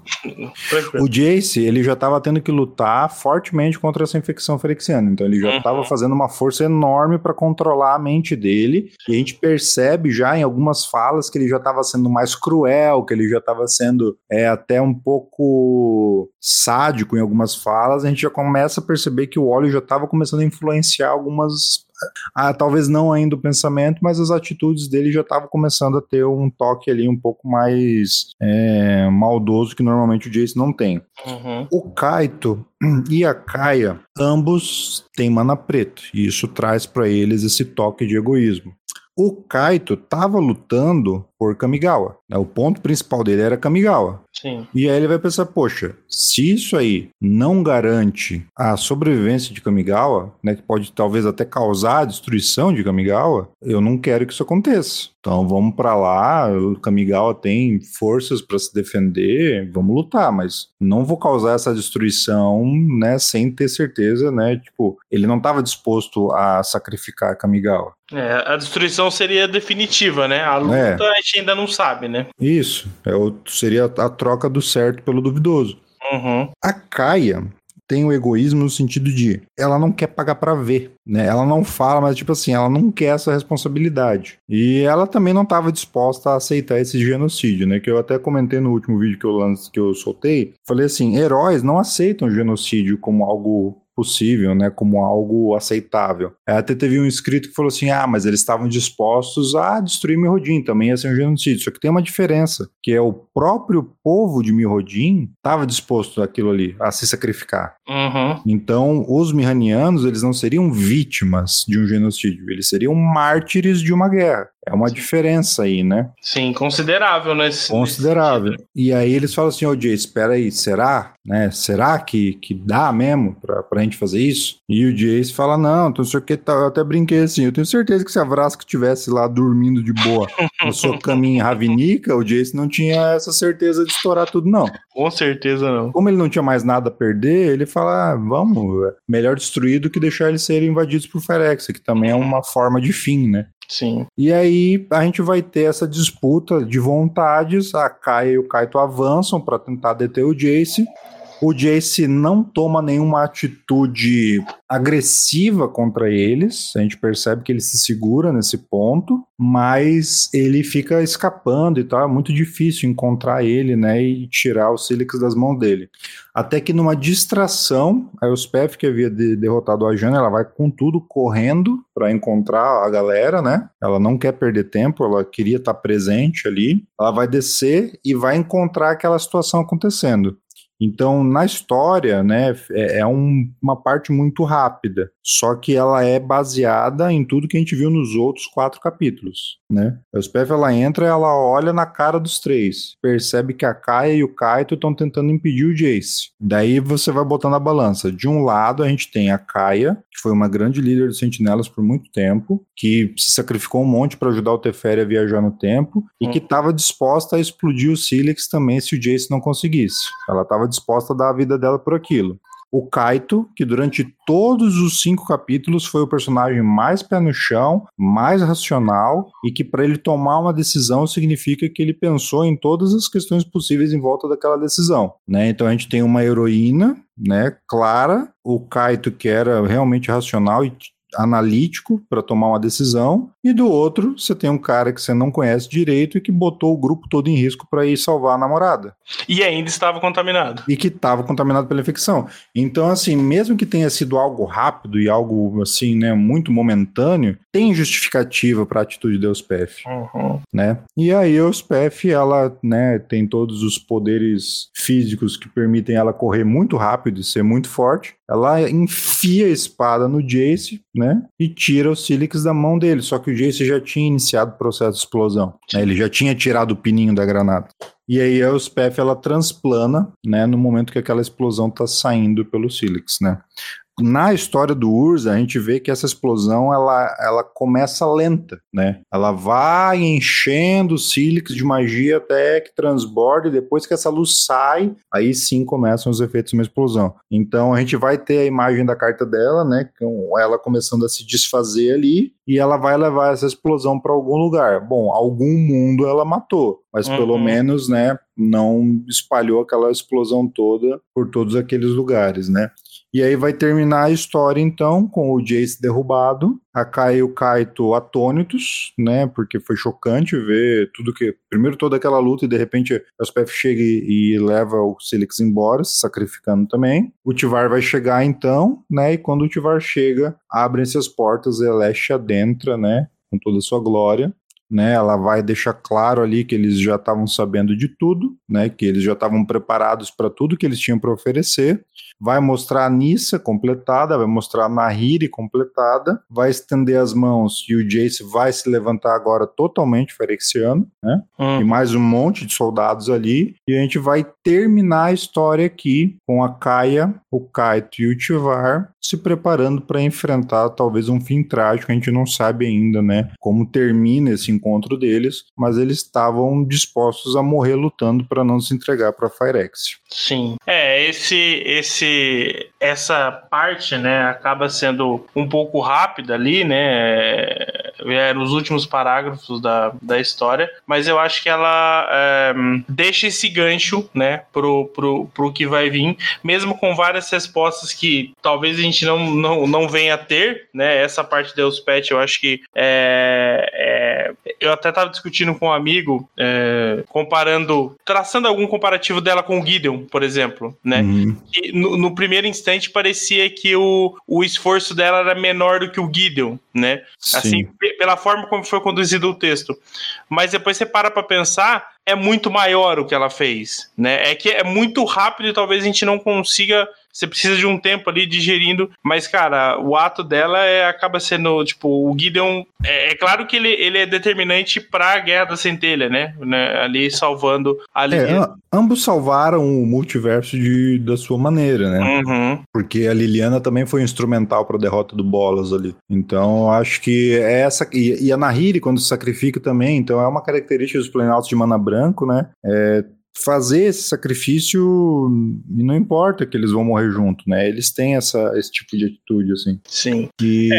O Jace, ele já tava tendo que lutar fortemente contra essa infecção ferexiana. Então ele já Uhum. tava fazendo uma força enorme para controlar a mente dele. E a gente percebe já em algumas falas que ele já tava sendo mais cruel, que ele já tava sendo é, até um pouco sádico em algumas falas. A gente já começa a perceber que o óleo já tava começando a influenciar algumas ah, talvez não ainda o pensamento, mas as atitudes dele já estavam começando a ter um toque ali um pouco mais é, maldoso que normalmente o Jace não tem. Uhum. O Kaito e a Kaia, ambos têm mana preto, e isso traz para eles esse toque de egoísmo. O Kaito estava lutando por Kamigawa. né? O ponto principal dele era Kamigawa. Sim. E aí ele vai pensar, poxa, se isso aí não garante a sobrevivência de Kamigawa, né, que pode talvez até causar a destruição de Kamigawa, eu não quero que isso aconteça. Então vamos pra lá, o Kamigawa tem forças para se defender, vamos lutar, mas não vou causar essa destruição, né, sem ter certeza, né, tipo, ele não estava disposto a sacrificar Kamigawa. É, a destruição seria definitiva, né? A luta É. a gente ainda não sabe, né? Isso, é seria a troca do certo pelo duvidoso. Uhum. A Kaia tem o egoísmo no sentido de ela não quer pagar pra ver, né? Ela não fala, mas tipo assim, ela não quer essa responsabilidade. E ela também não estava disposta a aceitar esse genocídio, né? Que eu até comentei no último vídeo que eu que eu soltei, falei assim, heróis não aceitam genocídio como algo possível, né, como algo aceitável. Até teve um inscrito que falou assim: "Ah, mas eles estavam dispostos a destruir Mirrodin, também ia ser um genocídio". Só que tem uma diferença, que é o próprio povo de Mirrodin estava disposto àquilo ali, a se sacrificar. Uhum. Então, os Mihanianos, eles não seriam vítimas de um genocídio, eles seriam mártires de uma guerra. É uma diferença aí, né? Sim, considerável, né? Considerável. E aí eles falam assim, ô Jay, espera aí, será? Né? Será que, que dá mesmo pra, pra gente fazer isso? E o Jace fala, não, então o que, tá, eu até brinquei assim, eu tenho certeza que se a Vrasca estivesse lá dormindo de boa, no seu caminho Ravinica, o Jace não tinha essa certeza de estourar tudo, não. Com certeza não. Como ele não tinha mais nada a perder, ele fala: ah, vamos, melhor destruir do que deixar eles serem invadidos por Ferex, que também é uma forma de fim, né? Sim. E aí a gente vai ter essa disputa de vontades. A Kaia e o Kaito avançam para tentar deter o Jace. O Jace não toma nenhuma atitude agressiva contra eles. A gente percebe que ele se segura nesse ponto, mas ele fica escapando e tal. É muito difícil encontrar ele, né, e tirar o Silix das mãos dele. Até que numa distração, a Elspeth, que havia de derrotado a Jana, ela vai com tudo correndo para encontrar a galera, né? Ela não quer perder tempo, ela queria estar presente ali. Ela vai descer e vai encontrar aquela situação acontecendo. Então, na história, né, é, é um, uma parte muito rápida, só que ela é baseada em tudo que a gente viu nos outros quatro capítulos, né? A ela entra, ela olha na cara dos três, percebe que a Kaia e o Kaito estão tentando impedir o Jace. Daí você vai botando a balança. De um lado, a gente tem a Kaia, que foi uma grande líder dos Sentinelas por muito tempo, que se sacrificou um monte para ajudar o Teferi a viajar no tempo, e que estava disposta a explodir o Silex também se o Jace não conseguisse. Ela estava disposta a dar a vida dela por aquilo. O Kaito, que durante todos os cinco capítulos foi o personagem mais pé no chão, mais racional e que para ele tomar uma decisão significa que ele pensou em todas as questões possíveis em volta daquela decisão, né? Então a gente tem uma heroína, né, clara, o Kaito que era realmente racional e analítico para tomar uma decisão, e do outro você tem um cara que você não conhece direito e que botou o grupo todo em risco para ir salvar a namorada. E ainda estava contaminado. E que estava contaminado pela infecção. Então, assim, mesmo que tenha sido algo rápido e algo assim, né, muito momentâneo, tem justificativa para a atitude de Euspef, uhum. né? E aí Euspef, ela, né, tem todos os poderes físicos que permitem ela correr muito rápido e ser muito forte. Ela enfia a espada no Jace, né, e tira o Silix da mão dele. Só que o Jace já tinha iniciado o processo de explosão. Né? Ele já tinha tirado o pininho da granada. E aí a Euspef, ela transplana, né, no momento que aquela explosão tá saindo pelo Silix, né? Na história do Urza, a gente vê que essa explosão ela, ela começa lenta, né? Ela vai enchendo o sílix de magia até que transborde, e depois que essa luz sai, aí sim começam os efeitos de uma explosão. Então a gente vai ter a imagem da carta dela, né? Com ela começando a se desfazer ali, e ela vai levar essa explosão para algum lugar. Bom, algum mundo ela matou, mas uhum. pelo menos, né, não espalhou aquela explosão toda por todos aqueles lugares, né? E aí vai terminar a história, então, com o Jace derrubado, a Kai e o Kaito atônitos, né? Porque foi chocante ver tudo que. Primeiro toda aquela luta e de repente a SPF chega e, leva o Silix embora, se sacrificando também. O Tivar vai chegar então, né? E quando o Tivar chega, abrem-se as portas e Eleste adentra, né? Com toda a sua glória né? Ela vai deixar claro ali que eles já estavam sabendo de tudo, né? Que eles já estavam preparados para tudo que eles tinham para oferecer. Vai mostrar a Nissa completada, vai mostrar a Nahiri completada, vai estender as mãos e o Jace vai se levantar agora totalmente ferexiano, né? Hum. E mais um monte de soldados ali. E a gente vai terminar a história aqui com a Kaia, o Kaito e o Tivar se preparando para enfrentar talvez um fim trágico. A gente não sabe ainda, né? Como termina esse encontro deles, mas eles estavam dispostos a morrer lutando para não se entregar para Firex. Sim. É, esse esse ele essa parte, né, acaba sendo um pouco rápida ali, né? É, nos últimos parágrafos da, da história, mas eu acho que ela é, deixa esse gancho, né, pro, pro, pro que vai vir, mesmo com várias respostas que talvez a gente não, não, não venha a ter, né? Essa parte Deus Pet, eu acho que é, é eu até estava discutindo com um amigo, é, comparando, traçando algum comparativo dela com o Gideon, por exemplo, né? Uhum. No, no, primeiro instante parecia que o, o esforço dela era menor do que o Gideon, né? Sim. Assim, pela forma como foi conduzido o texto. Mas depois você para para pensar, é muito maior o que ela fez, né? É que é muito rápido e talvez a gente não consiga você precisa de um tempo ali digerindo, mas, cara, o ato dela é, acaba sendo, tipo, o Gideon, é, é claro que ele, ele é determinante pra Guerra da Centelha, né, né ali salvando a Liliana. É, ambos salvaram o multiverso de, da sua maneira, né, Uhum. porque a Liliana também foi instrumental pra derrota do Bolas ali, então acho que é essa, e, e a Nahiri quando se sacrifica também, então é uma característica dos Planaltos de Mana Branco, né, é fazer esse sacrifício e não importa que eles vão morrer junto, né? Eles têm essa, esse tipo de atitude, assim. Sim. Que,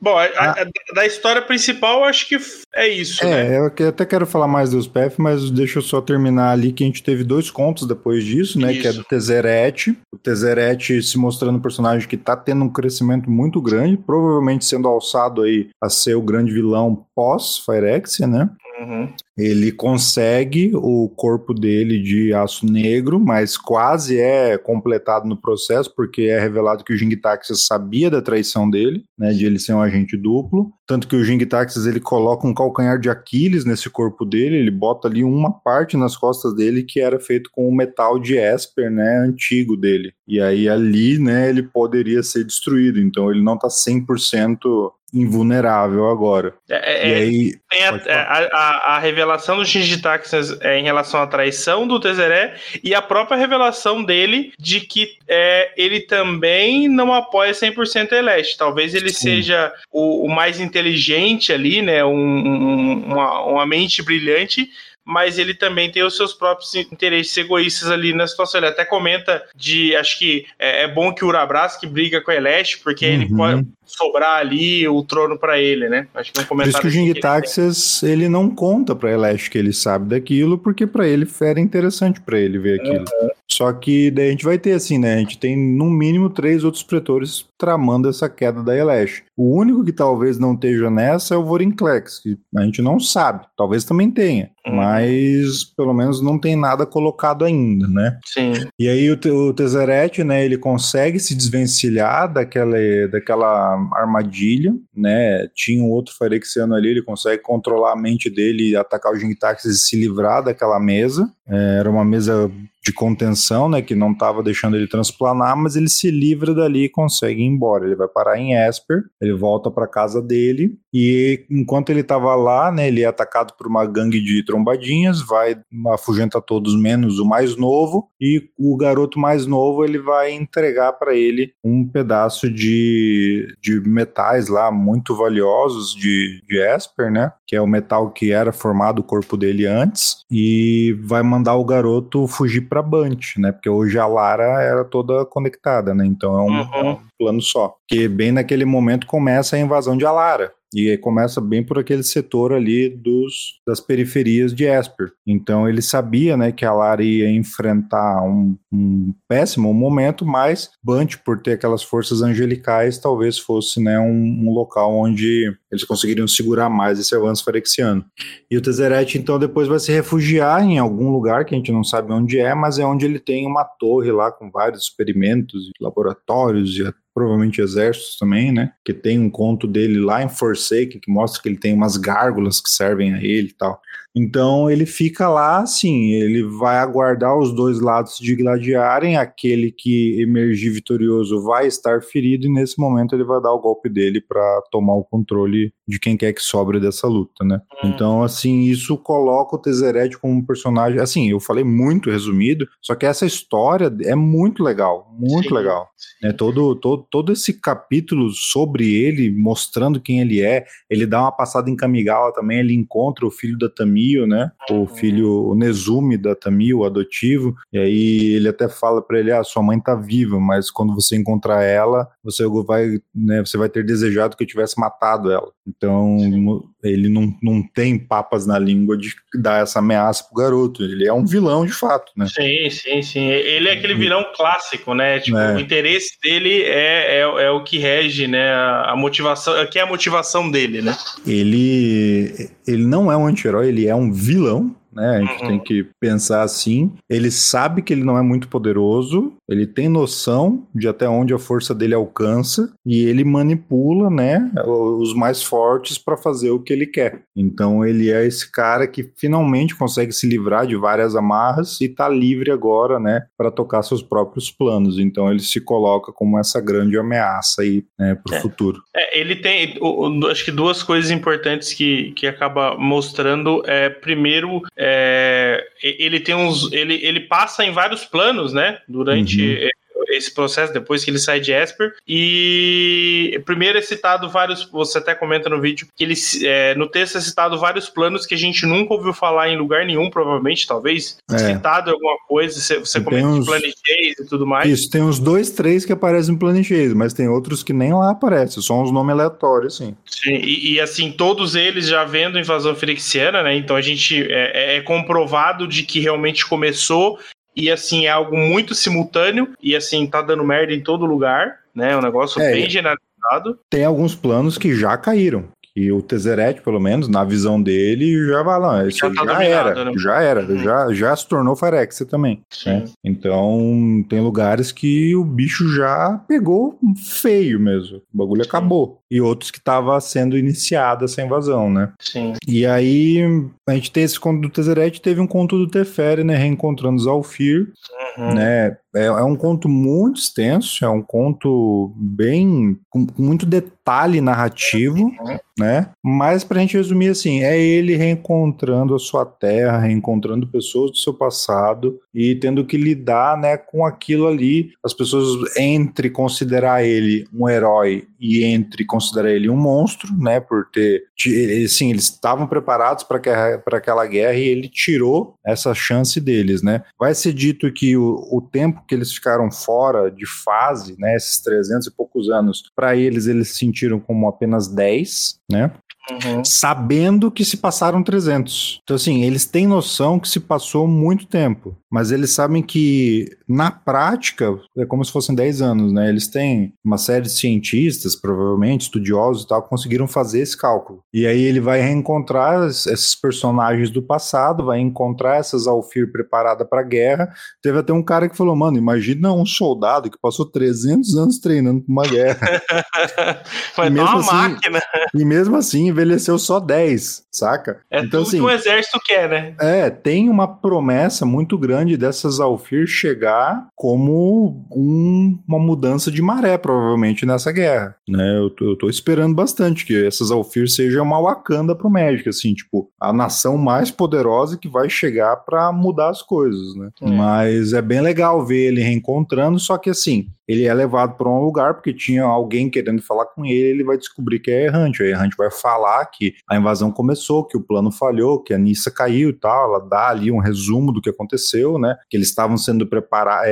Bom, a- a- da história principal, eu acho que é isso, né? é, eu que- até quero falar mais dos PF, mas deixa eu só terminar ali que a gente teve dois contos depois disso, né? Que é Isso. do Tezeret. O Tezeret se mostrando um personagem que tá tendo um crescimento muito grande, provavelmente sendo alçado aí a ser o grande vilão pós-Phyrexia, né? Uhum. Ele consegue o corpo dele de aço negro, mas quase é completado no processo, porque é revelado que o Jing Taxis sabia da traição dele, né, de ele ser um agente duplo. Tanto que o Jing Taxis ele coloca um calcanhar de Aquiles nesse corpo dele, ele bota ali uma parte nas costas dele que era feito com o metal de Esper, né, antigo dele. E aí ali, né, ele poderia ser destruído, então ele não tá 100% invulnerável agora. É, e é- aí, tem a, falar. a, a- revelação do Shinji Taxis é, em relação à traição do Tezeré e a própria revelação dele de que é, ele também não apoia 100% Eleste. Talvez ele Sim. seja o, o mais inteligente ali, né? um- um- uma, uma mente brilhante. Mas ele também tem os seus próprios interesses egoístas ali na situação. Ele até comenta de. Acho que é, é bom que o Urabras que briga com a Eleste, porque ele Uhum. pode sobrar ali o trono pra ele, né? Acho que um Por comentário. isso que o Jing ele tem. Taxis, ele não conta pra Eleste que ele sabe daquilo, porque pra ele era interessante pra ele ver aquilo. Só que daí a gente vai ter assim, né? A gente tem no mínimo três outros pretores tramando essa queda da Eleste. O único que talvez não esteja nessa é o Vorinclex, que a gente não sabe. Talvez também tenha, Uhum. mas pelo menos não tem nada colocado ainda, né? Sim. E aí o, o Tezeret, né, ele consegue se desvencilhar daquela, daquela armadilha, né? Tinha um outro Phyrexiano ali, ele consegue controlar a mente dele atacar o Jing Taxis e se livrar daquela mesa. É, era uma mesa de contenção, né, que não estava deixando ele transplanar, mas ele se livra dali e consegue ir embora. Ele vai parar em Esper, ele volta para casa dele e enquanto ele estava lá, né, ele é atacado por uma gangue de trombadinhas, vai afugenta todos menos o mais novo e o garoto mais novo ele vai entregar para ele um pedaço de, de metais lá muito valiosos de, de Esper, né, que é o metal que era formado o corpo dele antes e vai mandar o garoto fugir para Bunt, né, porque hoje a Lara era toda conectada, né, então é um, Uhum. é um plano só. Que bem naquele momento começa a invasão de Alara. E começa bem por aquele setor ali dos, das periferias de Esper. Então ele sabia né, que a Lara ia enfrentar um, um péssimo momento, mas Bunt, por ter aquelas forças angelicais, talvez fosse né, um, um local onde eles conseguiriam segurar mais esse avanço farexiano. E o Tezeret, então, depois vai se refugiar em algum lugar que a gente não sabe onde é, mas é onde ele tem uma torre lá com vários experimentos, laboratórios e provavelmente exércitos também, né? Que tem um conto dele lá em Forsaken que mostra que ele tem umas gárgulas que servem a ele e tal. Então ele fica lá, assim, ele vai aguardar os dois lados de gladiarem, aquele que emergir vitorioso vai estar ferido e nesse momento ele vai dar o golpe dele para tomar o controle de quem quer que sobre dessa luta, né? Hum. Então, assim, isso coloca o Tezeret como um personagem, assim, eu falei muito resumido, só que essa história é muito legal, muito Sim. legal né, todo, todo, todo esse capítulo sobre ele, mostrando quem ele é, ele dá uma passada em Kamigawa também, ele encontra o filho da Tamio, né, o filho, o Nezumi da Tamio, o adotivo, e aí ele até fala pra ele, ah, sua mãe tá viva, mas quando você encontrar ela, você vai, né, você vai ter desejado que eu tivesse matado ela. Então, Sim. Ele não, não tem papas na língua de dar essa ameaça pro garoto, ele é um vilão de fato, né. Sim, sim, sim. Ele é aquele vilão clássico, né? Tipo, É. o interesse dele é, é, é o que rege, né? A motivação, que é a motivação dele, né? Ele, ele não é um anti-herói, ele é um vilão, né? A gente Uhum. tem que pensar assim. Ele sabe que ele não é muito poderoso, ele tem noção de até onde a força dele alcança e ele manipula, né, os mais fortes para fazer o que ele quer. Então ele é esse cara que finalmente consegue se livrar de várias amarras e tá livre agora, né, para tocar seus próprios planos. Então ele se coloca como essa grande ameaça aí, né, pro É. futuro. É, ele tem, o- o- acho que duas coisas importantes que, que acaba mostrando é, primeiro, é, ele tem uns, ele, ele passa em vários planos, né, durante Uhum. Esse processo depois que ele sai de Esper e primeiro é citado vários, você até comenta no vídeo que ele é, no texto é citado vários planos que a gente nunca ouviu falar em lugar nenhum, provavelmente, talvez É. citado em alguma coisa, você, você comenta uns- Planeteis e tudo mais. Isso, tem uns dois, três que aparecem no Planeteiro, mas tem outros que nem lá aparecem, só uns nomes aleatórios, assim. Sim, e, e, assim, todos eles já vendo invasão firexiana, né? Então a gente é, é- é comprovado de que realmente começou e assim é algo muito simultâneo e assim tá dando merda em todo lugar, né? É um negócio É. bem generalizado. Tem alguns planos que já caíram. Que o Tezzeret, pelo menos, na visão dele, já vai lá. Isso Já já, tá já era. né? Já era. Uhum. Já, já se tornou Phyrexia também. né? Então, tem lugares que o bicho já pegou feio mesmo. O bagulho Sim. acabou. E outros que estava sendo iniciada essa invasão, né? Sim. E aí, a gente tem esse conto do Tezzeret, teve um conto do Teferi, né? Reencontrando Zalfir, Uhum. né? É, é um conto muito extenso, é um conto bem com, com muito detalhe narrativo, Uhum. né? Mas pra gente resumir assim, é ele reencontrando a sua terra, reencontrando pessoas do seu passado e tendo que lidar, né, com aquilo ali. As pessoas entre considerar ele um herói e entre considerar ele um monstro, né, por ter, assim, eles estavam preparados para para aquela guerra e ele tirou essa chance deles, né? Vai ser dito que o, o tempo que eles ficaram fora de fase, né, esses 300 e poucos anos, para eles eles se sentiram como apenas 10, né? Uhum. sabendo que se passaram 300. Então, assim, eles têm noção que se passou muito tempo, mas eles sabem que, na prática, é como se fossem 10 anos, né? Eles têm uma série de cientistas, provavelmente, estudiosos e tal, que conseguiram fazer esse cálculo. E aí ele vai reencontrar es- esses personagens do passado, vai encontrar essas Alfir preparada para a guerra. Teve até um cara que falou, mano, imagina um soldado que passou 300 anos treinando pra uma guerra. Mesmo uma assim, máquina. E mesmo assim, envelheceu só 10, saca? É então, tudo assim, que um exército quer, né? é, tem uma promessa muito grande dessas Alfir chegar como um- uma mudança de maré, provavelmente, nessa guerra. Né? Eu, tô, eu tô esperando bastante que essas Alfir sejam uma Wakanda pro Magic, assim, tipo, a nação mais poderosa que vai chegar pra mudar as coisas, né? É. Mas é bem legal ver ele reencontrando, só que assim, ele é levado para um lugar porque tinha alguém querendo falar com ele, ele vai descobrir que é errante. O errante vai falar que a invasão começou, que o plano falhou, que a Nissa caiu e tal. Ela dá ali um resumo do que aconteceu, né? Que eles estavam sendo preparados.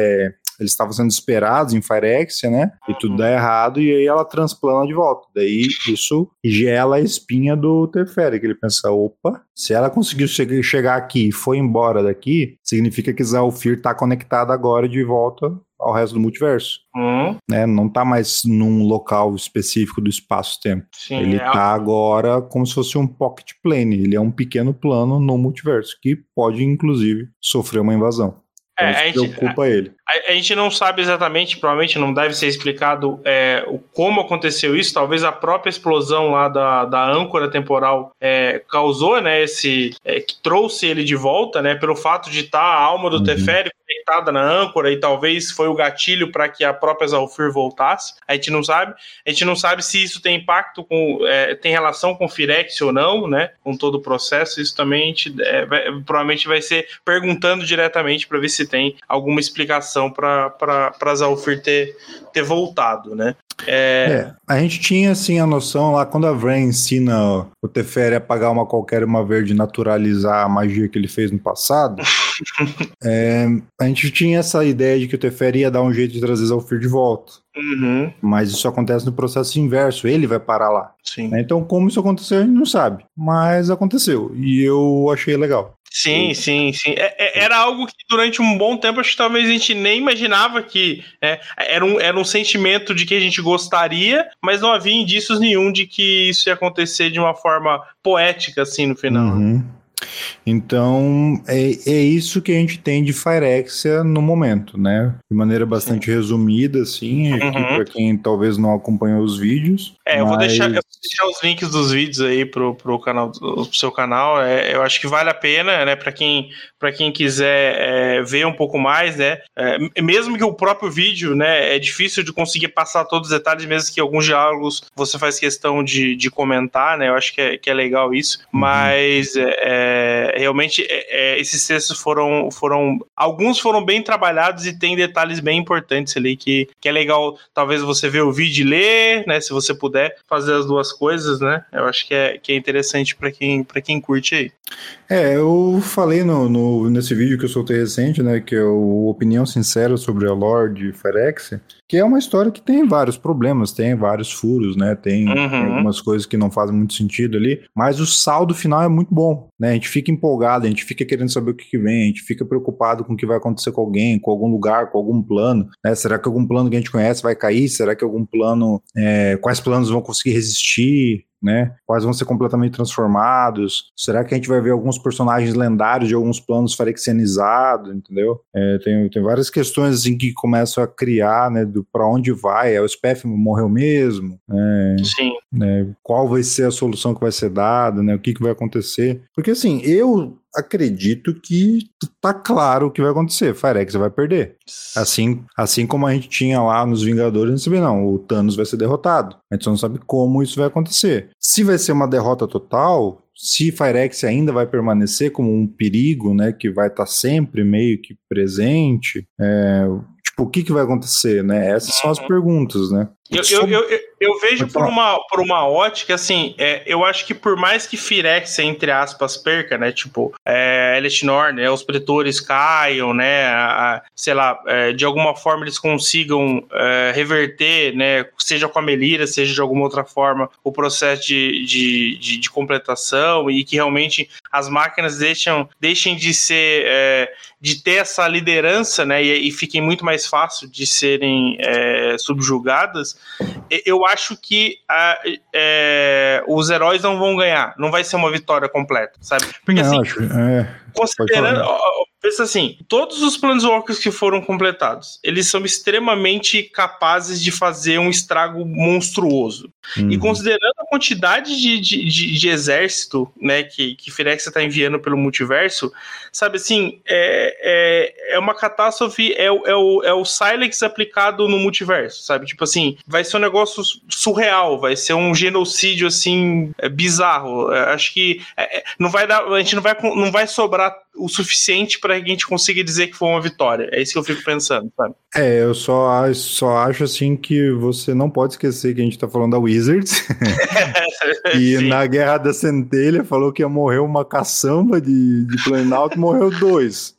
eles estavam sendo esperados em Phyrexia, né? E tudo dá errado, e aí ela transplana de volta. Daí isso gela a espinha do Teferi, que ele pensa: opa, se ela conseguiu che- chegar aqui e foi embora daqui, significa que Zalfir tá conectada agora de volta ao resto do multiverso. Hum, Né? Não tá mais num local específico do espaço-tempo. Ele é, tá agora como se fosse um pocket plane. Ele é um pequeno plano no multiverso, que pode, inclusive, sofrer uma invasão. Então, É, isso gente- preocupa ele. A, a gente não sabe exatamente, provavelmente não deve ser explicado é, o, como aconteceu isso. Talvez a própria explosão lá da, da âncora temporal é, causou, né, esse. é, que trouxe ele de volta, né, pelo fato de estar a alma do Uhum. Teferi conectada na âncora e talvez foi o gatilho para que a própria Zalfir voltasse. A gente não sabe. A gente não sabe se isso tem impacto com. é, tem relação com Firex ou não, né, com todo o processo. Isso também a gente é, vai- provavelmente vai ser perguntando diretamente para ver se tem alguma explicação para Zalfir ter, ter voltado, né? É, É, a gente tinha assim a noção lá quando a Vren ensina o Teferi a pagar uma qualquer uma verde e naturalizar a magia que ele fez no passado. é, a gente tinha essa ideia de que o Teferi ia dar um jeito de trazer Zalfir de volta. uhum, Mas isso acontece no processo inverso, ele vai parar lá. sim. né? Então, como isso aconteceu, a gente não sabe. Mas aconteceu. E eu achei legal. Sim, sim, sim. É- é- era algo que durante um bom tempo acho que talvez a gente nem imaginava que é, era, um, era um sentimento de que a gente gostaria, mas não havia indícios nenhum de que isso ia acontecer de uma forma poética assim no final. né? Uhum. Então, é, é isso que a gente tem de Phyrexia no momento, né? De maneira bastante Sim. resumida, assim, uhum. para quem talvez não acompanhou os vídeos. É, eu, vou deixar, eu vou deixar os links dos vídeos aí pro, pro, canal, pro seu canal. É, eu acho que vale a pena, né, para quem, quem quiser é, ver um pouco mais, né? É, mesmo que o próprio vídeo, né, é difícil de conseguir passar todos os detalhes, mesmo que alguns diálogos você faz questão de, de comentar, né? Eu acho que é, que é legal isso. Uhum. Mas é, é realmente é, esses textos foram, foram. Alguns foram bem trabalhados e tem detalhes bem importantes ali que, que é legal, talvez você ver o vídeo e ler, né? Se você puder fazer as duas coisas, né? Eu acho que é, que é interessante para quem, quem curte aí. É, eu falei no, no, nesse vídeo que eu soltei recente, né? Que é o Opinião Sincera sobre a Lorde Ferex, que é uma história que tem vários problemas, tem vários furos, né? Tem, uhum. tem, algumas coisas que não fazem muito sentido ali, mas o saldo final é muito bom, né? A gente fica empolgado, a gente fica querendo saber o que, que vem, a gente fica preocupado com o que vai acontecer com alguém, com algum lugar, com algum plano, né? Será que algum plano que a gente conhece vai cair? Será que algum plano, é, quais planos vão conseguir resistir? né? Quais vão ser completamente transformados? Será que a gente vai ver alguns personagens lendários de alguns planos farexianizados, entendeu? É, tem, tem várias questões assim que começam a criar, né? Do para onde vai? É o Spef morreu mesmo? É, Sim. Né, qual vai ser a solução que vai ser dada, né? O que, que vai acontecer? Porque assim, eu acredito que tá claro o que vai acontecer. Firex vai perder. Assim, assim como a gente tinha lá nos Vingadores, a gente sabia, não, o Thanos vai ser derrotado. A gente só não sabe como isso vai acontecer. Se vai ser uma derrota total, se Firex ainda vai permanecer como um perigo, né, que vai estar tá sempre meio que presente, é, o que, que vai acontecer, né? Essas são as uhum. perguntas, né? Eu, eu, eu, eu, vejo por uma, por uma ótica, assim, é, eu acho que por mais que Firex, entre aspas, perca, né, tipo, é, Elitnor, né, os pretores caiam, né, a, sei lá, é, de alguma forma eles consigam é, reverter, né, seja com a Melira, seja de alguma outra forma, o processo de, de, de, de completação e que realmente as máquinas deixam, deixem de ser, é, de ter essa liderança, né, e, e fiquem muito mais fácil de serem é, subjugadas, eu acho que a, é, os heróis não vão ganhar. Não vai ser uma vitória completa, sabe? Porque não, assim, acho, é, considerando. Pensa assim, todos os Planeswalkers que foram completados, eles são extremamente capazes de fazer um estrago monstruoso. Uhum. E considerando a quantidade de, de, de, de exército né, que, que Firex está enviando pelo multiverso, sabe assim, é, é, é uma catástrofe, é, é, o, é o Silex aplicado no multiverso, sabe? Tipo assim, vai ser um negócio surreal, vai ser um genocídio assim, é, bizarro. É, acho que é, não vai dar, a gente não vai, não vai sobrar o suficiente para a gente conseguir dizer que foi uma vitória. É isso que eu fico pensando, sabe? É, eu só, só acho assim que você não pode esquecer que a gente tá falando da Wizards. e Sim. na Guerra da Centelha falou que ia morrer uma caçamba de, de Planalto, morreu dois.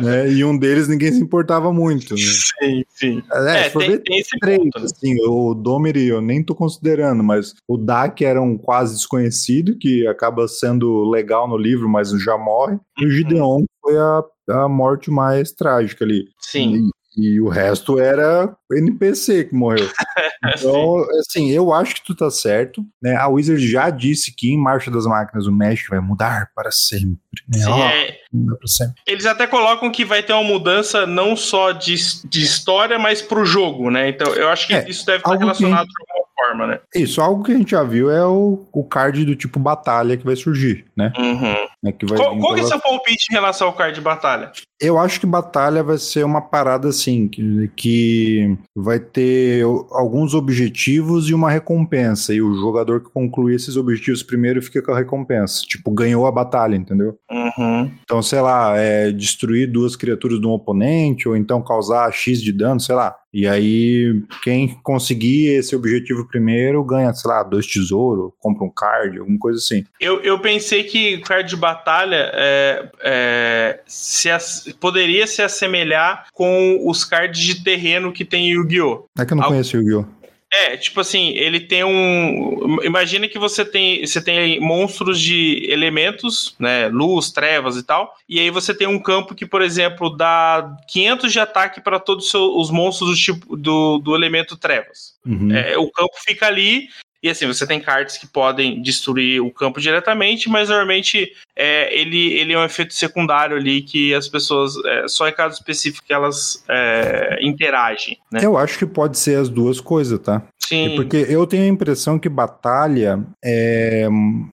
né? E um deles ninguém se importava muito. Né? Sim, sim. É, é tem, tem esse três, ponto, né? assim, o Domiri eu nem tô considerando, mas o Dak era um quase desconhecido, que acaba sendo legal no livro, mas já morre. E o uhum. Gideon foi a, a morte mais trágica ali. Sim. E o resto era NPC que morreu. Então, assim, eu acho que tu tá certo. Né? A Wizard já disse que em Marcha das Máquinas o México vai mudar para sempre. Né? Sim, é... para sempre. Eles até colocam que vai ter uma mudança não só de, de história, mas pro jogo, né? Então eu acho que é, isso deve estar relacionado que... com forma, né? Isso, algo que a gente já viu é o, o card do tipo batalha que vai surgir, né? Uhum. É que vai qual qual que é seu palpite em relação ao card de batalha? Eu acho que batalha vai ser uma parada assim, que, que vai ter alguns objetivos e uma recompensa. E o jogador que concluir esses objetivos primeiro fica com a recompensa. Tipo, ganhou a batalha, entendeu? Uhum. Então, sei lá, é destruir duas criaturas de um oponente, ou então causar X de dano, sei lá. E aí, quem conseguir esse objetivo primeiro ganha, sei lá, dois tesouros, compra um card, alguma coisa assim. Eu, eu pensei que card de batalha é, é, se as, poderia se assemelhar com os cards de terreno que tem Yu-Gi-Oh! É que eu não Al conheço Yu-Gi-Oh! É, tipo assim, ele tem um. Imagina que você tem, você tem monstros de elementos, né? Luz, trevas e tal. E aí você tem um campo que, por exemplo, dá 500 de ataque para todos os monstros do tipo do, do elemento trevas. Uhum. É, o campo fica ali E assim, você tem cartas que podem destruir o campo diretamente, mas normalmente é, ele, ele é um efeito secundário ali que as pessoas, é, só em caso específico que elas é, interagem. Né? Eu acho que pode ser as duas coisas, tá? Sim. É porque eu tenho a impressão que Batalha é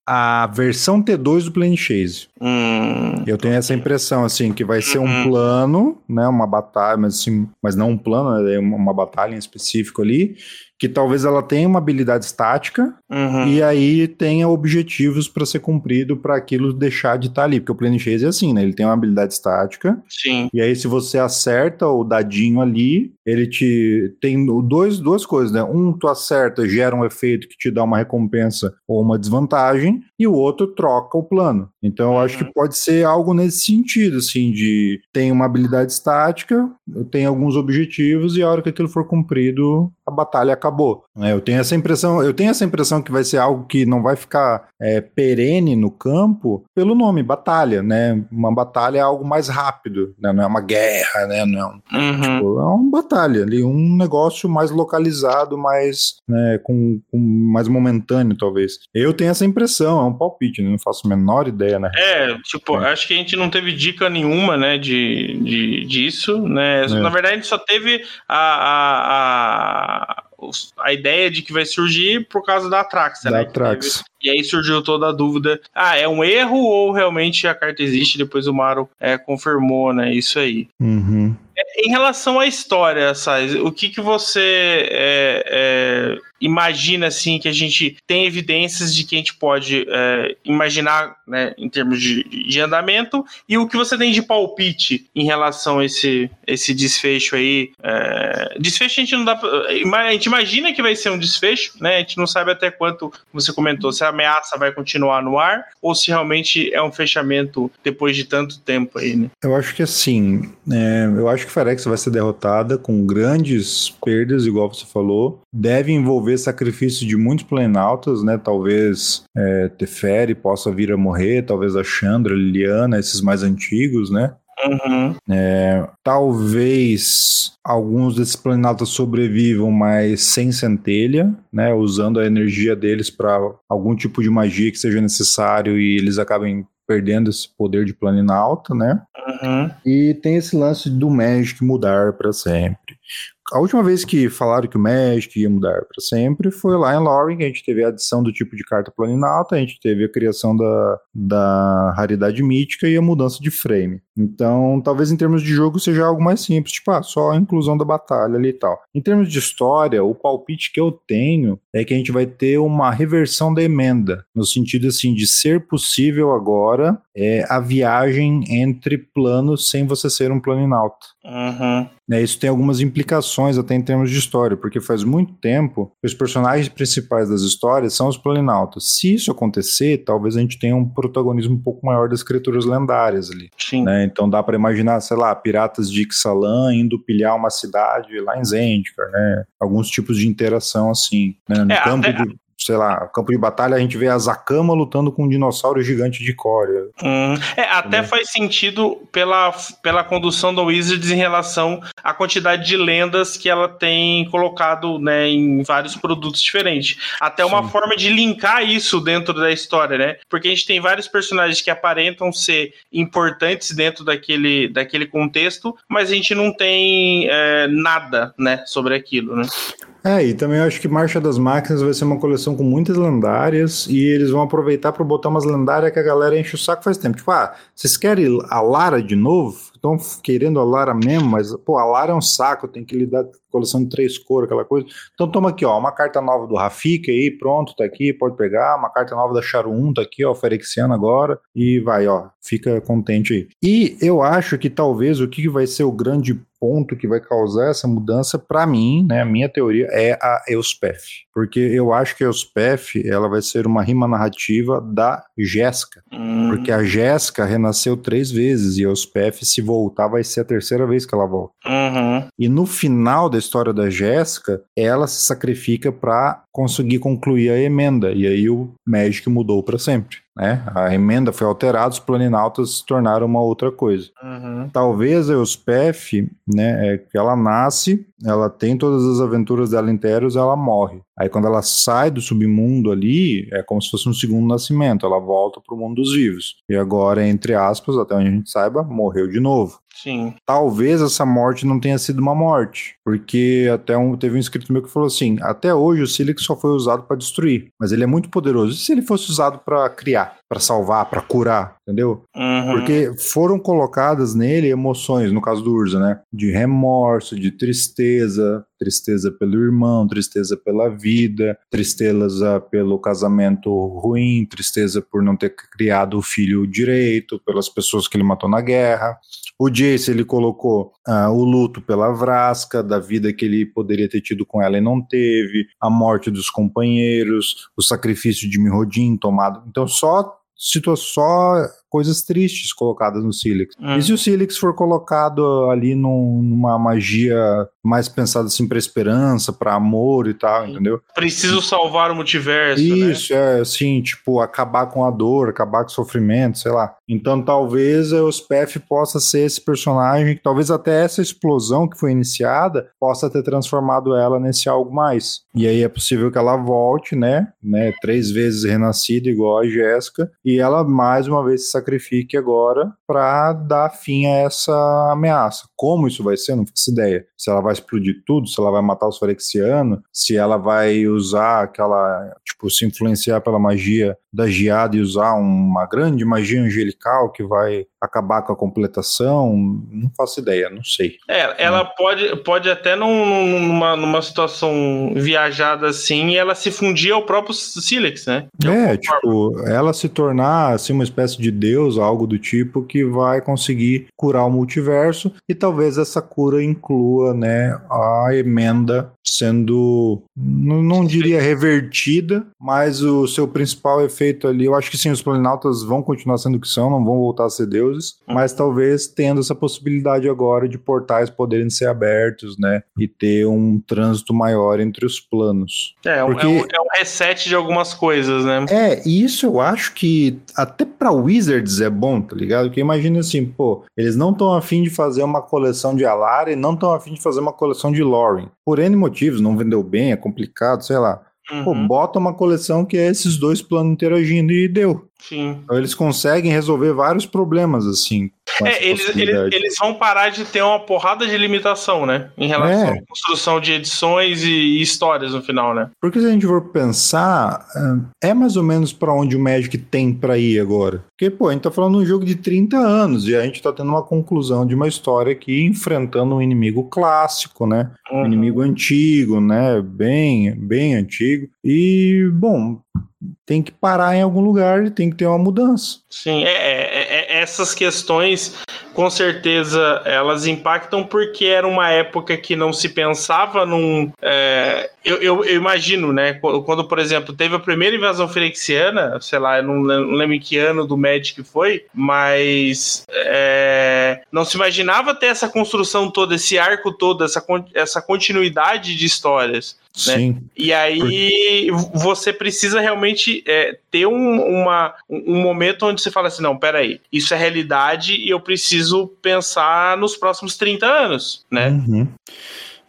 a versão T2 do Plane Chase. Hum, Eu tenho essa impressão, assim, que vai ser um Uhum. plano, né? Uma batalha, mas, assim, mas não um plano, é uma uma batalha em específico ali, que talvez ela tenha uma habilidade estática uhum. e aí tenha objetivos para ser cumprido para aquilo deixar de estar ali. Porque o Plane Chase é assim, né? Ele tem uma habilidade estática Sim. e aí, se você acerta o dadinho ali, ele te tem dois, duas coisas, né? Um, tu acerta, gera um efeito que te dá uma recompensa ou uma desvantagem, e o outro troca o plano. Então, eu acho que pode ser algo nesse sentido, assim, de tem uma habilidade estática, tem alguns objetivos, e a hora que aquilo for cumprido, a batalha acabou. né? Eu tenho essa impressão, eu tenho essa impressão que vai ser algo que não vai ficar é, perene no campo pelo nome, batalha, né? Uma batalha é algo mais rápido, né? Não é uma guerra, né? Não é um Uhum. Tipo, é uma batalha ali, um negócio mais localizado, mais, né, com, com mais momentâneo, talvez. Eu tenho essa impressão, é um palpite, né, não faço a menor ideia, né? É, tipo, acho que a gente não teve dica nenhuma, né, de, de, disso, né? É. Na verdade, a gente só teve a, a, a, a ideia de que vai surgir por causa da Atraxa, Da né? E aí surgiu toda a dúvida, ah, é um erro ou realmente a carta existe? Depois o Maro é, confirmou, né, isso aí. Uhum. Em relação à história, Sais, o que, que você é, é, imagina assim que a gente tem evidências de que a gente pode é, imaginar né, em termos de, de andamento e o que você tem de palpite em relação a esse, esse desfecho aí? É, desfecho a gente não dá a gente imagina que vai ser um desfecho, né? A gente não sabe até quanto você comentou se a ameaça vai continuar no ar ou se realmente é um fechamento depois de tanto tempo aí, né? Eu acho que assim, é, eu acho que Ferex vai ser derrotada com grandes perdas, igual você falou. Deve envolver sacrifício de muitos planaltas, né? Talvez é, Teferi possa vir a morrer, talvez a Chandra, Liliana, esses mais antigos, né? Uhum. É, talvez alguns desses planaltas sobrevivam, mas sem centelha, né? Usando a energia deles para algum tipo de magia que seja necessário e eles acabem perdendo esse poder de planinalta, né? Uhum. E tem esse lance do Magic mudar para sempre. A última vez que falaram que o Magic ia mudar para sempre foi lá em Loring, que a gente teve a adição do tipo de carta planinalta, a gente teve a criação da, da raridade mítica e a mudança de frame. Então, talvez em termos de jogo seja algo mais simples, tipo, ah, só a inclusão da batalha ali e tal. Em termos de história, o palpite que eu tenho é que a gente vai ter uma reversão da emenda, no sentido assim de ser possível agora é, a viagem entre planos sem você ser um planinalta. Uhum. Né, isso tem algumas implicações até em termos de história, porque faz muito tempo que os personagens principais das histórias são os planinautas. Se isso acontecer, talvez a gente tenha um protagonismo um pouco maior das criaturas lendárias ali. Sim. né? Então dá para imaginar, sei lá, piratas de Ixalan indo pilhar uma cidade lá em Zendikar, né? Alguns tipos de interação assim, né? No É, campo até- de, sei lá, campo de batalha a gente vê a Zakama lutando com um dinossauro gigante de Corea. Hum, é, até faz sentido pela, pela condução da Wizards em relação à quantidade de lendas que ela tem colocado né, em vários produtos diferentes. Até uma Sim. forma de linkar isso dentro da história, né? Porque a gente tem vários personagens que aparentam ser importantes dentro daquele, daquele contexto, mas a gente não tem é, nada né, sobre aquilo, né? É, e também eu acho que Marcha das Máquinas vai ser uma coleção com muitas lendárias e eles vão aproveitar para botar umas lendárias que a galera enche o saco faz tempo. Tipo, ah, vocês querem a Lara de novo? Estão querendo a Lara mesmo, mas, pô, a Lara é um saco, tem que lidar com coleção de três cores, aquela coisa. Então toma aqui, ó, uma carta nova do Rafik aí, pronto, tá aqui, pode pegar. Uma carta nova da Charum, tá aqui, ó, Ferexiano agora. E vai, ó, fica contente aí. E eu acho que talvez o que vai ser o grande ponto que vai causar essa mudança, para mim, né, a minha teoria é a Elspeth. Porque eu acho que a Elspeth, ela vai ser uma rima narrativa da Jéssica. Hum, Porque a Jéssica renasceu três vezes e a Elspeth, se voltar, vai ser a terceira vez que ela volta. Uhum. E no final da história da Jéssica, ela se sacrifica para conseguir concluir a emenda. E aí o Magic mudou para sempre. Né? A emenda foi alterada, os planinautas se tornaram uma outra coisa. Uhum. Talvez a Euspef, né, é que ela nasce, ela tem todas as aventuras dela inteiras, ela morre. Aí quando ela sai do submundo ali, é como se fosse um segundo nascimento, ela volta para o mundo dos vivos. E agora, entre aspas, até onde a gente saiba, morreu de novo. Sim. Talvez essa morte não tenha sido uma morte, porque até um, teve um inscrito meu que falou assim: até hoje o Silix só foi usado para destruir, mas ele é muito poderoso. E se ele fosse usado para criar, para salvar, para curar, entendeu? Uhum. Porque foram colocadas nele emoções, no caso do Urza, né? De remorso, de tristeza, tristeza pelo irmão, tristeza pela vida, tristeza pelo casamento ruim, tristeza por não ter criado o filho direito, pelas pessoas que ele matou na guerra. O Jace, ele colocou ah, o luto pela Vrasca, da vida que ele poderia ter tido com ela e não teve, a morte dos companheiros, o sacrifício de Mirrodin tomado. Então, só situa só coisas tristes colocadas no Silix. Hum. E se o Silix for colocado ali num- numa magia mais pensada assim para esperança, para amor e tal, entendeu? Preciso salvar o multiverso, né? Isso, é assim, tipo, acabar com a dor, acabar com o sofrimento, sei lá. Então talvez a Ospef possa ser esse personagem, que talvez até essa explosão que foi iniciada possa ter transformado ela nesse algo mais. E aí é possível que ela volte, né? né três vezes renascida, igual a Jéssica, e ela mais uma vez se sacrifique agora para dar fim a essa ameaça. Como isso vai ser, não faço ideia. Se ela vai explodir tudo, se ela vai matar os Phyrexianos, se ela vai usar aquela, tipo, se influenciar pela magia da Giada e usar uma grande magia angelical que vai acabar com a completação, não faço ideia, não sei. É, ela pode, pode até num- numa, numa situação viajada assim, ela se fundir ao próprio Silex, né? De É, alguma forma. tipo, ela se tornar assim uma espécie de deus, algo do tipo que vai conseguir curar o multiverso e talvez essa cura inclua, né, a emenda sendo não, não diria revertida, mas o seu principal efeito ali, eu acho que sim, os planinautas vão continuar sendo o que são, não vão voltar a ser deuses, mas talvez tendo essa possibilidade agora de portais poderem ser abertos, né, e ter um trânsito maior entre os planos. É, um- porque- é, um, é um reset de algumas coisas, né? É, e isso eu acho que até pra Wizards é bom, tá ligado? Porque imagina assim, pô, eles não estão afim de fazer uma coleção de Alara e não estão afim de fazer uma coleção de Lauren. Por N motivos, não vendeu bem, é complicado, sei lá. Pô, Uhum, bota uma coleção que é esses dois planos interagindo e deu. Sim. Então eles conseguem resolver vários problemas, assim. É, eles, eles, eles vão parar de ter uma porrada de limitação, né? Em relação É. à construção de edições e, e histórias no final, né? Porque se a gente for pensar, ah, é mais ou menos pra onde o Magic tem pra ir agora. Porque, pô, a gente tá falando de um jogo de 30 anos e a gente tá tendo uma conclusão de uma história aqui enfrentando um inimigo clássico, né? Um Uhum. inimigo antigo, né? Bem, bem antigo. E, bom, tem que parar em algum lugar e tem que ter uma mudança. Sim, é, é- é- essas questões, com certeza, elas impactam porque era uma época que não se pensava num. é, eu, eu- eu imagino, né? Quando, por exemplo, teve a primeira invasão ferexiana, sei lá, eu não lem- não lembro em que ano do Magic foi, mas é, não se imaginava ter essa construção toda, esse arco todo, essa, essa continuidade de histórias. Né? Sim. E aí você precisa realmente é, ter um, uma, um momento onde você fala assim, não, peraí, isso é realidade e eu preciso pensar nos próximos 30 anos, né? Uhum.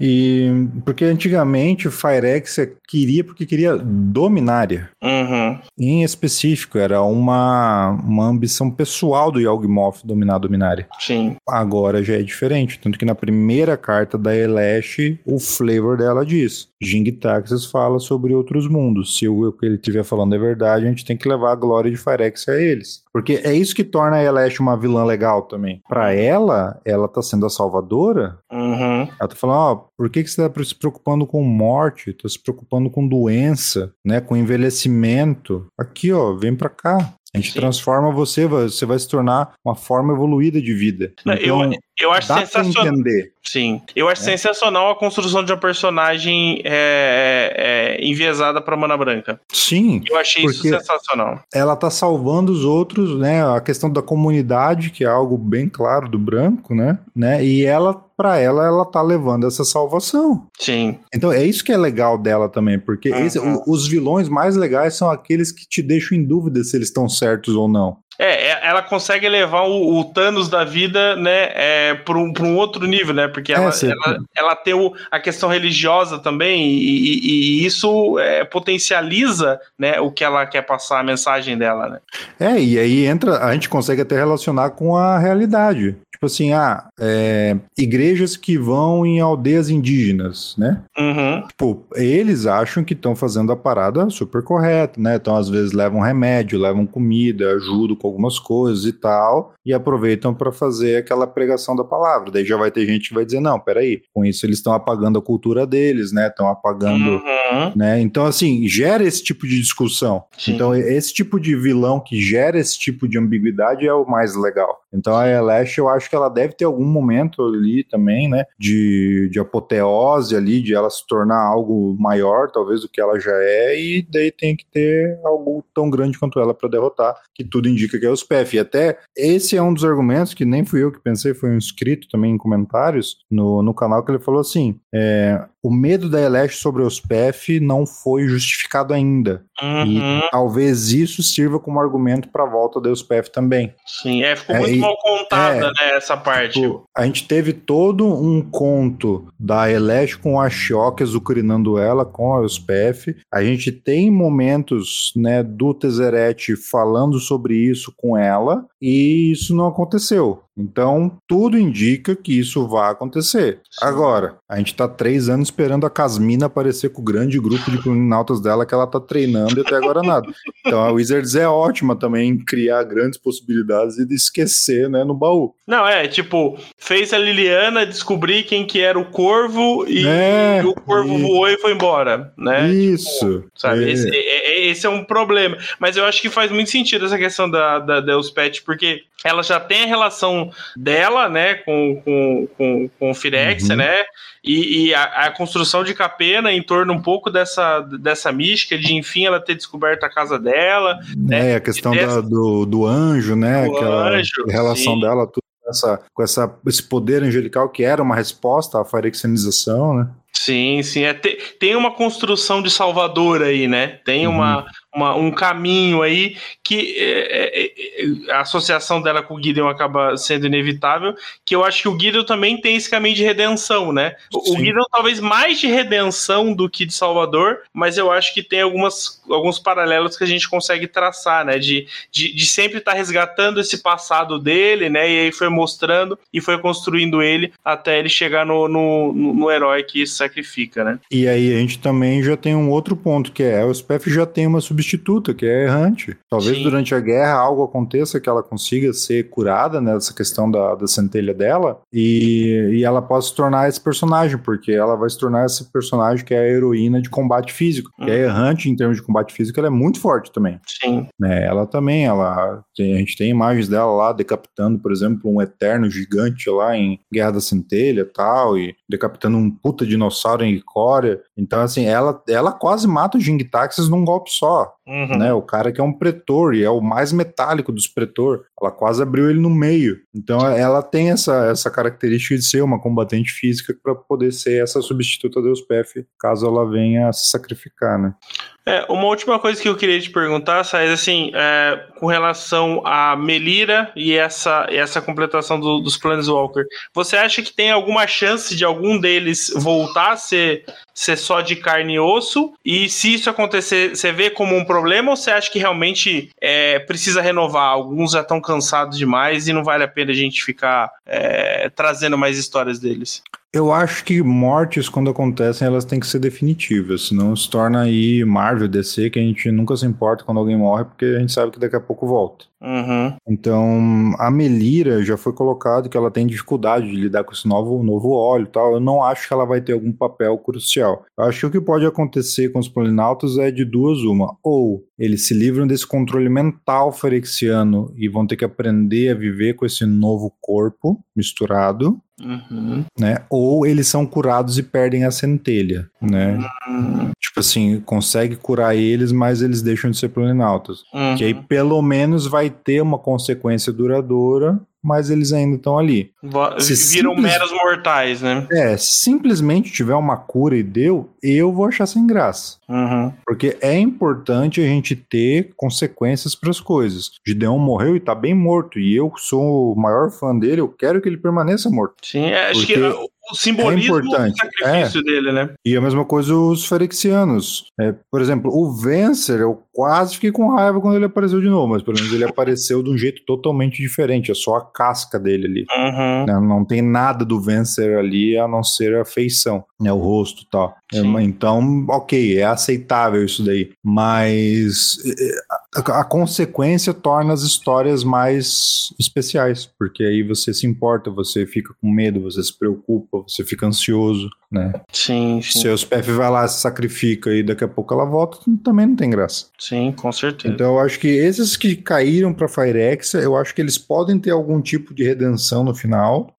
E porque antigamente o Firex queria porque queria dominária. Uhum. Em específico, era uma, uma ambição pessoal do Yawgmoth dominar a Dominária. Sim. Agora já é diferente, tanto que na primeira carta da Elesh, o flavor dela diz. Jing Taxis fala sobre outros mundos. Se o que ele estiver falando é verdade, a gente tem que levar a glória de Firex a eles. Porque é isso que torna a Elesh uma vilã legal também. Pra ela, ela tá sendo a salvadora. Uhum. Ela tá falando, ó, por que, que você tá se preocupando com morte? Tá se preocupando com doença, né? Com envelhecimento. Aqui, ó, vem pra cá. A gente Sim. transforma você, você vai se tornar uma forma evoluída de vida. Não, então, eu, eu acho sensacional. Sim. Eu acho é. sensacional a construção de uma personagem é, é, é enviesada para Mana Branca. Sim. Eu achei isso sensacional. Ela tá salvando os outros, né? A questão da comunidade, que é algo bem claro do branco, né? né? E ela para ela, ela tá levando essa salvação. Sim. Então é isso que é legal dela também, porque uhum. esse, o, os vilões mais legais são aqueles que te deixam em dúvida se eles estão certos ou não. É, é, ela consegue levar o, o Thanos da vida, né, é, para um, um outro nível, né? Porque ela, é, ela, ela, tem o, a questão religiosa também, e, e, e isso é, potencializa né, o que ela quer passar, a mensagem dela, né? É, e aí entra, a gente consegue até relacionar com a realidade. Tipo assim, ah, é, igrejas que vão em aldeias indígenas, né? Uhum. Tipo, eles acham que estão fazendo a parada super correta, né? Então, às vezes, levam remédio, levam comida, ajudam com algumas coisas e tal, e aproveitam para fazer aquela pregação da palavra. Daí já vai ter gente que vai dizer, não, peraí, com isso eles estão apagando a cultura deles, né? Estão apagando, uhum. né? Então, assim, gera esse tipo de discussão. Sim. Então, esse tipo de vilão que gera esse tipo de ambiguidade é o mais legal. Então, a Elash, eu acho que ela deve ter algum momento ali também, né, de, de apoteose ali, de ela se tornar algo maior, talvez, do que ela já é, e daí tem que ter algo tão grande quanto ela para derrotar, que tudo indica que é os PF. E até esse é um dos argumentos que nem fui eu que pensei, foi um inscrito também em comentários no, no canal, que ele falou assim: é, o medo da Eleste sobre os PF não foi justificado ainda. Uhum. E talvez isso sirva como argumento para a volta da PF também. Sim, é, ficou é, muito mal contada, é, né, essa parte. Tipo, a gente teve todo um conto da Eleste com a Shioka azucrinando ela com a PF. A gente tem momentos, né, do Tezzeret falando sobre isso com ela e isso não aconteceu. Então, tudo indica que isso vai acontecer. Sim. Agora, a gente tá três anos esperando a Casmina aparecer com o grande grupo de planinautas dela que ela tá treinando e até agora nada. Então, a Wizards é ótima também em criar grandes possibilidades e de esquecer, né, no baú. Não, é, tipo, fez a Liliana descobrir quem que era o Corvo e, é, e o Corvo e... voou e foi embora, né? Isso. Tipo, sabe, é. Esse, é, é, esse, é um problema. Mas eu acho que faz muito sentido essa questão da, da Deus Pet, porque ela já tem a relação dela, né, com, com, com, com o Firexia, uhum. né, e, e a, a, construção de Capena em torno um pouco dessa, dessa mística de, enfim, ela ter descoberto a casa dela. Né, é, a questão da, do, do anjo, né, do aquela anjo, relação sim. dela, tudo essa, com essa, esse poder angelical que era uma resposta à firexianização, né. Sim, sim. É, tem uma construção de Salvador aí, né? Tem uhum. Uma, um caminho aí que é, é, é, a associação dela com o Gideon acaba sendo inevitável, que eu acho que o Gideon também tem esse caminho de redenção, né? O, o Gideon talvez mais de redenção do que de Salvador, mas eu acho que tem algumas, alguns paralelos que a gente consegue traçar, né? De, de, de sempre estar tá resgatando esse passado dele, né? E aí foi mostrando e foi construindo ele até ele chegar no, no, no herói que se sacrifica, né? E aí a gente também já tem um outro ponto, que é o SPF já tem uma substituição substituta, que é errante. Talvez Sim. durante a guerra algo aconteça que ela consiga ser curada nessa né, questão da, da centelha dela e, e ela possa se tornar esse personagem, porque ela vai se tornar esse personagem que é a heroína de combate físico. É errante em termos de combate físico, ela é muito forte também. Sim. Né, ela também, ela tem, a gente tem imagens dela lá decapitando, por exemplo, um eterno gigante lá em Guerra da Centelha e tal, e decapitando um puta dinossauro em Icória. Então, assim, ela, ela quase mata o Jing Taxis num golpe só. Uhum. Né? O cara que é um pretor e é o mais metálico dos pretor. Ela quase abriu ele no meio. Então ela tem essa, essa característica de ser uma combatente física para poder ser essa substituta Deus PF, caso ela venha a se sacrificar, né? É, uma última coisa que eu queria te perguntar, Saez, assim, é, com relação a Melira e essa, essa completação do, dos Planeswalker, você acha que tem alguma chance de algum deles voltar a ser, ser só de carne e osso? E se isso acontecer, você vê como um problema ou você acha que realmente é, precisa renovar? Alguns já estão cansados demais e não vale a pena a gente ficar é, trazendo mais histórias deles? Eu acho que mortes, quando acontecem, elas têm que ser definitivas, senão se torna aí Marvel, DC, que a gente nunca se importa quando alguém morre, porque a gente sabe que daqui a pouco volta. Uhum. Então, a Melira já foi colocado que ela tem dificuldade de lidar com esse novo, novo óleo e tal. Eu não acho que ela vai ter algum papel crucial. Eu acho que o que pode acontecer com os planinautas é de duas uma. Ou eles se livram desse controle mental ferexiano e vão ter que aprender a viver com esse novo corpo misturado, Uhum. né? Ou eles são curados e perdem a centelha, né? Uhum. Tipo assim, consegue curar eles, mas eles deixam de ser planinautas. Uhum. Que aí pelo menos vai ter uma consequência duradoura, mas eles ainda estão ali. Va- Se Viram simples- meros mortais, né? É, simplesmente tiver uma cura e deu, eu vou achar sem graça. Uhum. Porque é importante a gente ter consequências para as coisas. Gideon morreu e tá bem morto. E eu sou o maior fã dele, eu quero que ele permaneça morto. Sim, é, acho que Porque o o simbolismo é importante, do sacrifício dele, né? E a mesma coisa os Ferexianos. É, por exemplo, o Vencer, eu quase fiquei com raiva quando ele apareceu de novo, mas pelo menos ele apareceu de um jeito totalmente diferente. É só a casca dele ali. Uhum. né? Não tem nada do Vencer ali a não ser a feição, né? O rosto e tal. É, Sim. então, ok, é aceitável isso daí. Mas eh, a, a consequência torna as histórias mais especiais, porque aí você se importa, você fica com medo, você se preocupa, você fica ansioso, né? Sim, sim. Se os PF vai lá, se sacrifica e daqui a pouco ela volta, também não tem graça. Sim, com certeza. Então eu acho que esses que caíram pra Firex, eu acho que eles podem ter algum tipo de redenção no final.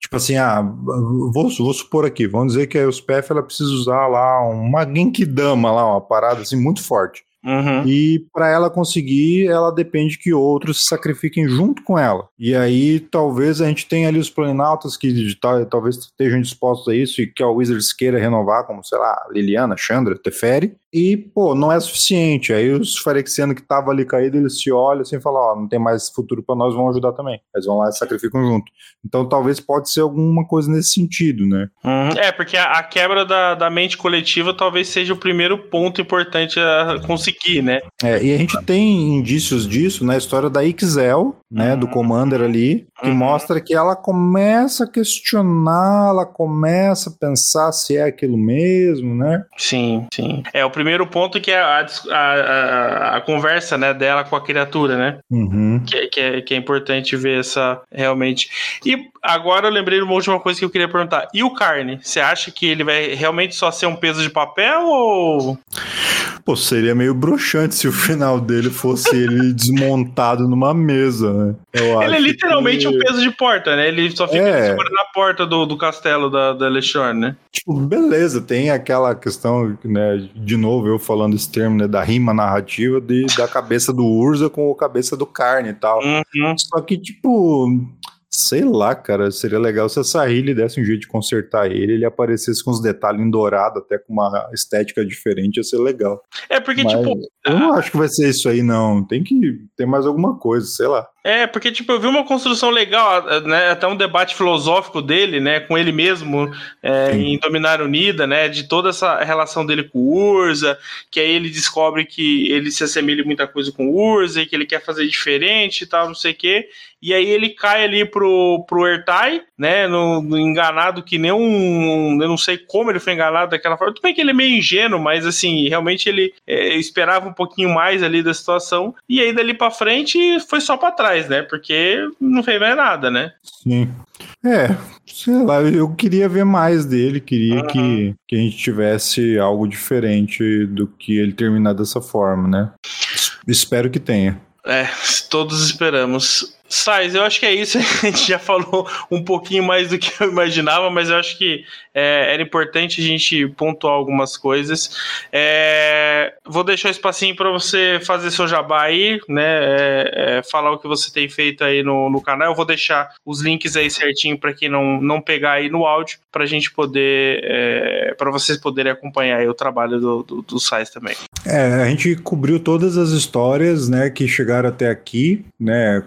Tipo assim, ah, vou, vou supor aqui, vamos dizer que a Euspef ela precisa usar lá uma Genkidama lá, uma parada assim muito forte. Uhum. E para ela conseguir, ela depende que outros se sacrifiquem junto com ela. E aí talvez a gente tenha ali os planinautas que talvez estejam dispostos a isso e que a Wizards queira renovar, como sei lá, Liliana, Chandra, Teferi. E, pô, não é suficiente. Aí os Phyrexianos que estavam ali caídos, eles se olham assim e falam: Ó, não tem mais futuro para nós, vão ajudar também. Eles vão lá e sacrificam junto. Então talvez pode ser alguma coisa nesse sentido, né? Uhum. É, porque a, a quebra da, da mente coletiva talvez seja o primeiro ponto importante a conseguir, né? É, e a gente tem indícios disso na história da Ixel, né, do Commander ali, que Uhum. mostra que ela começa a questionar, ela começa a pensar se é aquilo mesmo, né? Sim, sim. É, o primeiro ponto que é a, a, a, a conversa né, dela com a criatura, né? Uhum. Que, é- que, é, que é importante ver essa realmente. E agora eu lembrei de uma última coisa que eu queria perguntar. E o carne? Você acha que ele vai realmente só ser um peso de papel ou. Pô, seria meio broxante se o final dele fosse ele desmontado numa mesa, né? Eu Ele é literalmente que- um peso de porta, né? Ele só fica É. segurando a porta do, do castelo da, da Lechorn, né? Tipo, beleza, tem aquela questão, né, de novo eu falando esse termo, né, da rima narrativa de, da cabeça do Urza com a cabeça do carne e tal. Uhum. Só que, tipo, sei lá, cara, seria legal se a Sahili desse um jeito de consertar ele, ele aparecesse com os detalhes em dourado, até com uma estética diferente, ia ser legal. É porque, Mas tipo, eu não acho que vai ser isso aí, não. Tem que ter mais alguma coisa, sei lá. É, porque, tipo, eu vi uma construção legal, né? Até um debate filosófico dele, né? Com ele mesmo é, em Dominar Unida, né? De toda essa relação dele com o Urza, que aí ele descobre que ele se assemelha muita coisa com o Urza e que ele quer fazer diferente e tal, não sei o quê. E aí ele cai ali pro, pro Ertai, né? No, no enganado que nem um. Eu não sei como ele foi enganado daquela forma. Tudo bem que ele é meio ingênuo, mas assim, realmente ele é, esperava um pouquinho mais ali da situação. E aí dali pra frente foi só pra trás, né? Porque não fez mais nada, né? Sim. É, sei lá, eu queria ver mais dele, queria Uhum. que, que a gente tivesse algo diferente do que ele terminar dessa forma, né? Es- Espero que tenha. É, todos esperamos. Sais, eu acho que é isso. A gente já falou um pouquinho mais do que eu imaginava, mas eu acho que é, era importante a gente pontuar algumas coisas. É, vou deixar um espacinho para você fazer seu jabá aí, né? é, é, falar o que você tem feito aí no, no canal. Eu vou deixar os links aí certinho para quem não, não pegar aí no áudio, para a gente poder, é, para vocês poderem acompanhar o trabalho do, do, do Sais também. É, a gente cobriu todas as histórias, né, que chegaram até aqui, né,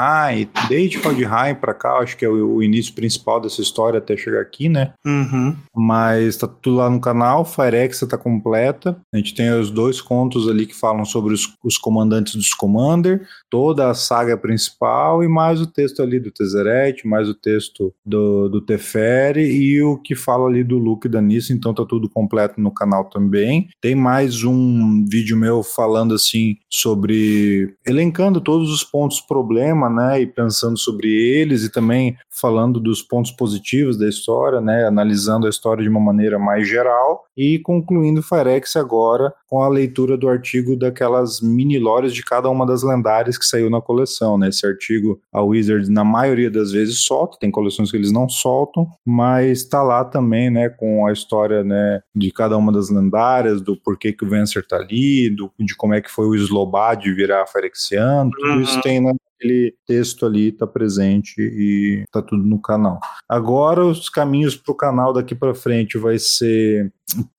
Kaldheim, desde Kaldheim pra cá, acho que é o, o início principal dessa história até chegar aqui, né, Uhum. mas tá tudo lá no canal, Firex tá completa, a gente tem os dois contos ali que falam sobre os, os comandantes dos Commander, toda a saga principal e mais o texto ali do Tezzeret, mais o texto do, do Teferi e o que fala ali do Luke e da Nissa, então tá tudo completo no canal também. Tem mais um vídeo meu falando assim sobre elencando todos os pontos problema, né, e pensando sobre eles e também falando dos pontos positivos da história, né, analisando a história de uma maneira mais geral e concluindo o Firex agora com a leitura do artigo daquelas mini lores de cada uma das lendárias que saiu na coleção, né? Esse artigo a Wizards na maioria das vezes solta, tem coleções que eles não soltam, mas está lá também, né, com a história, né, de cada uma das lendárias, do porquê que o Vencer tá ali, do, de como é que foi o Slobad virar Phyrexiano, tudo uhum. isso tem na, aquele texto ali está presente e está tudo no canal. Agora os caminhos para o canal daqui para frente vai ser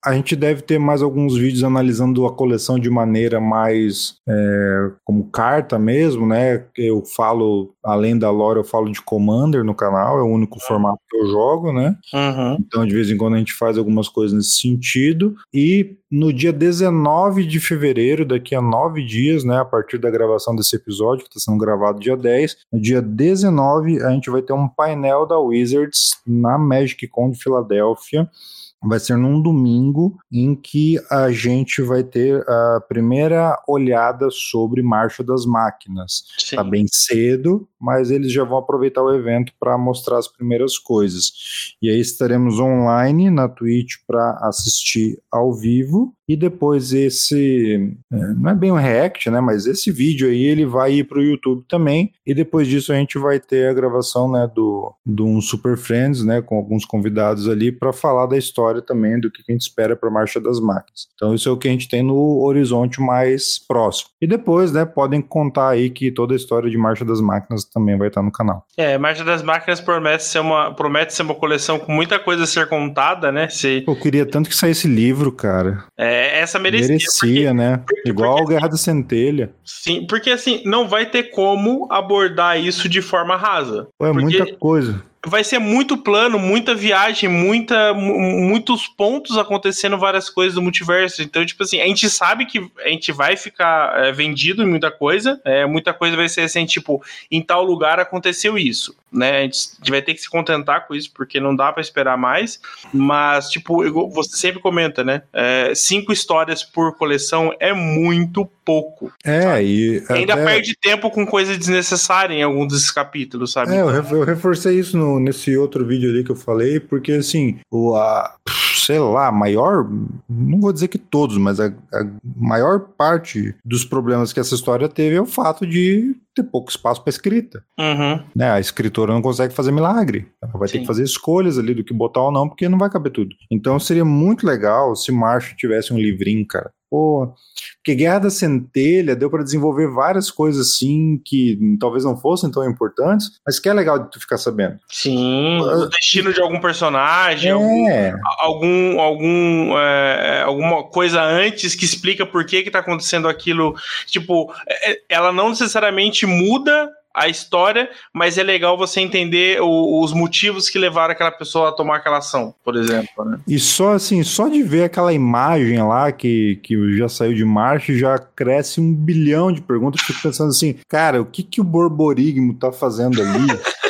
a gente deve ter mais alguns vídeos analisando a coleção de maneira mais é, como carta mesmo, né? Eu falo, além da lore, eu falo de Commander no canal, é o único uhum. formato que eu jogo, né? Uhum. Então, de vez em quando, a gente faz algumas coisas nesse sentido. E no dia 19 de fevereiro, daqui a nove dias, né? A partir da gravação desse episódio, que está sendo gravado dia 10, no dia 19, a gente vai ter um painel da Wizards na Magic Con de Filadélfia. Vai ser num domingo em que a gente vai ter a primeira olhada sobre Marcha das Máquinas. Está bem cedo, mas eles já vão aproveitar o evento para mostrar as primeiras coisas. E aí estaremos online na Twitch para assistir ao vivo e depois esse é, não é bem um react, né, mas esse vídeo aí ele vai ir para o YouTube também e depois disso a gente vai ter a gravação, né, do do um Super Friends, né, com alguns convidados ali para falar da história também do que a gente espera para a Marcha das Máquinas. Então isso é o que a gente tem no horizonte mais próximo. E depois, né, podem contar aí que toda a história de Marcha das Máquinas também vai estar no canal. É, Marcha das Máquinas promete ser uma promete ser uma coleção com muita coisa a ser contada, né? Se... Eu queria tanto que saísse livro, cara. É, essa merecia. Merecia, porque, né? Porque, Igual porque, Guerra da Centelha. Sim, porque assim, não vai ter como abordar isso de forma rasa. É muita coisa vai ser muito plano, muita viagem, muita, muitos pontos acontecendo, várias coisas do multiverso. Então, tipo assim, a gente sabe que a gente vai ficar é, vendido em muita coisa. É, muita coisa vai ser assim, tipo, em tal lugar aconteceu isso, né? A gente vai ter que se contentar com isso, porque não dá para esperar mais. Mas, tipo, você sempre comenta, né? É, cinco histórias por coleção é muito pouco. É, sabe? e. Ainda até... perde tempo com coisa desnecessária em algum desses capítulos, sabe? É, eu reforcei isso no nesse outro vídeo ali que eu falei, porque assim, o, a, sei lá, maior, não vou dizer que todos, mas a, a maior parte dos problemas que essa história teve é o fato de ter pouco espaço para escrita. Uhum. Né? A escritora não consegue fazer milagre. Ela vai Sim. ter que fazer escolhas ali do que botar ou não, porque não vai caber tudo. Então seria muito legal se Marshall tivesse um livrinho, cara. Pô, porque Guerra da Centelha deu para desenvolver várias coisas assim que talvez não fossem tão importantes, mas que é legal de tu ficar sabendo. Sim, o destino de algum personagem, é. algum, algum, algum é, alguma coisa antes que explica por que que tá acontecendo aquilo. Tipo, é, é, ela não necessariamente muda a história, mas é legal você entender o, os motivos que levaram aquela pessoa a tomar aquela ação, por exemplo. Né? E só assim, só de ver aquela imagem lá que, que já saiu de marcha, já cresce um bilhão de perguntas. Fico pensando assim, cara, o que, que o Borborigmo tá fazendo ali?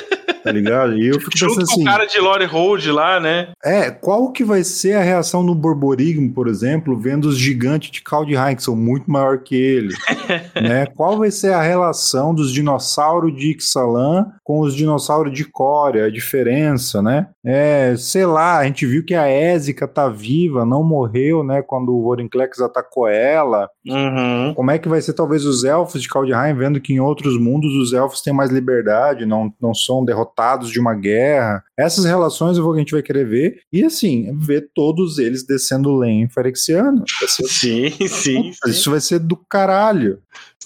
tá ligado? E eu fico Junto pensando assim. o cara de Lore Hold lá, né? É, qual que vai ser a reação do Borborigmo, por exemplo, vendo os gigantes de Kaldheim, que são muito maior que ele? né? Qual vai ser a relação dos dinossauros de Ixalan com os dinossauros de Corea, a diferença, né? É, sei lá, a gente viu que a Ésica tá viva, não morreu, né, quando o Vorinclex atacou ela. Uhum. Como é que vai ser talvez os elfos de Kaldheim, vendo que em outros mundos os elfos têm mais liberdade, não, não são derrotados derrotados de uma guerra. Essas relações eu vou, a gente vai querer ver. E assim, ver todos eles descendo lenha Ferexiano. Sim, sim, Isso vai ser do caralho.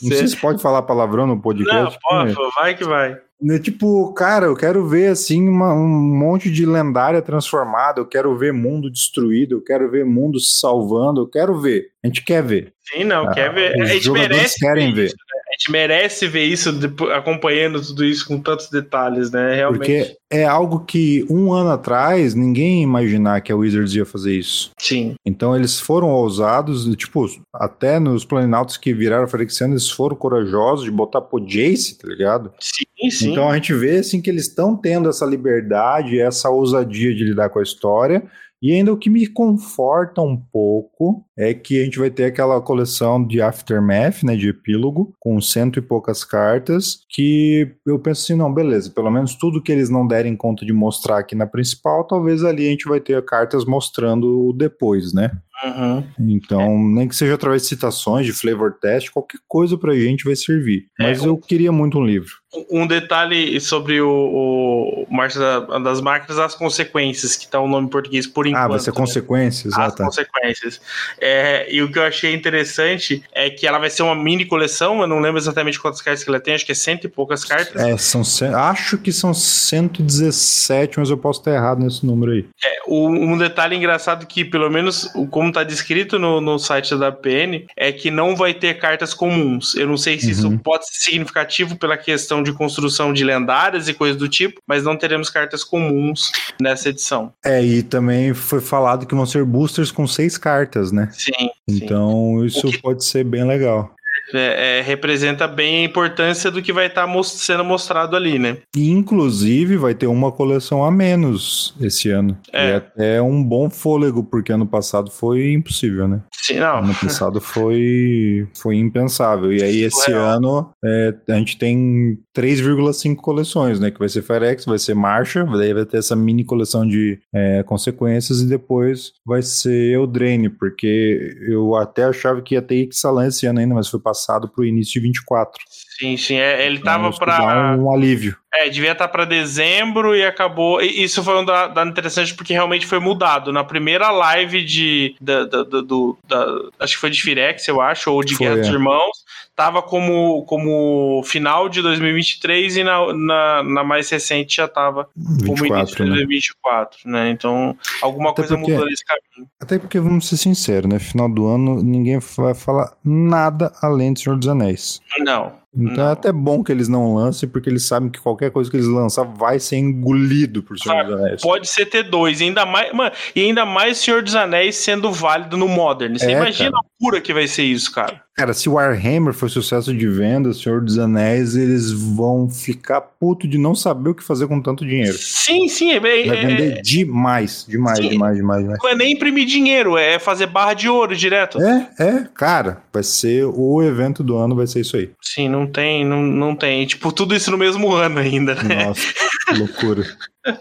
Não sei se pode falar palavrão no podcast. Não, pô, vai que vai. Né, tipo, cara, eu quero ver assim uma, um monte de lendária transformada, eu quero ver mundo destruído, eu quero ver mundo se salvando, eu quero ver. A gente quer ver. Sim, não, ah, quer ver. Os merece querem ver. Isso, né? A gente merece ver isso acompanhando tudo isso com tantos detalhes, né? Realmente. Porque é algo que um ano atrás ninguém ia imaginar que a Wizards ia fazer isso. Sim. Então eles foram ousados, tipo, até nos Planinautas que viraram Ferexiano, eles foram corajosos de botar pro Jace, tá ligado? Sim, sim. Então a gente vê assim que eles estão tendo essa liberdade, essa ousadia de lidar com a história. E ainda o que me conforta um pouco é que a gente vai ter aquela coleção de Aftermath, né, de epílogo, com cento e poucas cartas, que eu penso assim, não, beleza, pelo menos tudo que eles não derem conta de mostrar aqui na principal, talvez ali a gente vai ter cartas mostrando depois, né? Uhum. Então, é. nem que seja através de citações, de flavor test, qualquer coisa pra gente vai servir. Mas é, eu queria muito um livro. Um detalhe sobre o, o Marcha das Máquinas, as consequências, que tá o nome em português por enquanto. Ah, vai ser né? consequências, As ah, tá. consequências. É, e o que eu achei interessante é que ela vai ser uma mini coleção, eu não lembro exatamente quantas cartas que ela tem, acho que é cento e poucas cartas. É, são, acho que são 117, mas eu posso estar errado nesse número aí. É, um detalhe engraçado que, pelo menos, como tá descrito no, no site da PN, é que não vai ter cartas comuns. Eu não sei se uhum. isso pode ser significativo pela questão de construção de lendárias e coisas do tipo, mas não teremos cartas comuns nessa edição. É, e também foi falado que vão ser boosters com seis cartas, né? Sim. Então sim. isso que... pode ser bem legal é, é, representa bem a importância do que vai estar tá most sendo mostrado ali, né? E, inclusive, vai ter uma coleção a menos esse ano. É. E até um bom fôlego, porque ano passado foi impossível, né? Sim, não. Ano passado foi, foi impensável. E aí, esse ano, é, a gente tem 3,5 coleções, né? Que vai ser Firex, vai ser Marcha, daí vai ter essa mini coleção de é, consequências e depois vai ser Eldraine, porque eu até achava que ia ter Ixalan esse ano ainda, mas foi passado para o início de 24. Sim, sim. É, ele então, tava para. Um alívio. É, devia estar tá para dezembro e acabou. E isso foi um dado interessante porque realmente foi mudado. Na primeira live de. Da, da, da, do, da acho que foi de Firex, eu acho, ou de foi, Guerra dos é. Irmãos. Tava como, como final de 2023 e na, na, na mais recente já tava 24, como início de 2024, né? né? Então, alguma até coisa porque, mudou nesse caminho. Até porque, vamos ser sinceros, né? Final do ano, ninguém vai falar nada além do Senhor dos Anéis. Não. Então não. é até bom que eles não lancem, porque eles sabem que qualquer coisa que eles lançar vai ser engolido por Senhor dos Anéis. Pode ser ter dois, ainda mais, mano, e ainda mais Senhor dos Anéis sendo válido no Modern. Você é, imagina cara. a cura que vai ser isso, cara. Cara, se o Warhammer for sucesso de venda, Senhor dos Anéis, eles vão ficar puto de não saber o que fazer com tanto dinheiro. Sim, sim. É, vai vender é, demais, demais, sim, demais, demais, demais. Não é nem imprimir dinheiro, é fazer barra de ouro direto. É, é, cara, vai ser o evento do ano, vai ser isso aí. Sim, não tem, não, não tem. Tipo, tudo isso no mesmo ano ainda, né? Nossa, que loucura.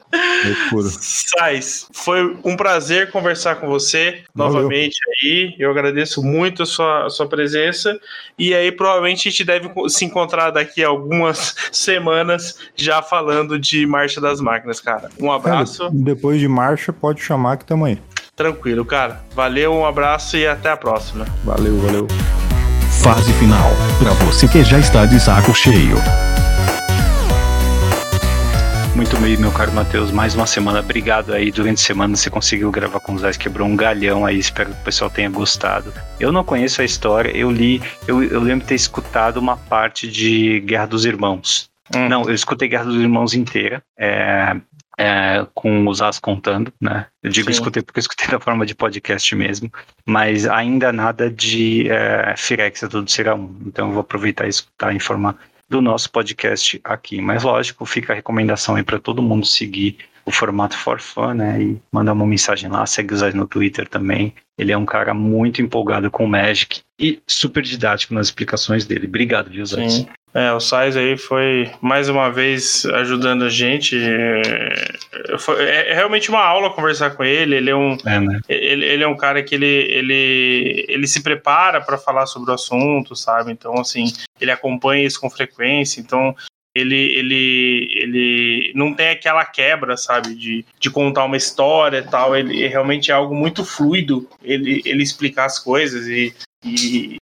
Loucura. Sais, foi um prazer conversar com você Valeu. novamente aí. Eu agradeço muito a sua, a sua presença. E aí, provavelmente, a gente deve se encontrar daqui a algumas semanas já falando de Marcha das Máquinas, cara. Um abraço. depois de marcha, pode chamar que tamo aí. Tranquilo, cara. Valeu, um abraço e até a próxima. Valeu, valeu. Fase final. Para você que já está de saco cheio. Muito bem, meu caro Matheus. Mais uma semana. Obrigado aí. Durante a semana você conseguiu gravar com os Zés, quebrou um galhão aí. Espero que o pessoal tenha gostado. Eu não conheço a história. Eu li, eu, eu lembro de ter escutado uma parte de Guerra dos Irmãos. Hum. Não, eu escutei Guerra dos Irmãos inteira. É, é, com os As contando, né? Eu digo Sim. escutei porque eu escutei da forma de podcast mesmo, mas ainda nada de é, Firex é tudo será um. Então eu vou aproveitar e escutar em forma do nosso podcast aqui. Mas lógico, fica a recomendação aí para todo mundo seguir o formato For Fun, né? E mandar uma mensagem lá, segue o Zé no Twitter também. Ele é um cara muito empolgado com o Magic e super didático nas explicações dele. Obrigado, viu, Zé? É, o Sais aí foi mais uma vez ajudando a gente. É, foi, é, realmente uma aula conversar com ele. Ele é um, é, né? ele, ele é um cara que ele, ele, ele se prepara para falar sobre o assunto, sabe? Então, assim, ele acompanha isso com frequência. Então, ele, ele, ele não tem aquela quebra, sabe, de, de contar uma história e tal. Ele realmente é algo muito fluido ele, ele explicar as coisas e, e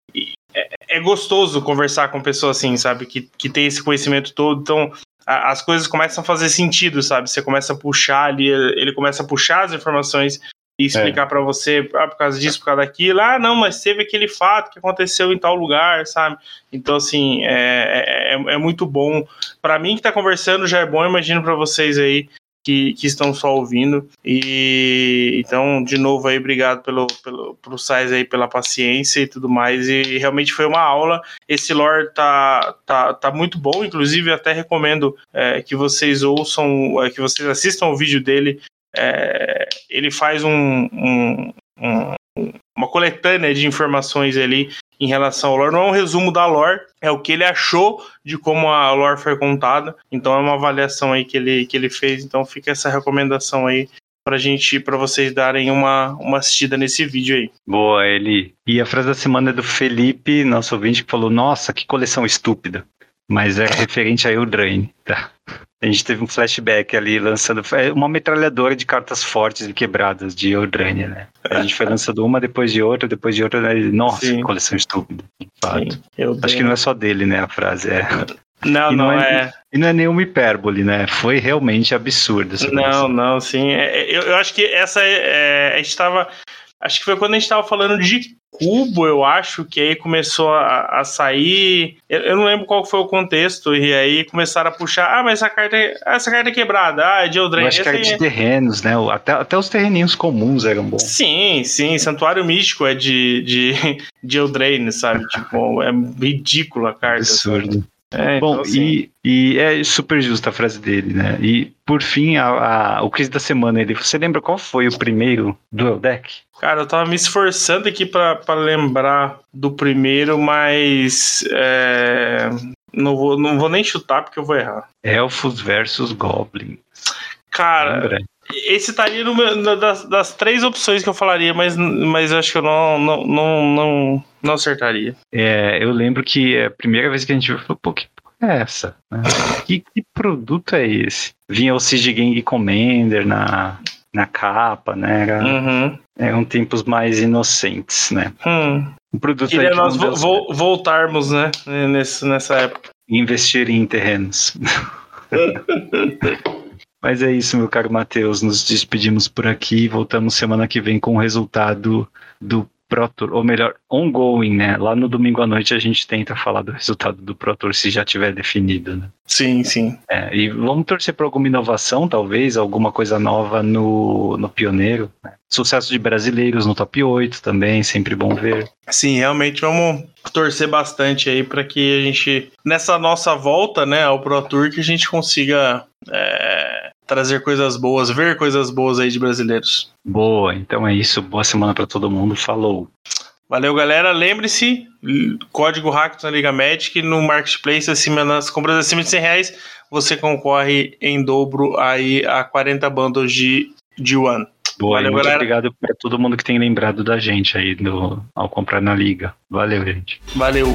é, é, gostoso conversar com pessoas assim, sabe, que, que tem esse conhecimento todo. Então, a, as coisas começam a fazer sentido, sabe? Você começa a puxar ali, ele começa a puxar as informações e explicar é. para você, ah, por causa disso, por causa daquilo, ah, não, mas teve aquele fato que aconteceu em tal lugar, sabe? Então, assim, é, é, é muito bom. para mim que tá conversando já é bom, imagino para vocês aí que, que estão só ouvindo. E então, de novo aí, obrigado pelo, pelo pro Sais aí pela paciência e tudo mais. E realmente foi uma aula. Esse lore tá, tá, tá muito bom, inclusive até recomendo é, que vocês ouçam, é, que vocês assistam o vídeo dele é, ele faz um, um, um, uma coletânea de informações ali em relação ao lore. Não é um resumo da lore, é o que ele achou de como a lore foi contada. Então é uma avaliação aí que ele, que ele fez. Então fica essa recomendação aí pra gente, para vocês darem uma, uma assistida nesse vídeo aí. Boa, ele. E a frase da semana é do Felipe, nosso ouvinte, que falou: Nossa, que coleção estúpida. Mas é referente a Eldraine, tá? A gente teve um flashback ali lançando é uma metralhadora de cartas fortes e quebradas de Eldraine, né? A gente foi lançando uma depois de outra, depois de outra, né? Nossa, Sim. coleção estúpida. Fato. Sim, Acho que não é só dele, né? A frase é. Não, não, não, é, é. E não é nenhuma hipérbole, né? Foi realmente absurdo. Não, não, sim. É, eu, eu acho que essa é, é a gente estava Acho que foi quando a gente estava falando de cubo, eu acho, que aí começou a, a sair. Eu, eu, não lembro qual foi o contexto, e aí começaram a puxar. Ah, mas essa carta é, essa carta é quebrada. Ah, é de Eldraine. Eu acho que era de terrenos, né? Até, até os terreninhos comuns eram bons. Sim, sim. Santuário Místico é de, de, de Eldraine, sabe? tipo, é ridícula a carta. Absurdo. Sabe? É, Bom, então, assim... e, e é super justa a frase dele, né? E por fim, a, a, o quiz da semana, ele, você lembra qual foi o primeiro Duel Deck? Cara, eu tava me esforçando aqui para lembrar do primeiro, mas é, não, vou, não vou nem chutar porque eu vou errar. Elfos versus Goblins. Cara, Lembra? Esse estaria no, das, das, três opções que eu falaria, mas, mas acho que eu não, não, não, não, não acertaria. É, eu lembro que a primeira vez que a gente viu, falou, pô, que é essa? Né? que, que, produto é esse? Vinha o Siege Gang Commander na, na capa, né? Era, uhum. Eram tempos mais inocentes, né? Hum. O produto Queria que nós vo vo voltarmos, né? Nesse, nessa época. Investir em terrenos. Mas é isso, meu caro Matheus. Nos despedimos por aqui. Voltamos semana que vem com o resultado do Pro Tour, ou melhor, ongoing, né? Lá no domingo à noite a gente tenta falar do resultado do Pro Tour se já tiver definido, né? Sim, sim. É, e vamos torcer para alguma inovação, talvez, alguma coisa nova no, no Pioneiro. Né? Sucesso de brasileiros no top 8 também, sempre bom ver. Sim, realmente vamos torcer bastante aí para que a gente, nessa nossa volta né, ao Pro Tour, que a gente consiga é, trazer coisas boas, ver coisas boas aí de brasileiros. Boa, então é isso. Boa semana para todo mundo. Falou. Valeu, galera. Lembre-se, código Hackers na Liga Magic no Marketplace, acima, nas compras acima de 100 reais, você concorre em dobro aí a 40 bundles de, de One. Boa, Valeu, muito galera. obrigado para todo mundo que tem lembrado da gente aí no, ao comprar na Liga. Valeu, gente. Valeu.